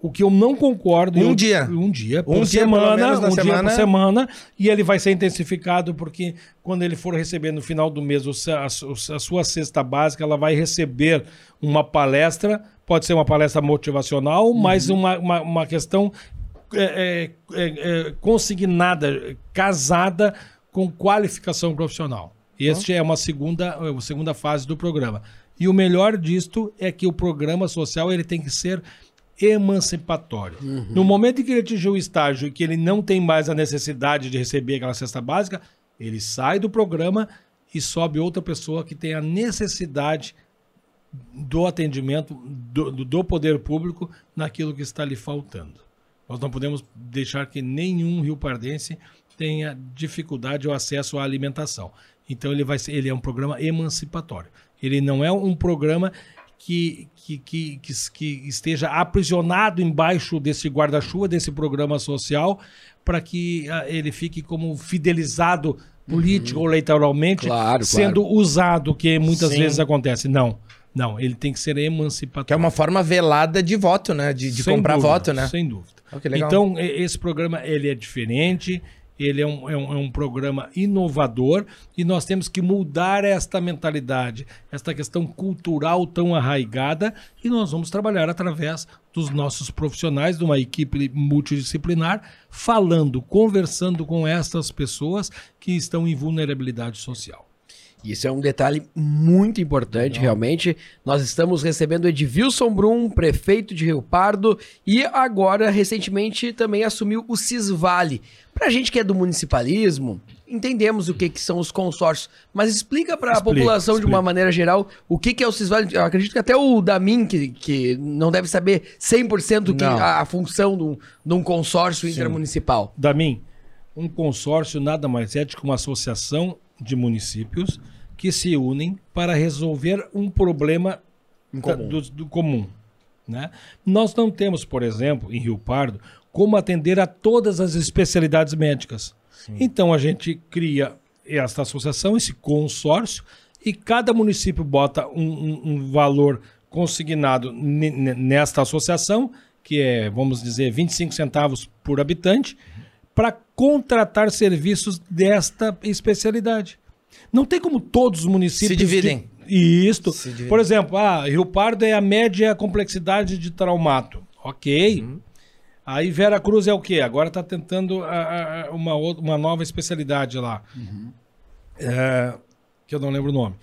O que eu não concordo. Um eu- dia. Um dia por Um dia, semana. na um dia semana. por semana. E ele vai ser intensificado porque quando ele for receber no final do mês a, a sua cesta básica, ela vai receber uma palestra. Pode ser uma palestra motivacional, Uhum. mas uma, uma, uma questão é, é, é, é, consignada, casada com qualificação profissional. Este é uma segunda, é uma segunda fase do programa. E o melhor disto é que o programa social ele tem que ser emancipatório. No momento em que ele atingiu o estágio e que ele não tem mais a necessidade de receber aquela cesta básica, ele sai do programa e sobe outra pessoa que tem a necessidade do atendimento do, do- poder público naquilo que está lhe faltando. Nós não podemos deixar que nenhum rio-pardense tenha dificuldade ou acesso à alimentação. Então ele vai ser, ele é um programa emancipatório. Ele não é um programa que, que, que, que, esteja aprisionado embaixo desse guarda-chuva, desse programa social, para que ah, ele fique como fidelizado político ou eleitoralmente, Claro, sendo usado, que muitas Sim. vezes acontece. Não, não, ele tem que ser emancipatório. Que é uma forma velada de voto, né? De, de comprar dúvida, voto, né? Sem dúvida. Oh, legal. Então, esse programa ele é diferente, ele é um, é, um, é um programa inovador e nós temos que mudar esta mentalidade, esta questão cultural tão arraigada e nós vamos trabalhar através dos nossos profissionais, de uma equipe multidisciplinar, falando, conversando com estas pessoas que estão em vulnerabilidade social. Isso é um detalhe muito importante, realmente. Nós estamos recebendo Edvilson Brum, prefeito de Rio Pardo, e agora, recentemente, também assumiu o Cisvale. Pra gente que é do municipalismo, entendemos o que, que são os consórcios, mas explica para a Explica, população de explica. uma maneira geral o que, que é o Cisvale. Eu acredito que até o Damin, que, que não deve saber 100% que, a, a função de um, de um consórcio intermunicipal. Damin, um consórcio nada mais é do que uma associação de municípios que se unem para resolver um problema comum. do, do comum. Né? Nós não temos, por exemplo, em Rio Pardo, como atender a todas as especialidades médicas. Então a gente cria esta associação, esse consórcio, e cada município bota um, um- um valor consignado ne- ne- nesta associação, que é, vamos dizer, 25 centavos por habitante, para contratar serviços desta especialidade. Não tem como todos os municípios. Se dividem. De... Isto. Se dividem. Por exemplo, ah, Rio Pardo é a média complexidade de traumato. Ok. Uhum. Aí Vera Cruz é o quê? Agora está tentando a- a- uma, outra- uma nova especialidade lá. É, que eu não lembro o nome.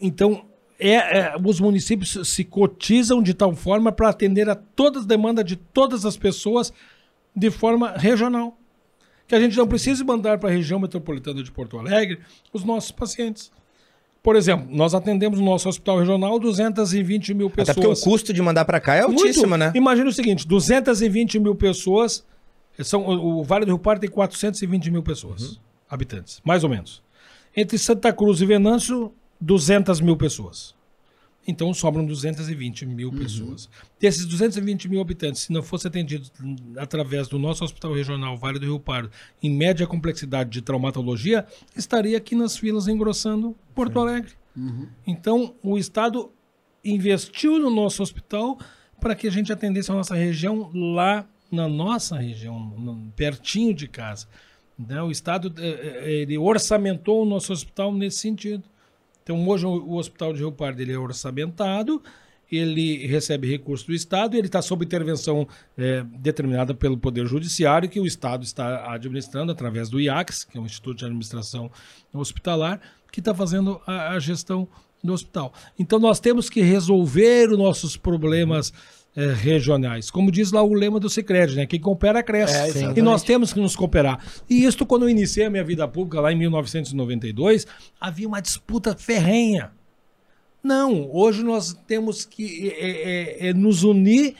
Então, é, é, os municípios se cotizam de tal forma para atender a todas as demandas de todas as pessoas de forma regional. Que a gente não precise mandar para a região metropolitana de Porto Alegre os nossos pacientes. Por exemplo, nós atendemos no nosso hospital regional 220 mil pessoas. Até porque o custo de mandar pra cá é Muito. altíssimo, né? Imagina o seguinte: 220 mil pessoas. São, o, o Vale do Rio Pardo tem 420 mil pessoas, Uhum. habitantes, mais ou menos. Entre Santa Cruz e Venâncio, 200 mil pessoas. Então sobram 220 Uhum. mil pessoas. Desses 220 mil habitantes, se não fosse atendido através do nosso hospital regional Vale do Rio Pardo, em média complexidade de traumatologia, estaria aqui nas filas engrossando Porto Alegre. Então, o Estado investiu no nosso hospital para que a gente atendesse a nossa região lá na nossa região, pertinho de casa. Né? O Estado eh, eh, ele orçamentou o nosso hospital nesse sentido. Então, hoje o, Hospital de Rio Pardo ele é orçamentado, ele recebe recurso do Estado, ele está sob intervenção eh, determinada pelo Poder Judiciário, que o Estado está administrando através do IACS, que é o Instituto de Administração Hospitalar, que está fazendo a, a gestão do hospital. Então, nós temos que resolver os nossos problemas eh, regionais. Como diz lá o lema do Cicred, né? Quem coopera, cresce. É, e nós temos que nos cooperar. E isso, quando eu iniciei a minha vida pública, lá em 1992, havia uma disputa ferrenha. Não, hoje nós temos que é, é, é, nos unir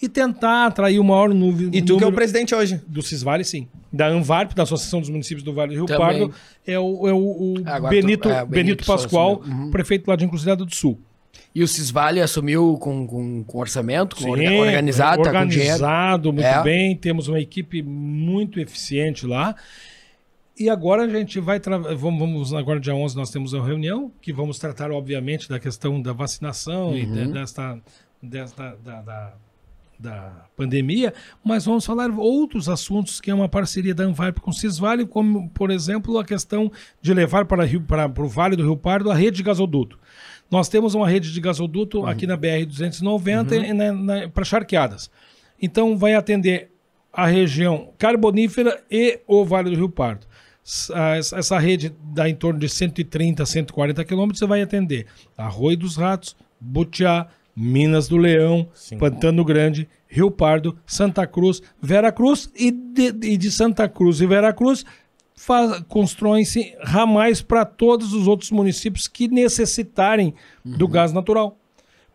e tentar atrair o maior número. E tu que é o presidente hoje. Do Cisvale, sim. Da ANVARP, da Associação dos Municípios do Vale do Rio Também. Pardo, é o, é o, o Benito, tu- é, Benito, Benito Pascoal, né? Uhum. prefeito lá de Encruzilhada do Sul. E o Cisvale assumiu com, com, com orçamento, com Sim, orga- organizado, tá com dinheiro. organizado, muito É. bem. Temos uma equipe muito eficiente lá. E agora a gente vai. Vamos, agora, dia 11, nós temos uma reunião que vamos tratar, obviamente, da questão da vacinação e Uhum. de- desta, desta da, da, da pandemia, mas vamos falar outros assuntos que é uma parceria da Anvarp com o Cisvale, como, por exemplo, a questão de levar para, Rio, para, para o Vale do Rio Pardo a rede de gasoduto. Nós temos uma rede de gasoduto Uhum. aqui na BR-290 para charqueadas. Então, vai atender a região carbonífera e o Vale do Rio Pardo. Essa rede dá em torno de 130, 140 quilômetros. Você vai atender Arroio dos Ratos, Butiá, Minas do Leão, Pantano Grande, Rio Pardo, Santa Cruz, Vera Cruz e de, de Santa Cruz e Vera Cruz constroem-se ramais para todos os outros municípios que necessitarem do gás natural.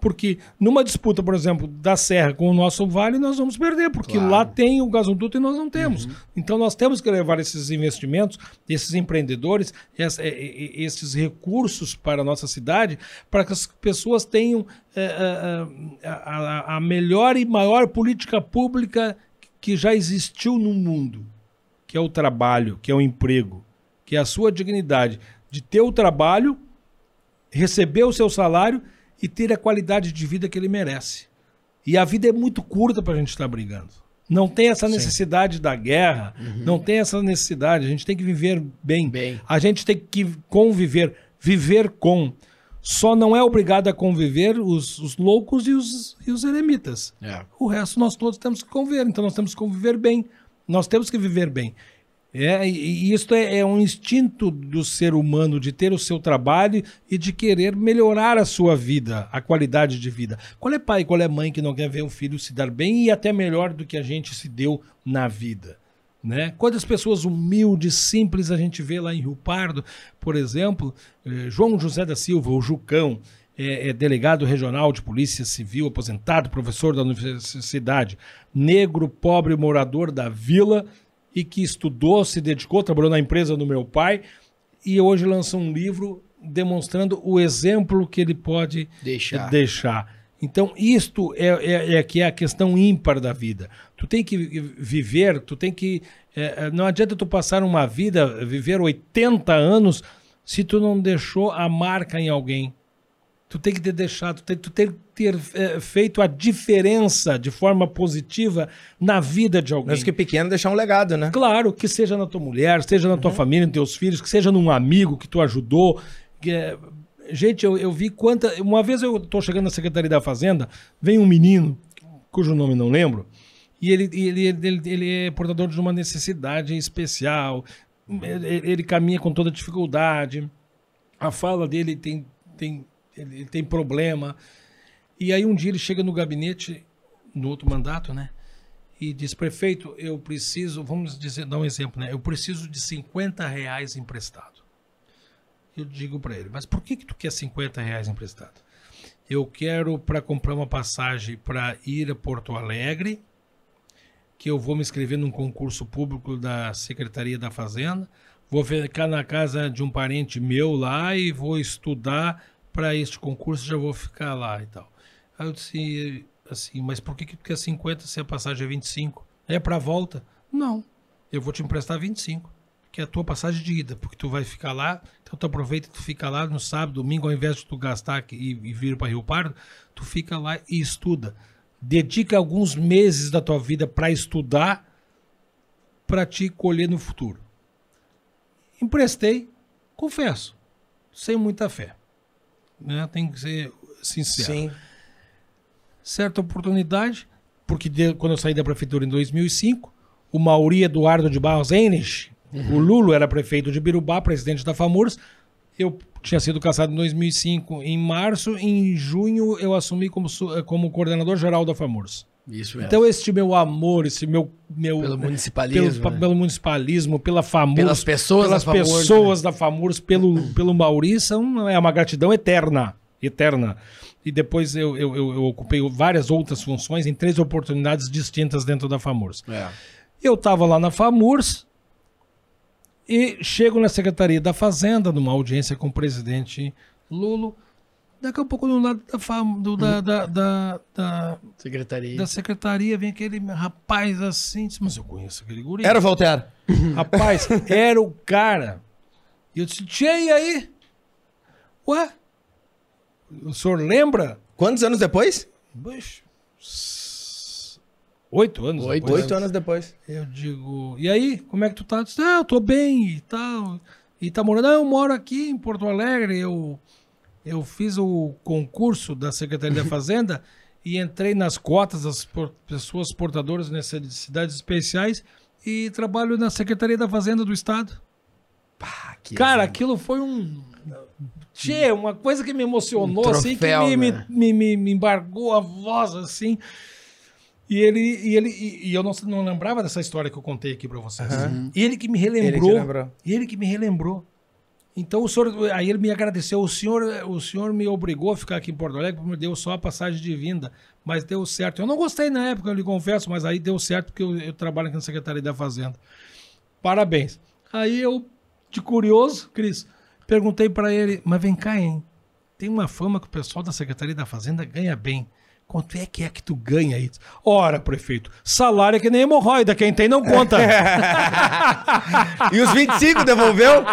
Porque numa disputa, por exemplo, da Serra com o nosso vale, nós vamos perder, porque Claro. lá tem o gasoduto e nós não temos. Então nós temos que levar esses investimentos, esses empreendedores, esses recursos para a nossa cidade, para que as pessoas tenham eh, eh, a- a melhor e maior política pública que já existiu no mundo, que é o trabalho, que é o emprego, que é a sua dignidade de ter o trabalho, receber o seu salário e ter a qualidade de vida que ele merece. E a vida é muito curta para a gente estar brigando. Não tem essa necessidade da guerra, não tem essa necessidade. A gente tem que viver bem. Bem. A gente tem que conviver, viver com. Só não é obrigado a conviver os, os loucos e os, e os eremitas. É. O resto nós todos temos que conviver, então nós temos que conviver bem. Nós temos que viver bem. É, e, isso é, é um instinto do ser humano de ter o seu trabalho e de querer melhorar a sua vida, a qualidade de vida. Qual é pai, qual é mãe que não quer ver o filho se dar bem e até melhor do que a gente se deu na vida? Né? Quantas pessoas humildes, simples a gente vê lá em Rio Pardo, por exemplo, eh, João José da Silva, o Jucão, é, é delegado regional de polícia civil, aposentado, professor da universidade, negro, pobre, morador da vila e que estudou, se dedicou, trabalhou na empresa do meu pai e hoje lança um livro demonstrando o exemplo que ele pode Deixar. deixar. Então, isto é, é, é que é a questão ímpar da vida. Tu tem que vi- viver, tu tem que. é, é, não adianta tu passar uma vida, viver 80 anos, se tu não deixou a marca em alguém. Tu tem que ter deixado, tu tem, que ter é, feito a diferença de forma positiva na vida de alguém. Mesmo que pequeno, deixar um legado, né? Claro, que seja na tua mulher, seja na Uhum. tua família, nos teus filhos, que seja num amigo que tu ajudou. que é- Gente, eu, eu vi quanta. Uma vez eu tô chegando na Secretaria da Fazenda, vem um menino, cujo nome não lembro, e ele, ele, ele, ele é portador de uma necessidade especial. Ele, ele caminha com toda dificuldade. A fala dele tem, tem, ele, ele tem problema. E aí um dia ele chega no gabinete, no outro mandato, né? e diz, prefeito, eu preciso, vamos dizer, dar um exemplo, né? Eu preciso de 50 reais emprestado. Eu digo para ele, mas por que, que tu quer 50 reais emprestado? Eu quero para comprar uma passagem para ir a Porto Alegre, que eu vou me inscrever num concurso público da Secretaria da Fazenda, vou ficar na casa de um parente meu lá e vou estudar para este concurso, já vou ficar lá e tal. Aí eu disse, assim, mas por que que quer 50 se a passagem é 25? É para volta? Não, eu vou te emprestar 25, que é a tua passagem de ida, porque tu vai ficar lá, então tu aproveita tu fica lá no sábado, domingo, ao invés de tu gastar aqui e, e vir para Rio Pardo, tu fica lá e estuda. Dedica alguns meses da tua vida para estudar, para te colher no futuro. Emprestei, confesso, sem muita fé. Né? Tem que ser sincero Sim. certa oportunidade, porque de- quando eu saí da prefeitura em 2005, o Mauri Eduardo de Barros Enes, o Lulo era prefeito de Birubá, presidente da FAMURS, eu tinha sido cassado em 2005, em março, em junho eu assumi como, su- como coordenador geral da FAMURS. Isso mesmo. Então esse meu amor, esse meu... meu Pelo pelo, municipalismo. né? pelo municipalismo, pela FAMURS, Pelas pessoas pelas da FAMURS, pessoas da FAMURS, pelo, pelo Mauri, são, é uma gratidão eterna. eterna. E depois eu, eu, eu, eu ocupei várias outras funções em três oportunidades distintas dentro da FAMURS. É. Eu estava lá na FAMURS e chego na Secretaria da Fazenda, numa audiência com o presidente Lulo. Daqui a pouco, do lado da, fam- do- da, da, da, da, Secretaria. da secretaria, vem aquele rapaz assim. disse, Mas eu conheço aquele guri. Era o Voltaire. (laughs) Rapaz, era o cara. E eu disse, tia, e aí? Ué? O senhor lembra? Quantos anos depois? Oito anos Oito depois. Oito anos depois. Eu digo, e aí, como é que tu tá? Eu disse, ah, eu tô bem e tal. E tá morando? Ah, eu moro aqui em Porto Alegre. Eu, eu fiz o concurso da Secretaria da (laughs) Fazenda e entrei nas cotas das por- pessoas portadoras de necessidades especiais e trabalho na Secretaria da Fazenda do Estado. Pá, que Cara, exemplo. aquilo foi um. Tchê, uma coisa que me emocionou, Um assim, que troféu, me, né? me, me, me embargou a voz, assim. E ele, e ele, e, e eu não, não lembrava dessa história que eu contei aqui pra vocês. Aham. E ele que me Ele relembrou. te lembrou. E ele que me relembrou. Então o senhor, aí ele me agradeceu. O senhor, o senhor me obrigou a ficar aqui em Porto Alegre, me deu só a passagem de vinda, mas deu certo. Eu não gostei na época, eu lhe confesso, mas aí deu certo porque eu, eu trabalho aqui na Secretaria da Fazenda. Parabéns. Aí eu, de curioso, Cris, perguntei para ele, mas vem cá, hein? Tem uma fama que o pessoal da Secretaria da Fazenda ganha bem. Quanto é que é que tu ganha aí? Ora, prefeito, salário é que nem hemorroida, quem tem não conta. (laughs) E os 25 devolveu?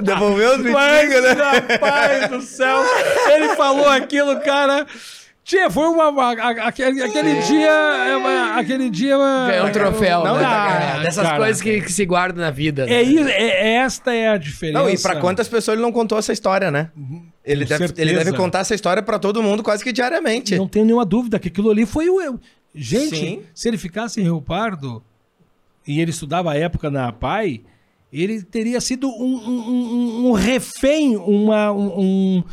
Devolveu os 25, Mas, né? rapaz do céu, ele falou aquilo, cara. Tia, foi uma. a- a- aquele, aquele dia. é uma- Aquele dia. Ganhou um troféu, Não né? É, Dessas cara. coisas que, que se guardam na vida. É, né? isso- é- esta é a diferença. Não, e pra quantas pessoas ele não contou essa história, né? Ele deve, certeza. ele deve contar essa história pra todo mundo quase que diariamente. Não tenho nenhuma dúvida que aquilo ali foi o eu. Gente, Sim. se ele ficasse em Rio Pardo e ele estudava a época na PAI, ele teria sido um, um- um- um refém, uma, um, um,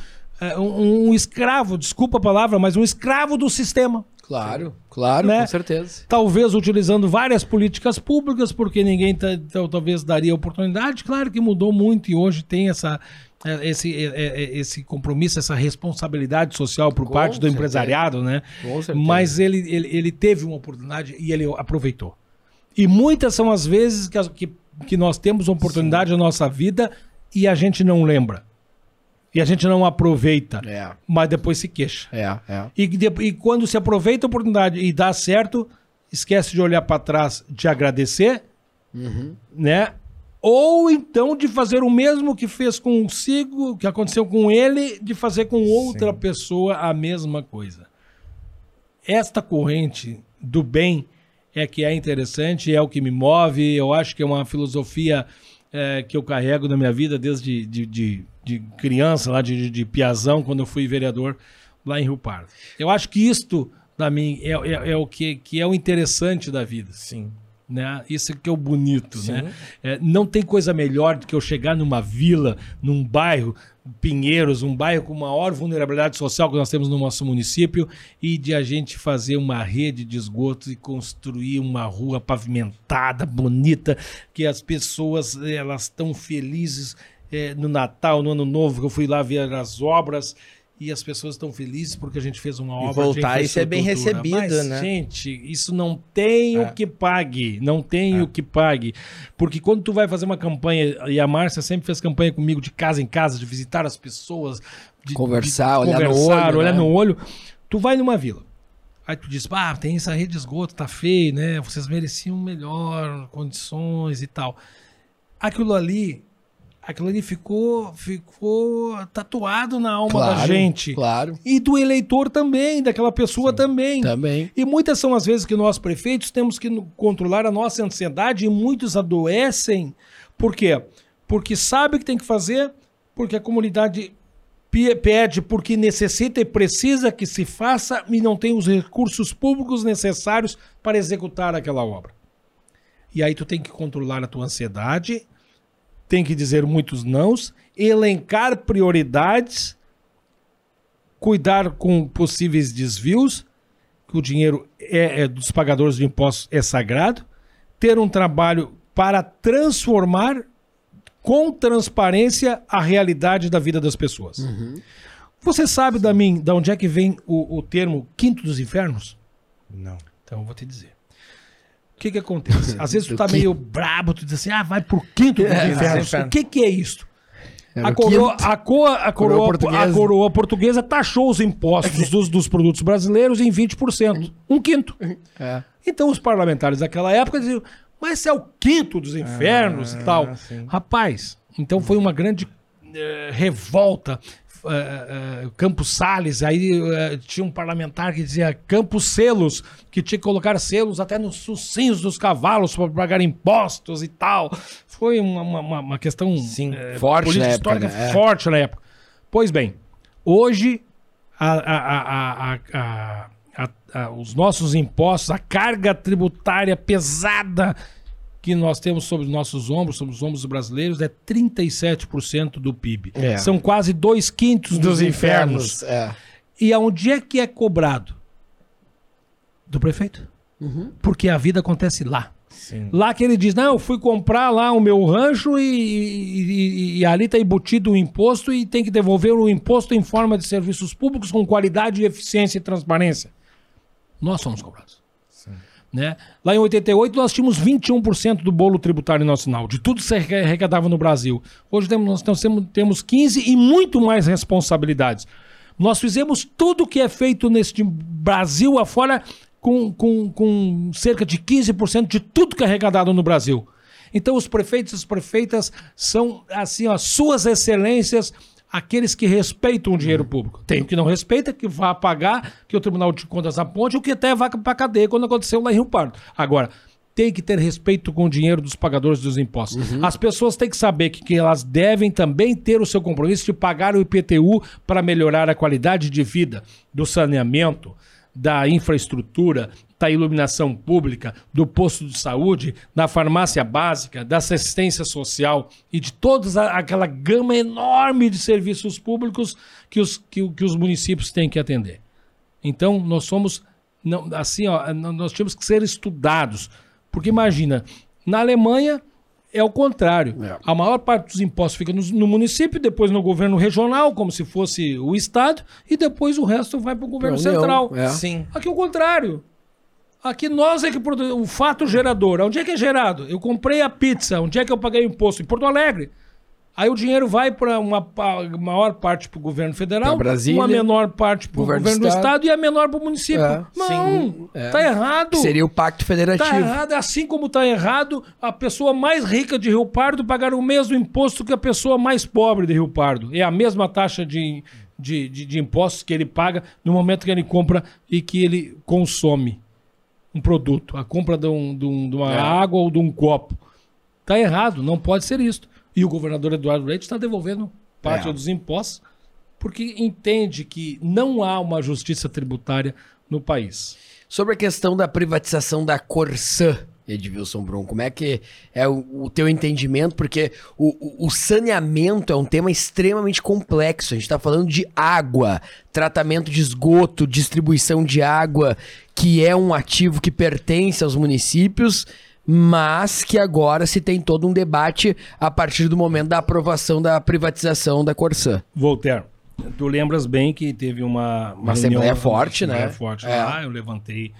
é, um- um escravo, desculpa a palavra, mas um escravo do sistema. Claro, claro, Né? com certeza. Talvez utilizando várias políticas públicas, porque ninguém ta- tal- talvez daria oportunidade. Claro que mudou muito e hoje tem essa, esse, é, é, esse compromisso, essa responsabilidade social por Com parte do certeza. empresariado, né? Com certeza. Mas ele, ele, ele teve uma oportunidade e ele aproveitou. E muitas são as vezes que, que, que nós temos uma oportunidade na nossa vida e a gente não lembra. E a gente não aproveita, É, mas depois se queixa. é, é. E, de- e quando se aproveita a oportunidade e dá certo, esquece de olhar para trás, de agradecer, né? Ou então de fazer o mesmo que fez consigo, que aconteceu com ele, de fazer com outra pessoa a mesma coisa. Esta corrente do bem é que é interessante, é o que me move. Eu acho que é uma filosofia é, que eu carrego na minha vida desde de, de, de criança, lá de, de, de piazão, quando eu fui vereador lá em Rio Pardo. Eu acho que isto, para mim, é, é, é o que, que é o interessante da vida. Sim. Né? Isso que é o bonito, Sim. né? É, não tem coisa melhor do que eu chegar numa vila, num bairro, Pinheiros, um bairro com maior vulnerabilidade social que nós temos no nosso município, e de a gente fazer uma rede de esgotos e construir uma rua pavimentada, bonita, que as pessoas elas estão felizes é, no Natal, no Ano Novo, que eu fui lá ver as obras. E as pessoas estão felizes porque a gente fez uma E obra voltar de e ser bem recebido, Mas, né? Gente, isso não tem É. o que pague. Não tem o que pague. Porque quando tu vai fazer uma campanha, e a Márcia sempre fez campanha comigo de casa em casa, de visitar as pessoas, de Conversar, de olhar no conversar, olho, olhar né? no olho. Tu vai numa vila. Aí tu diz, ah, tem essa rede de esgoto, tá feio, né? Vocês mereciam melhor condições e tal. Aquilo ali, aquilo ali ficou, ficou tatuado na alma da Claro, gente. Claro, E do eleitor também, daquela pessoa também. também. E muitas são as vezes que nós prefeitos temos que controlar a nossa ansiedade e muitos adoecem. Por quê? Porque sabe que tem que fazer, porque a comunidade pe- pede, porque necessita e precisa que se faça e não tem os recursos públicos necessários para executar aquela obra. E aí tu tem que controlar a tua ansiedade, tem que dizer muitos nãos, elencar prioridades, cuidar com possíveis desvios, que o dinheiro é, é dos pagadores de impostos é sagrado, ter um trabalho para transformar com transparência a realidade da vida das pessoas. Você sabe da mim, da onde é que vem o, o termo quinto dos infernos? Não. Então eu vou te dizer. O que que acontece? Às vezes tu (laughs) tá meio brabo, tu diz assim, ah, vai pro quinto dos É, infernos. inferno. O que que é isso? A coroa, a, coroa, a, coroa, portuguesa. a coroa portuguesa taxou os impostos dos, dos produtos brasileiros em 20%. Um quinto. É. Então os parlamentares daquela época diziam, mas esse é o quinto dos infernos e tal. sim. Rapaz, então foi uma grande eh, revolta. Eh, eh, Campos Salles, aí eh, tinha um parlamentar que dizia Campos Selos, que tinha que colocar selos até nos focinhos dos cavalos para pagar impostos e tal. Foi uma, uma- uma- questão Sim, eh, forte política na época, histórica né? É. forte na época. Pois bem, hoje a- a- a- os nossos impostos, a carga tributária pesada que nós temos sobre os nossos ombros, sobre os ombros brasileiros, é 37% do PIB. É. São quase dois quintos dos, infernos. É. E aonde é que é cobrado? Do prefeito. Porque a vida acontece lá. Sim. Lá que ele diz, não, eu fui comprar lá o meu rancho e, e- e- e ali está embutido o imposto e tem que devolver o imposto em forma de serviços públicos com qualidade, eficiência e transparência. Nós somos cobrados. Né? Lá em 88 nós tínhamos 21% do bolo tributário nacional, de tudo que se arre- arrecadava no Brasil. Hoje nós temos- temos, temos 15 e muito mais responsabilidades. Nós fizemos tudo que é feito neste Brasil afora com, com, com cerca de 15% de tudo que é arrecadado no Brasil. Então os prefeitos e as prefeitas são assim, ó, suas excelências, aqueles que respeitam o dinheiro público. Tem o que não respeita, que vá pagar, que o Tribunal de Contas aponte, ou que até vá para cadeia, quando aconteceu lá em Rio Pardo. Agora, tem que ter respeito com o dinheiro dos pagadores dos impostos. As pessoas têm que saber que, que elas devem também ter o seu compromisso de pagar o IPTU para melhorar a qualidade de vida, do saneamento, da infraestrutura, da iluminação pública, do posto de saúde, da farmácia básica, da assistência social e de toda aquela gama enorme de serviços públicos que os, que, que os municípios têm que atender. Então, nós somos, não, assim, ó, nós temos que ser estudados. Porque imagina, na Alemanha é o contrário. É. A maior parte dos impostos fica no, no município, depois no governo regional, como se fosse o Estado, e depois o resto vai para o governo União, central. é. Sim. Aqui é o contrário. Aqui nós é que produzimos. O fato gerador. Onde é que é gerado? Eu comprei a pizza. Onde é que eu paguei o imposto? Em Porto Alegre. Aí o dinheiro vai para uma pa- maior parte para o governo federal, uma menor parte para o governo governo, do do estado. estado. e a menor para o município. É, Não, sim. É. tá errado. Seria o pacto federativo. Tá errado, assim como tá errado a pessoa mais rica de Rio Pardo pagar o mesmo imposto que a pessoa mais pobre de Rio Pardo. É a mesma taxa de, de, de, de impostos que ele paga no momento que ele compra e que ele consome um produto. A compra de, um- de um- de uma É. água ou de um copo. Tá errado, não pode ser isso. E o governador Eduardo Leite está devolvendo parte É. dos impostos porque entende que não há uma justiça tributária no país. Sobre a questão da privatização da Corsã, Edilson Brum, como é que é o, o teu entendimento? Porque o- o saneamento é um tema extremamente complexo. A gente está falando de água, tratamento de esgoto, distribuição de água, que é um ativo que pertence aos municípios, mas que agora se tem todo um debate a partir do momento da aprovação da privatização da Corsã. Voltaire, tu lembras bem que teve uma, Uma assembleia forte, uma assembleia né? forte É. lá, eu levantei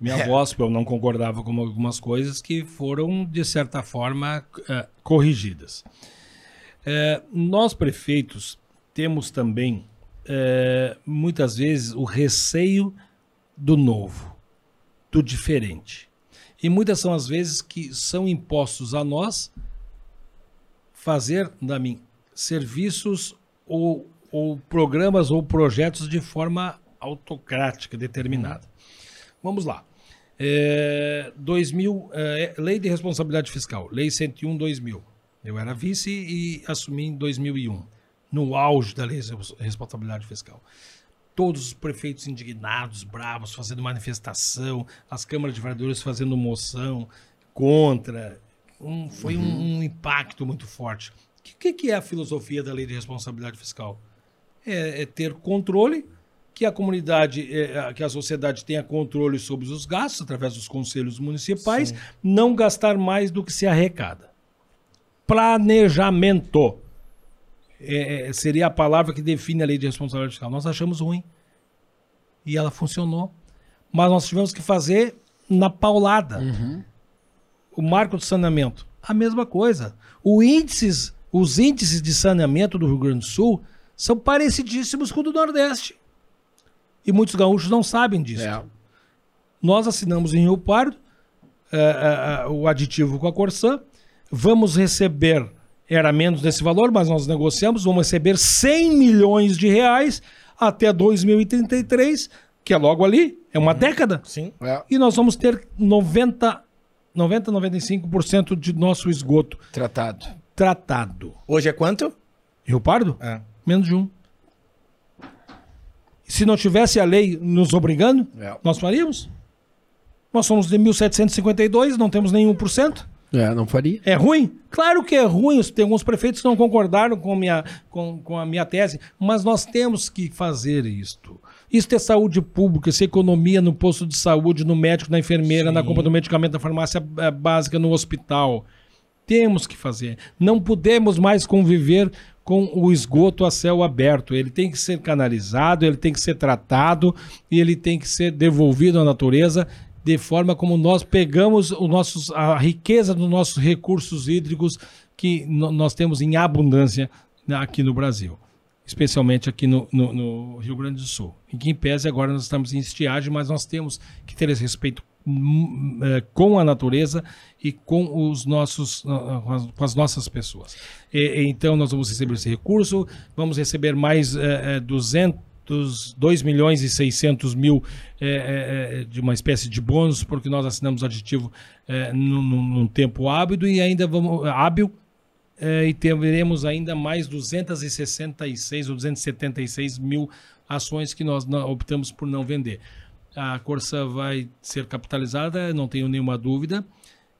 minha É. voz, porque eu não concordava com algumas coisas que foram, de certa forma, eh, corrigidas. Eh, nós, prefeitos, temos também, eh, muitas vezes, o receio do novo, do diferente. E muitas são as vezes que são impostos a nós fazer, da mim, serviços ou, ou programas ou projetos de forma autocrática, determinada. Vamos lá. É, 2000, é, Lei de Responsabilidade Fiscal, Lei 101-2000. Eu era vice e assumi em 2001, no auge da Lei de Responsabilidade Fiscal. Todos os prefeitos indignados, bravos, fazendo manifestação, as câmaras de vereadores fazendo moção contra. Um- foi um, um impacto muito forte. O que, que que é a filosofia da Lei de Responsabilidade Fiscal? é, é ter controle, que a comunidade, é, que a sociedade tenha controle sobre os gastos através dos conselhos municipais, não gastar mais do que se arrecada. Planejamento. É, é, seria a palavra que define a lei de responsabilidade fiscal. Nós achamos ruim. E ela funcionou. Mas nós tivemos que fazer na paulada. O marco de saneamento, a mesma coisa. Índices, os índices de saneamento do Rio Grande do Sul são parecidíssimos com o do Nordeste. E muitos gaúchos não sabem disso. É. Nós assinamos em Rio Pardo eh, eh, eh, o aditivo com a Corsã. Vamos receber, era menos desse valor, mas nós negociamos, vamos receber 100 milhões de reais até 2033, que é logo ali, é uma década. Sim. É. E nós vamos ter 90, 90 95% de nosso esgoto Tratado. tratado. Hoje é quanto? Rio Pardo? É. Menos de um. Se não tivesse a lei nos obrigando, É. nós faríamos. Nós somos de 1752, não temos nenhum por cento. É, não faria. É ruim? Claro que é ruim. Tem alguns prefeitos que não concordaram com a minha, com, com a minha tese, mas nós temos que fazer isto. Isso é saúde pública, isso é economia no posto de saúde, no médico, na enfermeira, na compra do medicamento, na farmácia eh, básica, no hospital. Temos que fazer. Não podemos mais conviver com o esgoto a céu aberto. Ele tem que ser canalizado, ele tem que ser tratado e ele tem que ser devolvido à natureza de forma como nós pegamos o nossos, a riqueza dos nossos recursos hídricos que nós temos em abundância né, aqui no Brasil, especialmente aqui no, no, no Rio Grande do Sul. Em que pese agora nós estamos em estiagem, mas nós temos que ter esse respeito hum, eh, com a natureza e com os nossos ah, ah, com as nossas pessoas. E, então nós vamos receber esse recurso, vamos receber mais eh, eh, é, 200 dos 2 milhões e 600 mil é, é, de uma espécie de bônus, porque nós assinamos aditivo é, num, num, tempo hábil e ainda vamos hábil e teremos ainda mais 266 ou 276 mil ações que nós não, optamos por não vender. A Corsa vai ser capitalizada, não tenho nenhuma dúvida.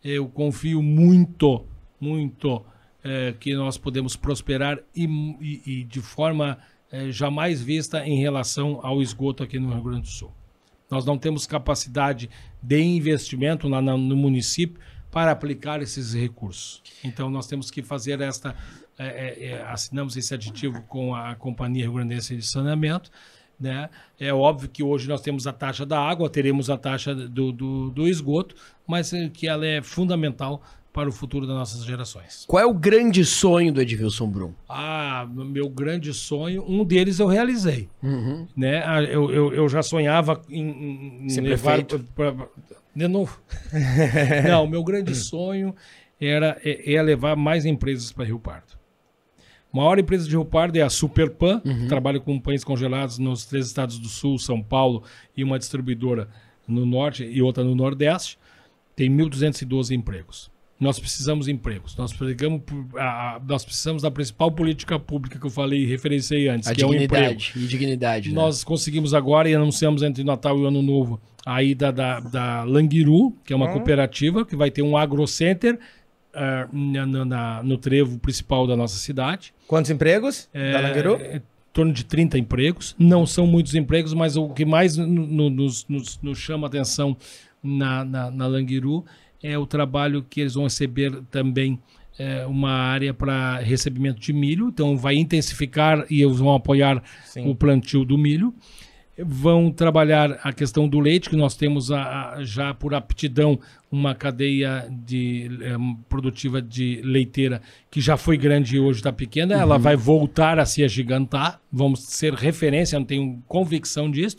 Eu confio muito, muito que nós podemos prosperar e, e, e de forma eh, jamais vista em relação ao esgoto aqui no Rio Grande do Sul. Nós não temos capacidade de investimento lá no município para aplicar esses recursos. Então nós temos que fazer esta. eh, eh, assinamos esse aditivo com a Companhia Rio Grandense de Saneamento. Né? É óbvio que hoje nós temos a taxa da água, teremos a taxa do, do, do esgoto, mas que ela é fundamental para o futuro das nossas gerações. Qual é o grande sonho do Edvilson Brum? Ah, meu grande sonho, um deles eu realizei. Né? Ah, Eu, eu, eu já sonhava em, em- Ser levar. prefeito. pra- pra- de novo. (laughs) Não, meu grande sonho era é, é levar mais empresas para Rio Pardo. A maior empresa de Rio Pardo é a Superpan, que trabalha com pães congelados nos três estados do Sul, São Paulo, e uma distribuidora no Norte e outra no Nordeste. Tem 1.212 empregos. Nós precisamos de empregos. Nós, pregamos nós precisamos da principal política pública que eu falei e referenciei antes, A que é o emprego. dignidade. E dignidade. né? Nós conseguimos agora e anunciamos entre Natal e Ano Novo a ida da, da Languiru, que é uma cooperativa, que vai ter um agrocenter ah, na- na- no trevo principal da nossa cidade. Quantos empregos? É, da Languiru? é, em torno de 30 empregos. Não são muitos empregos, mas o que mais no- no- nos, nos- nos chama a atenção na, na, na Languiru é o trabalho que eles vão receber também é, uma área para recebimento de milho. Então, vai intensificar e eles vão apoiar Sim. o plantio do milho. Vão trabalhar a questão do leite, que nós temos a- a- já por aptidão uma cadeia de, eh, produtiva de leiteira que já foi grande e hoje está pequena. Ela vai voltar a se agigantar. Vamos ser referência, não tenho convicção disso.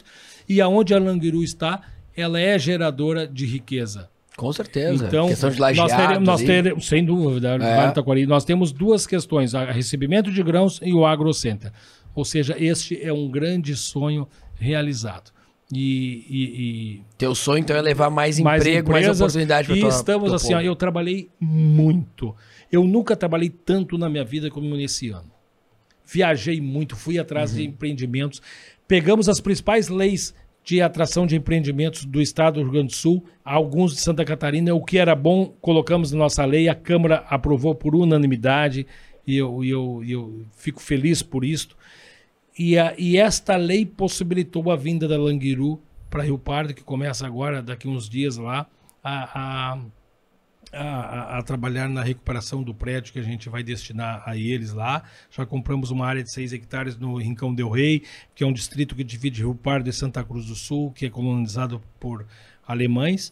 E aonde a Languiru está, ela é geradora de riqueza. Com certeza. Então, Questão de nós lajeados. teremos, nós teremos- sem dúvida, do Taquari, nós temos duas questões, a recebimento de grãos e o agrocenter. Ou seja, este é um grande sonho realizado. E, e- Teu sonho, então, é levar mais e mais emprego, mais empresas, oportunidade para E tua- estamos assim, ó, eu trabalhei muito. Eu nunca trabalhei tanto na minha vida como nesse ano. Viajei muito, fui atrás Uhum. de empreendimentos. Pegamos as principais leis de atração de empreendimentos do estado do Rio Grande do Sul, alguns de Santa Catarina. O que era bom, colocamos na nossa lei, a Câmara aprovou por unanimidade e eu, eu, eu fico feliz por isso. E, a- e esta lei possibilitou a vinda da Languiru para Rio Pardo, que começa agora, daqui uns dias lá, a, a, a, a- trabalhar na recuperação do prédio que a gente vai destinar a eles lá. Já compramos uma área de 6 hectares no Rincão del Rei, que é um distrito que divide Rio Pardo e Santa Cruz do Sul, que é colonizado por alemães.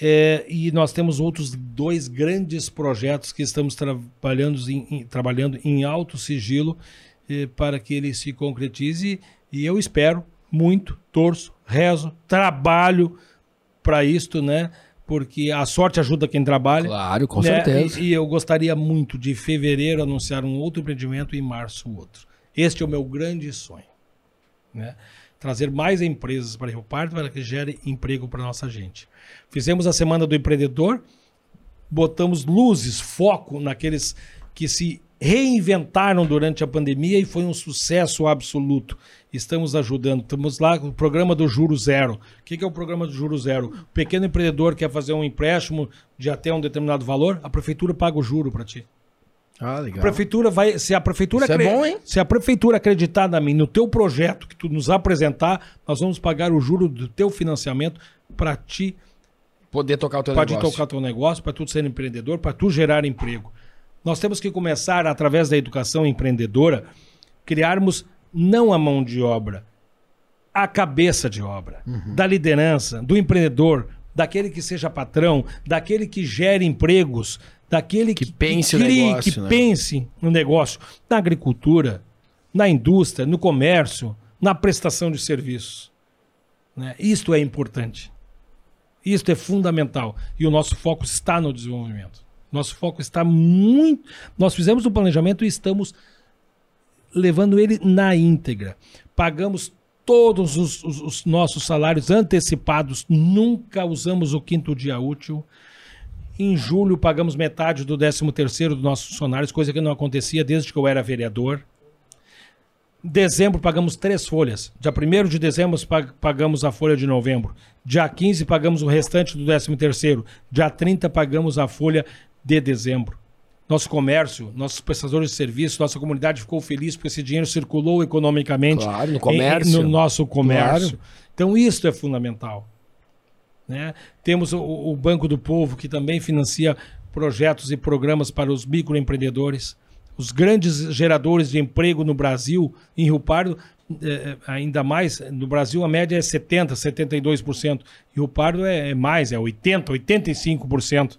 É, e nós temos outros dois grandes projetos que estamos trabalhando em, em- trabalhando em alto sigilo eh, para que ele se concretize. E eu espero muito, torço, rezo, trabalho para isto, né? Porque a sorte ajuda quem trabalha. Claro, com né? certeza. E, e eu gostaria muito de fevereiro anunciar um outro empreendimento e em março outro. Este é o meu grande sonho. Né? Trazer mais empresas para Rio Pardo para que gere emprego para nossa gente. Fizemos a Semana do Empreendedor, botamos luzes, foco naqueles que se reinventaram durante a pandemia e foi um sucesso absoluto. Estamos ajudando. Estamos lá com o programa do Juro Zero. O que é o programa do Juro Zero? O pequeno empreendedor quer fazer um empréstimo de até um determinado valor, a prefeitura paga o juro para ti. Ah, A legal. prefeitura vai, se a prefeitura Isso é bom, hein? se a prefeitura acreditar na mim, no teu projeto que tu nos apresentar, nós vamos pagar o juro do teu financiamento para ti, Poder tocar o teu para te negócio. tocar teu negócio, para tu ser empreendedor, para tu gerar emprego. Nós temos que começar através da educação empreendedora criarmos não a mão de obra, a cabeça de obra, da liderança, do empreendedor, daquele que seja patrão, daquele que gere empregos, daquele Que que, pense o crie, negócio, que né? pense no negócio, na agricultura, na indústria, no comércio, na prestação de serviços. Né? Isto é importante. Isto é fundamental. E o nosso foco está no desenvolvimento. Nosso foco está muito. Nós fizemos o planejamento e estamos levando ele na íntegra. Pagamos todos os, os- os nossos salários antecipados, nunca usamos o quinto dia útil. Em julho pagamos metade do 13 terceiro dos nossos funcionários, coisa que não acontecia desde que eu era vereador. Dezembro pagamos três folhas. Dia 1 de dezembro pag- pagamos a folha de novembro. Dia 15 pagamos o restante do 13 terceiro. Dia 30 pagamos a folha de dezembro. Nosso comércio, nossos prestadores de serviço, nossa comunidade ficou feliz porque esse dinheiro circulou economicamente Claro, no em- comércio. no nosso comércio. Claro. Então isso é fundamental. né? Temos o, o Banco do Povo, que também financia projetos e programas para os microempreendedores. Os grandes geradores de emprego no Brasil, em Rio Pardo, eh, ainda mais, no Brasil a média é 70%, 72%. Rio Pardo é, é mais, é 80%, 85%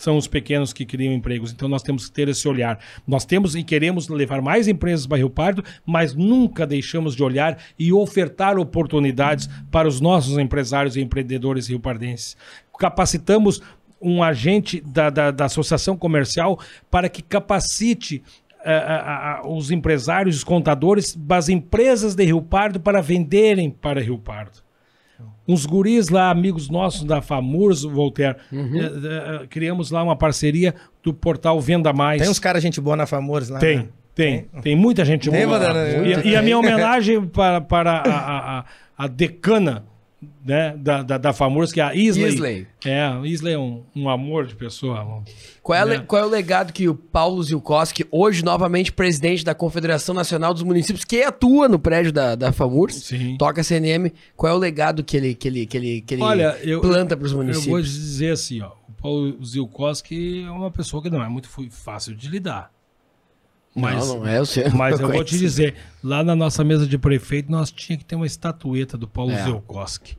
são os pequenos que criam empregos. Então nós temos que ter esse olhar. Nós temos e queremos levar mais empresas para Rio Pardo, mas nunca deixamos de olhar e ofertar oportunidades para os nossos empresários e empreendedores riopardenses. Capacitamos um agente da, da, da associação comercial para que capacite ah, os empresários, os contadores das empresas de Rio Pardo para venderem para Rio Pardo uns guris lá, amigos nossos da FAMURS, Voltaire, Uhum. eh, eh, criamos lá uma parceria do portal Venda Mais. Tem uns caras gente boa na Famores lá. Tem, né? tem, tem muita gente Tem, boa. Vadana? E- E, a minha homenagem para, para a, a- a decana né, da, da, da FAMURS, que é a Isley. Isley. É, Isley é um, um amor de pessoa. um- Qual é, a le- né? qual é o legado que o Paulo Zilkowski, hoje novamente presidente da Confederação Nacional dos Municípios, que atua no prédio da, da FAMURS, Sim. toca CNM, qual é o legado que ele, que ele, que ele, que ele Olha, eu, planta para os eu municípios? vou dizer assim, ó, o Paulo Zilkowski é uma pessoa que não é muito fácil de lidar. Mas, não, não é, eu sei. Mas eu vou te dizer, lá na nossa mesa de prefeito, nós tinha que ter uma estatueta do Paulo É. Zilkowski.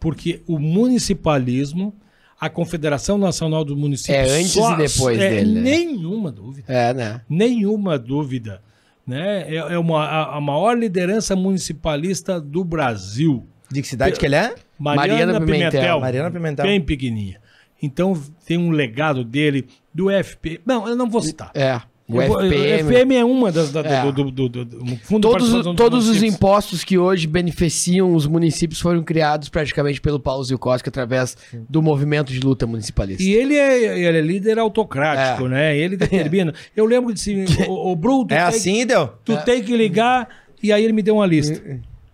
Porque o municipalismo, a Confederação Nacional do Município... É antes e depois é, dele, né? Nenhuma dúvida. É, né? Nenhuma dúvida. Né? É, é uma, a, a maior liderança municipalista do Brasil. De que cidade que ele é? Mariana, Mariana Pimentel. Pimentel. Mariana Pimentel. Bem pequenininha. Então tem um legado dele, do FP. Não, eu não vou citar. É. O FPM. O FM é uma das. Da, É. do, do, do, do, do Fundo Todos, todos os impostos que hoje beneficiam os municípios foram criados praticamente pelo Paulo Zilkowski através do movimento de luta municipalista. E ele é, ele é líder autocrático, É. né? Ele determina. (laughs) Eu lembro de assim, o, o Bruto. É assim, deu? Tu tem que ligar. E aí ele me deu uma lista.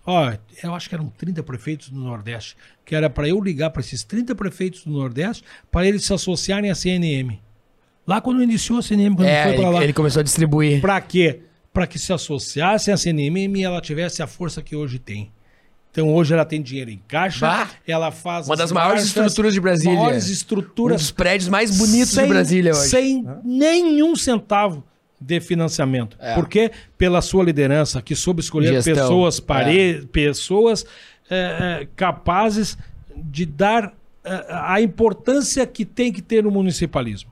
Ó, eu acho que eram 30 prefeitos no Nordeste. Que era para eu ligar para esses 30 prefeitos do Nordeste para eles se associarem à CNM. Lá quando iniciou a CNM, quando É, foi para ele, lá. ele começou a distribuir. Para quê? Para que se associassem à CNM e ela tivesse a força que hoje tem. Então hoje ela tem dinheiro em caixa, Bah! ela faz Uma das as maiores estruturas de Brasília. maiores Um estruturas dos prédios mais bonitos sem, de Brasília hoje. Sem nenhum centavo de financiamento. É. Porque pela sua liderança, que soube escolher Gestão. pessoas, pare... pessoas é, é, capazes de dar é, a importância que tem que ter o municipalismo.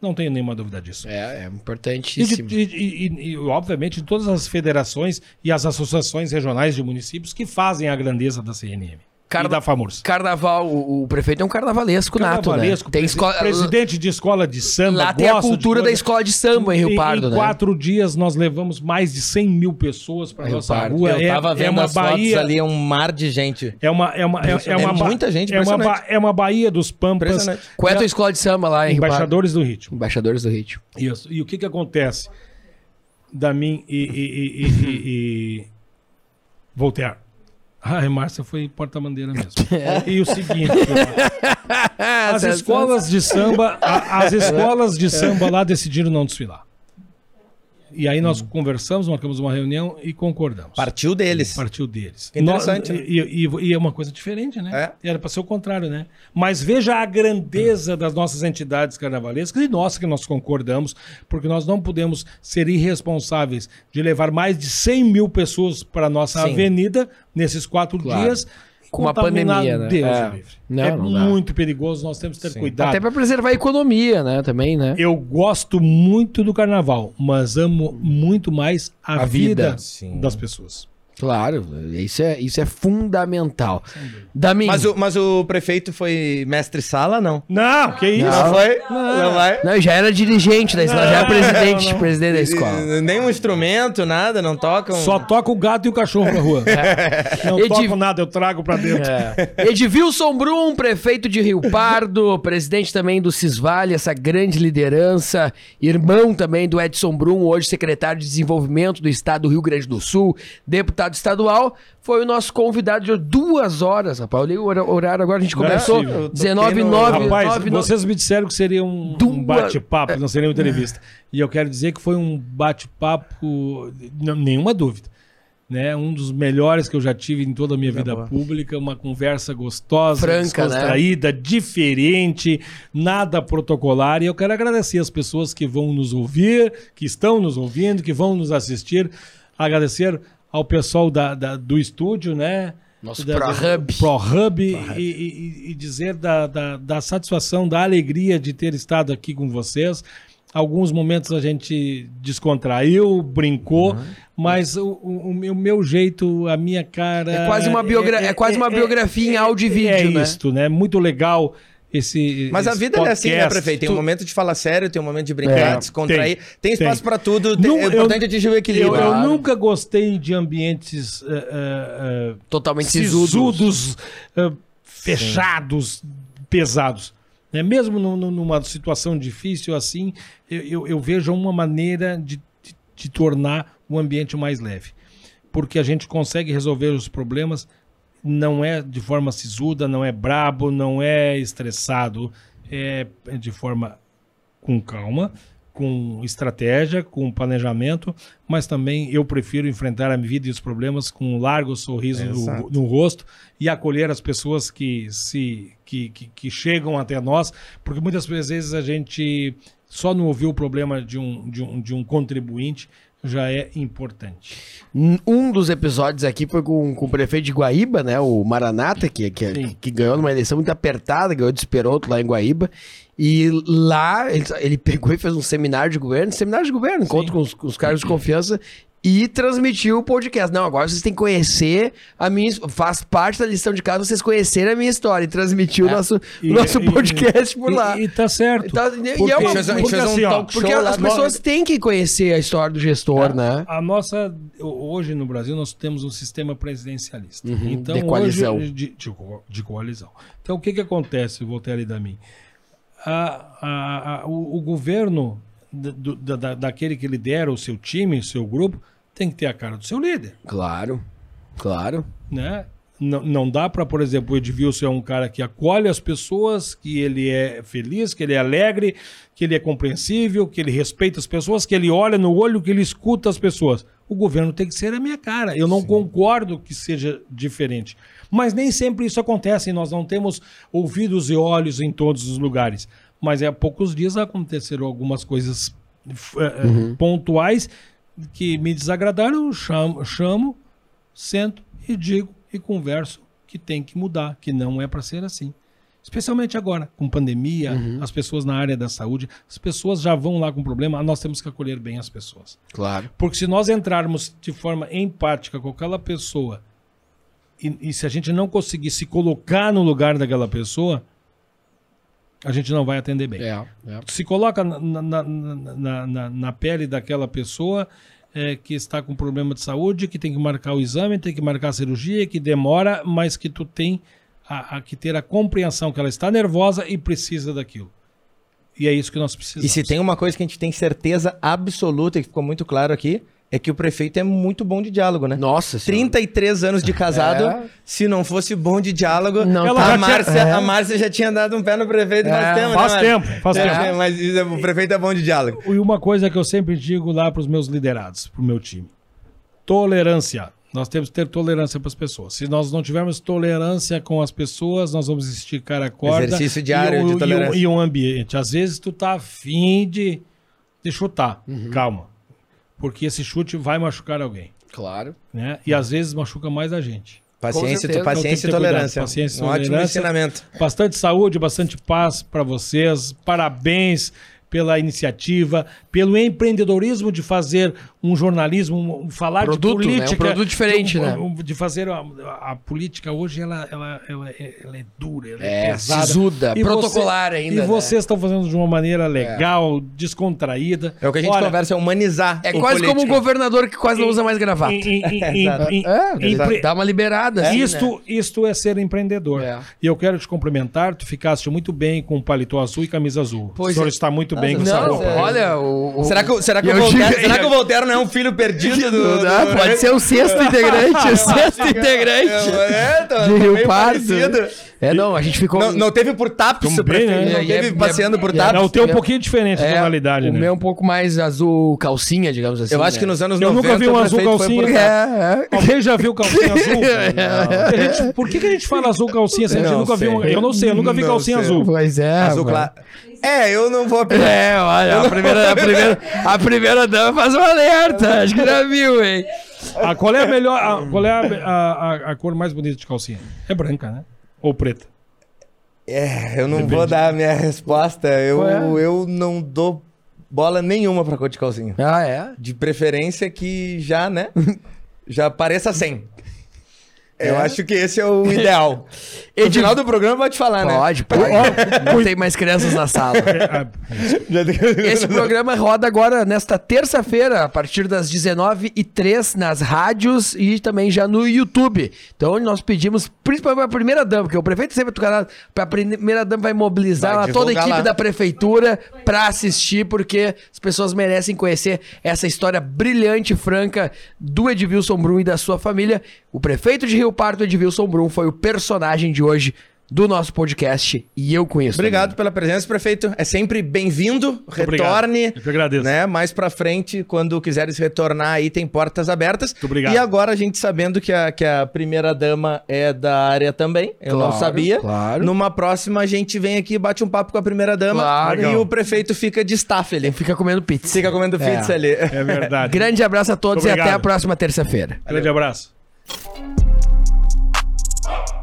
Não tenho nenhuma dúvida disso. É, é E, importantíssimo. e- e- e, obviamente, de todas as federações e as associações regionais de municípios que fazem a grandeza da CNM Carna- e da FAMURS. Carnaval, o, o prefeito é um carnavalesco, nato, né? Carnavalesco, Tem escola, presidente de escola de samba. lá tem a cultura da escola de samba em Rio Em- Pardo, em né? quatro dias nós levamos mais de 100 mil pessoas para Rio nossa Pardo. rua. Eu é, tava é vendo uma as Bahia, fotos ali, é um mar de gente. É uma, é uma, é, é uma, É ba- muita gente, é uma, é uma Bahia dos Pampas. Qual é a tua escola de samba lá em Rio Pardo? Embaixadores do Ritmo. Embaixadores do Ritmo. Isso. E o que que acontece da mim e, e, e, e, e, e... Voltaire? Ah, a Márcia foi porta-bandeira mesmo. (laughs) E o seguinte, (laughs) as escolas de samba, a- as escolas de samba lá decidiram não desfilar. E aí nós conversamos, marcamos uma reunião e concordamos. Partiu deles. Partiu deles. Que interessante, né? e, e- e é uma coisa diferente, né? É. Era para ser o contrário, né? Mas veja a grandeza das nossas entidades carnavalescas e nós que nós concordamos, porque nós não podemos ser irresponsáveis de levar mais de 100 mil pessoas para a nossa Sim. avenida nesses quatro Claro. dias. Com uma pandemia, né? Deus É. livre. Não, é não dá. muito perigoso, nós temos que ter Sim. cuidado. Até pra preservar a economia, né? Também, né? Eu gosto muito do carnaval, mas amo muito mais a, A vida. vida, Sim. das pessoas. Claro, isso é, isso é fundamental. Damin, Mas o, mas o prefeito foi mestre-sala, não? Não, que isso? Não, foi? Não, vai? não, já era dirigente da escola, já era presidente, não, não. presidente da escola. Nenhum instrumento, nada, não tocam. Só toca o gato e o cachorro na rua. (laughs) Não Edi- toco nada, eu trago pra dentro. Edvilson Brum, prefeito de Rio Pardo, presidente também do Cisvale, essa grande liderança, irmão também do Edson Brum, hoje secretário de Desenvolvimento do Estado do Rio Grande do Sul, deputado estadual, foi o nosso convidado de duas horas, rapaz. Olhei o horário agora, a gente é começou toquei 19 no- 9 Rapaz, 9 vocês me disseram que seria um, um Duas- bate-papo, não seria uma entrevista. E eu quero dizer que foi um bate-papo, nenhuma dúvida. Né? Um dos melhores que eu já tive em toda a minha vida boa. pública, uma conversa gostosa, Franca, né? descontraída, diferente, nada protocolar. E eu quero agradecer as pessoas que vão nos ouvir, que estão nos ouvindo, que vão nos assistir. Agradecer ao pessoal da, da- do estúdio, né? Nosso da- ProHub. ProHub e, e- e dizer da, da, da satisfação, da alegria de ter estado aqui com vocês. Alguns momentos a gente descontraiu, brincou, mas o, o, o meu, jeito, a minha cara. É quase uma biogra- é quase uma biografia em áudio e vídeo, é né? isto, né? Muito legal esse. Mas a esse vida é assim, né, podcast. prefeito? Tem um momento de falar sério, tem um momento de brincar, É, descontrair. Tem, tem, espaço pra tudo. tem- Nu- é eu- importante atingir o equilíbrio. Eu, eu Claro. nunca gostei de ambientes eh, eh, Totalmente sisudos. sisudos, eh, fechados, pesados. Né? Mesmo nu- nu- numa situação difícil assim, eu, eu- eu vejo uma maneira de, de- de tornar o ambiente mais leve. Porque a gente consegue resolver os problemas, não é de forma sisuda, não é brabo, não é estressado, é é de forma com calma, com estratégia, com planejamento, mas também eu prefiro enfrentar a vida e os problemas com um largo sorriso no, Exato. no rosto e acolher as pessoas que se que, que, que chegam até nós, porque muitas vezes a gente só não ouvir o problema de um, de um, de um contribuinte já é importante. Um dos episódios aqui foi com, com o prefeito de Guaíba, né? O Maranata, que, que, Sim. que ganhou numa eleição muito apertada, ganhou de Esperoto lá em Guaíba. E lá ele, ele pegou e fez um seminário de governo, seminário de governo, encontro com os, com os cargos de (clears throat) confiança e transmitiu o podcast. Não, agora vocês têm que conhecer a minha. Faz parte da lição de casa vocês conhecerem a minha história. E transmitiu o nosso, E- nosso e- podcast por e- lá. E, tá certo. Tá- e Porque- é uma- fez, porque um assim, Porque as no- pessoas têm que conhecer a história do gestor, né? A nossa. Hoje no Brasil nós temos um sistema presidencialista. Uhum, então, de coalizão. Hoje, de, de de coalizão. Então o que, que acontece, Voltaire e Damin? A, a, a, o, o governo do- da, da- daquele que lidera o seu time, o seu grupo, tem que ter a cara do seu líder. Claro, claro. Né? Não, não dá para, por exemplo, o Edvilson é um cara que acolhe as pessoas, que ele é feliz, que ele é alegre, que ele é compreensível, que ele respeita as pessoas, que ele olha no olho, que ele escuta as pessoas. O governo tem que ser a minha cara. Eu não concordo que seja diferente. Mas nem sempre isso acontece. Nós não temos ouvidos e olhos em todos os lugares. Mas é há poucos dias aconteceram algumas coisas eh, eh, pontuais que me desagradaram. Eu chamo, chamo, sento e digo e converso que tem que mudar, que não é para ser assim. Especialmente agora, com pandemia, as pessoas na área da saúde, as pessoas já vão lá com problema, nós temos que acolher bem as pessoas. Claro. Porque se nós entrarmos de forma empática com aquela pessoa e, e se a gente não conseguir se colocar no lugar daquela pessoa, a gente não vai atender bem. É, é. Se coloca na, na, na, na, pele daquela pessoa é, que está com problema de saúde, que tem que marcar o exame, tem que marcar a cirurgia, que demora, mas que tu tem a, a que ter a compreensão que ela está nervosa e precisa daquilo. E é isso que nós precisamos. E se tem uma coisa que a gente tem certeza absoluta, e que ficou muito claro aqui, é que o prefeito é muito bom de diálogo, né? Nossa senhora. 33 anos de casado, É. se não fosse bom de diálogo, Não Ela a, já Márcia, é. a Márcia já tinha dado um pé no prefeito faz É, tempo, faz né, tempo, faz É, tempo. Mas é- o prefeito é bom de diálogo. E uma coisa que eu sempre digo lá para os meus liderados, para o meu time: tolerância. Nós temos que ter tolerância para as pessoas. Se nós não tivermos tolerância com as pessoas, nós vamos esticar a corda. Exercício diário e, um- de e um- tolerância. E um ambiente. Às vezes tu tá afim de, de chutar. Uhum. Calma. Porque esse chute vai machucar alguém. Claro. Né? E às vezes machuca mais a gente. Paciência, tu- paciência Então e tolerância. Paciência e um ótimo tolerância. ensinamento. Bastante saúde, bastante paz para vocês. Parabéns pela iniciativa, pelo empreendedorismo de fazer um jornalismo, um- falar Produto, de né? Um política. produto diferente, de, né? De fazer a, a política hoje, ela, ela, ela, é, ela é dura, ela é, É, pesada. sisuda, E protocolar você- ainda, E né? vocês estão fazendo de uma maneira legal, descontraída. É o que a gente Olha, conversa, é humanizar. É quase como um governador que quase não usa mais gravata. em- em- em- Exato. em- É, dá- uma liberada. assim, né? isto, isto é ser empreendedor. É. E eu quero te cumprimentar. Tu ficaste muito bem com paletó azul e camisa azul. Pois o senhor é. está muito bem com essa Não, roupa. olha, o, o- Será que, será, que Eu o Voltaire, será que o Voltaire (laughs) não é um filho perdido do. Ah, do- pode ser o sexto integrante, o (laughs) sexto integrante É, tá, de tá Rio Pardo. parecido. É, não, a gente ficou... Não, não teve por TAPS, o prefeito, né? não E é- teve é- passeando por é- TAPS. Não, tem um É- pouquinho diferente a É, tonalidade, o né? meu é um pouco mais azul calcinha, digamos assim. Eu acho né? que nos anos Eu 90 nunca vi um o azul calcinha. por. É, é. Alguém já viu calcinha (laughs) azul? A gente- por que, que a gente fala azul calcinha? se a gente Não nunca viu, sei. eu não sei, eu nunca vi Não calcinha sei. azul. Pois é. Azul claro. É, eu não vou. É, olha, a primeira, a, primeira, a primeira dama faz um alerta. Acho que já viu, hein? Ah, qual é a melhor, a- qual é a, a- a- a cor mais bonita de calcinha? É branca, né? Ou preta? É, eu não vou dar a minha resposta. Eu, é? eu não dou bola nenhuma pra cor de calcinha. Ah, é? De preferência que já, né? (laughs) Já pareça 100. Eu acho que esse é o ideal. (laughs) No final do programa pode falar, né? Pode, pode. Não tem mais crianças na sala. (laughs) Ah, Esse programa roda agora nesta terça-feira, a partir das 19h03 nas rádios e também já no YouTube. Então nós pedimos, principalmente para a primeira dama, porque o prefeito sempre para a primeira dama vai mobilizar Vai lá toda a equipe lá. da prefeitura para assistir, porque as pessoas merecem conhecer essa história brilhante e franca do Edvilson Brum e da sua família. O prefeito de Rio Pardo, Edvilson Brum, foi o personagem de hoje do nosso podcast e eu conheço. Obrigado pela presença, prefeito. É sempre bem-vindo. obrigado. Retorne. Eu que agradeço. Né? Mais pra frente, quando quiseres retornar aí, tem portas abertas. Muito obrigado. E agora a gente sabendo que a, que a primeira dama é da área também. Eu não Claro, sabia. claro. Numa próxima, a gente vem aqui, bate um papo com a primeira dama. Claro. E Legal. o prefeito fica de staff ali. Fica comendo pizza. Fica comendo É. pizza ali. É verdade. Grande abraço a todos e até obrigado. a próxima terça-feira. Grande abraço. Stop.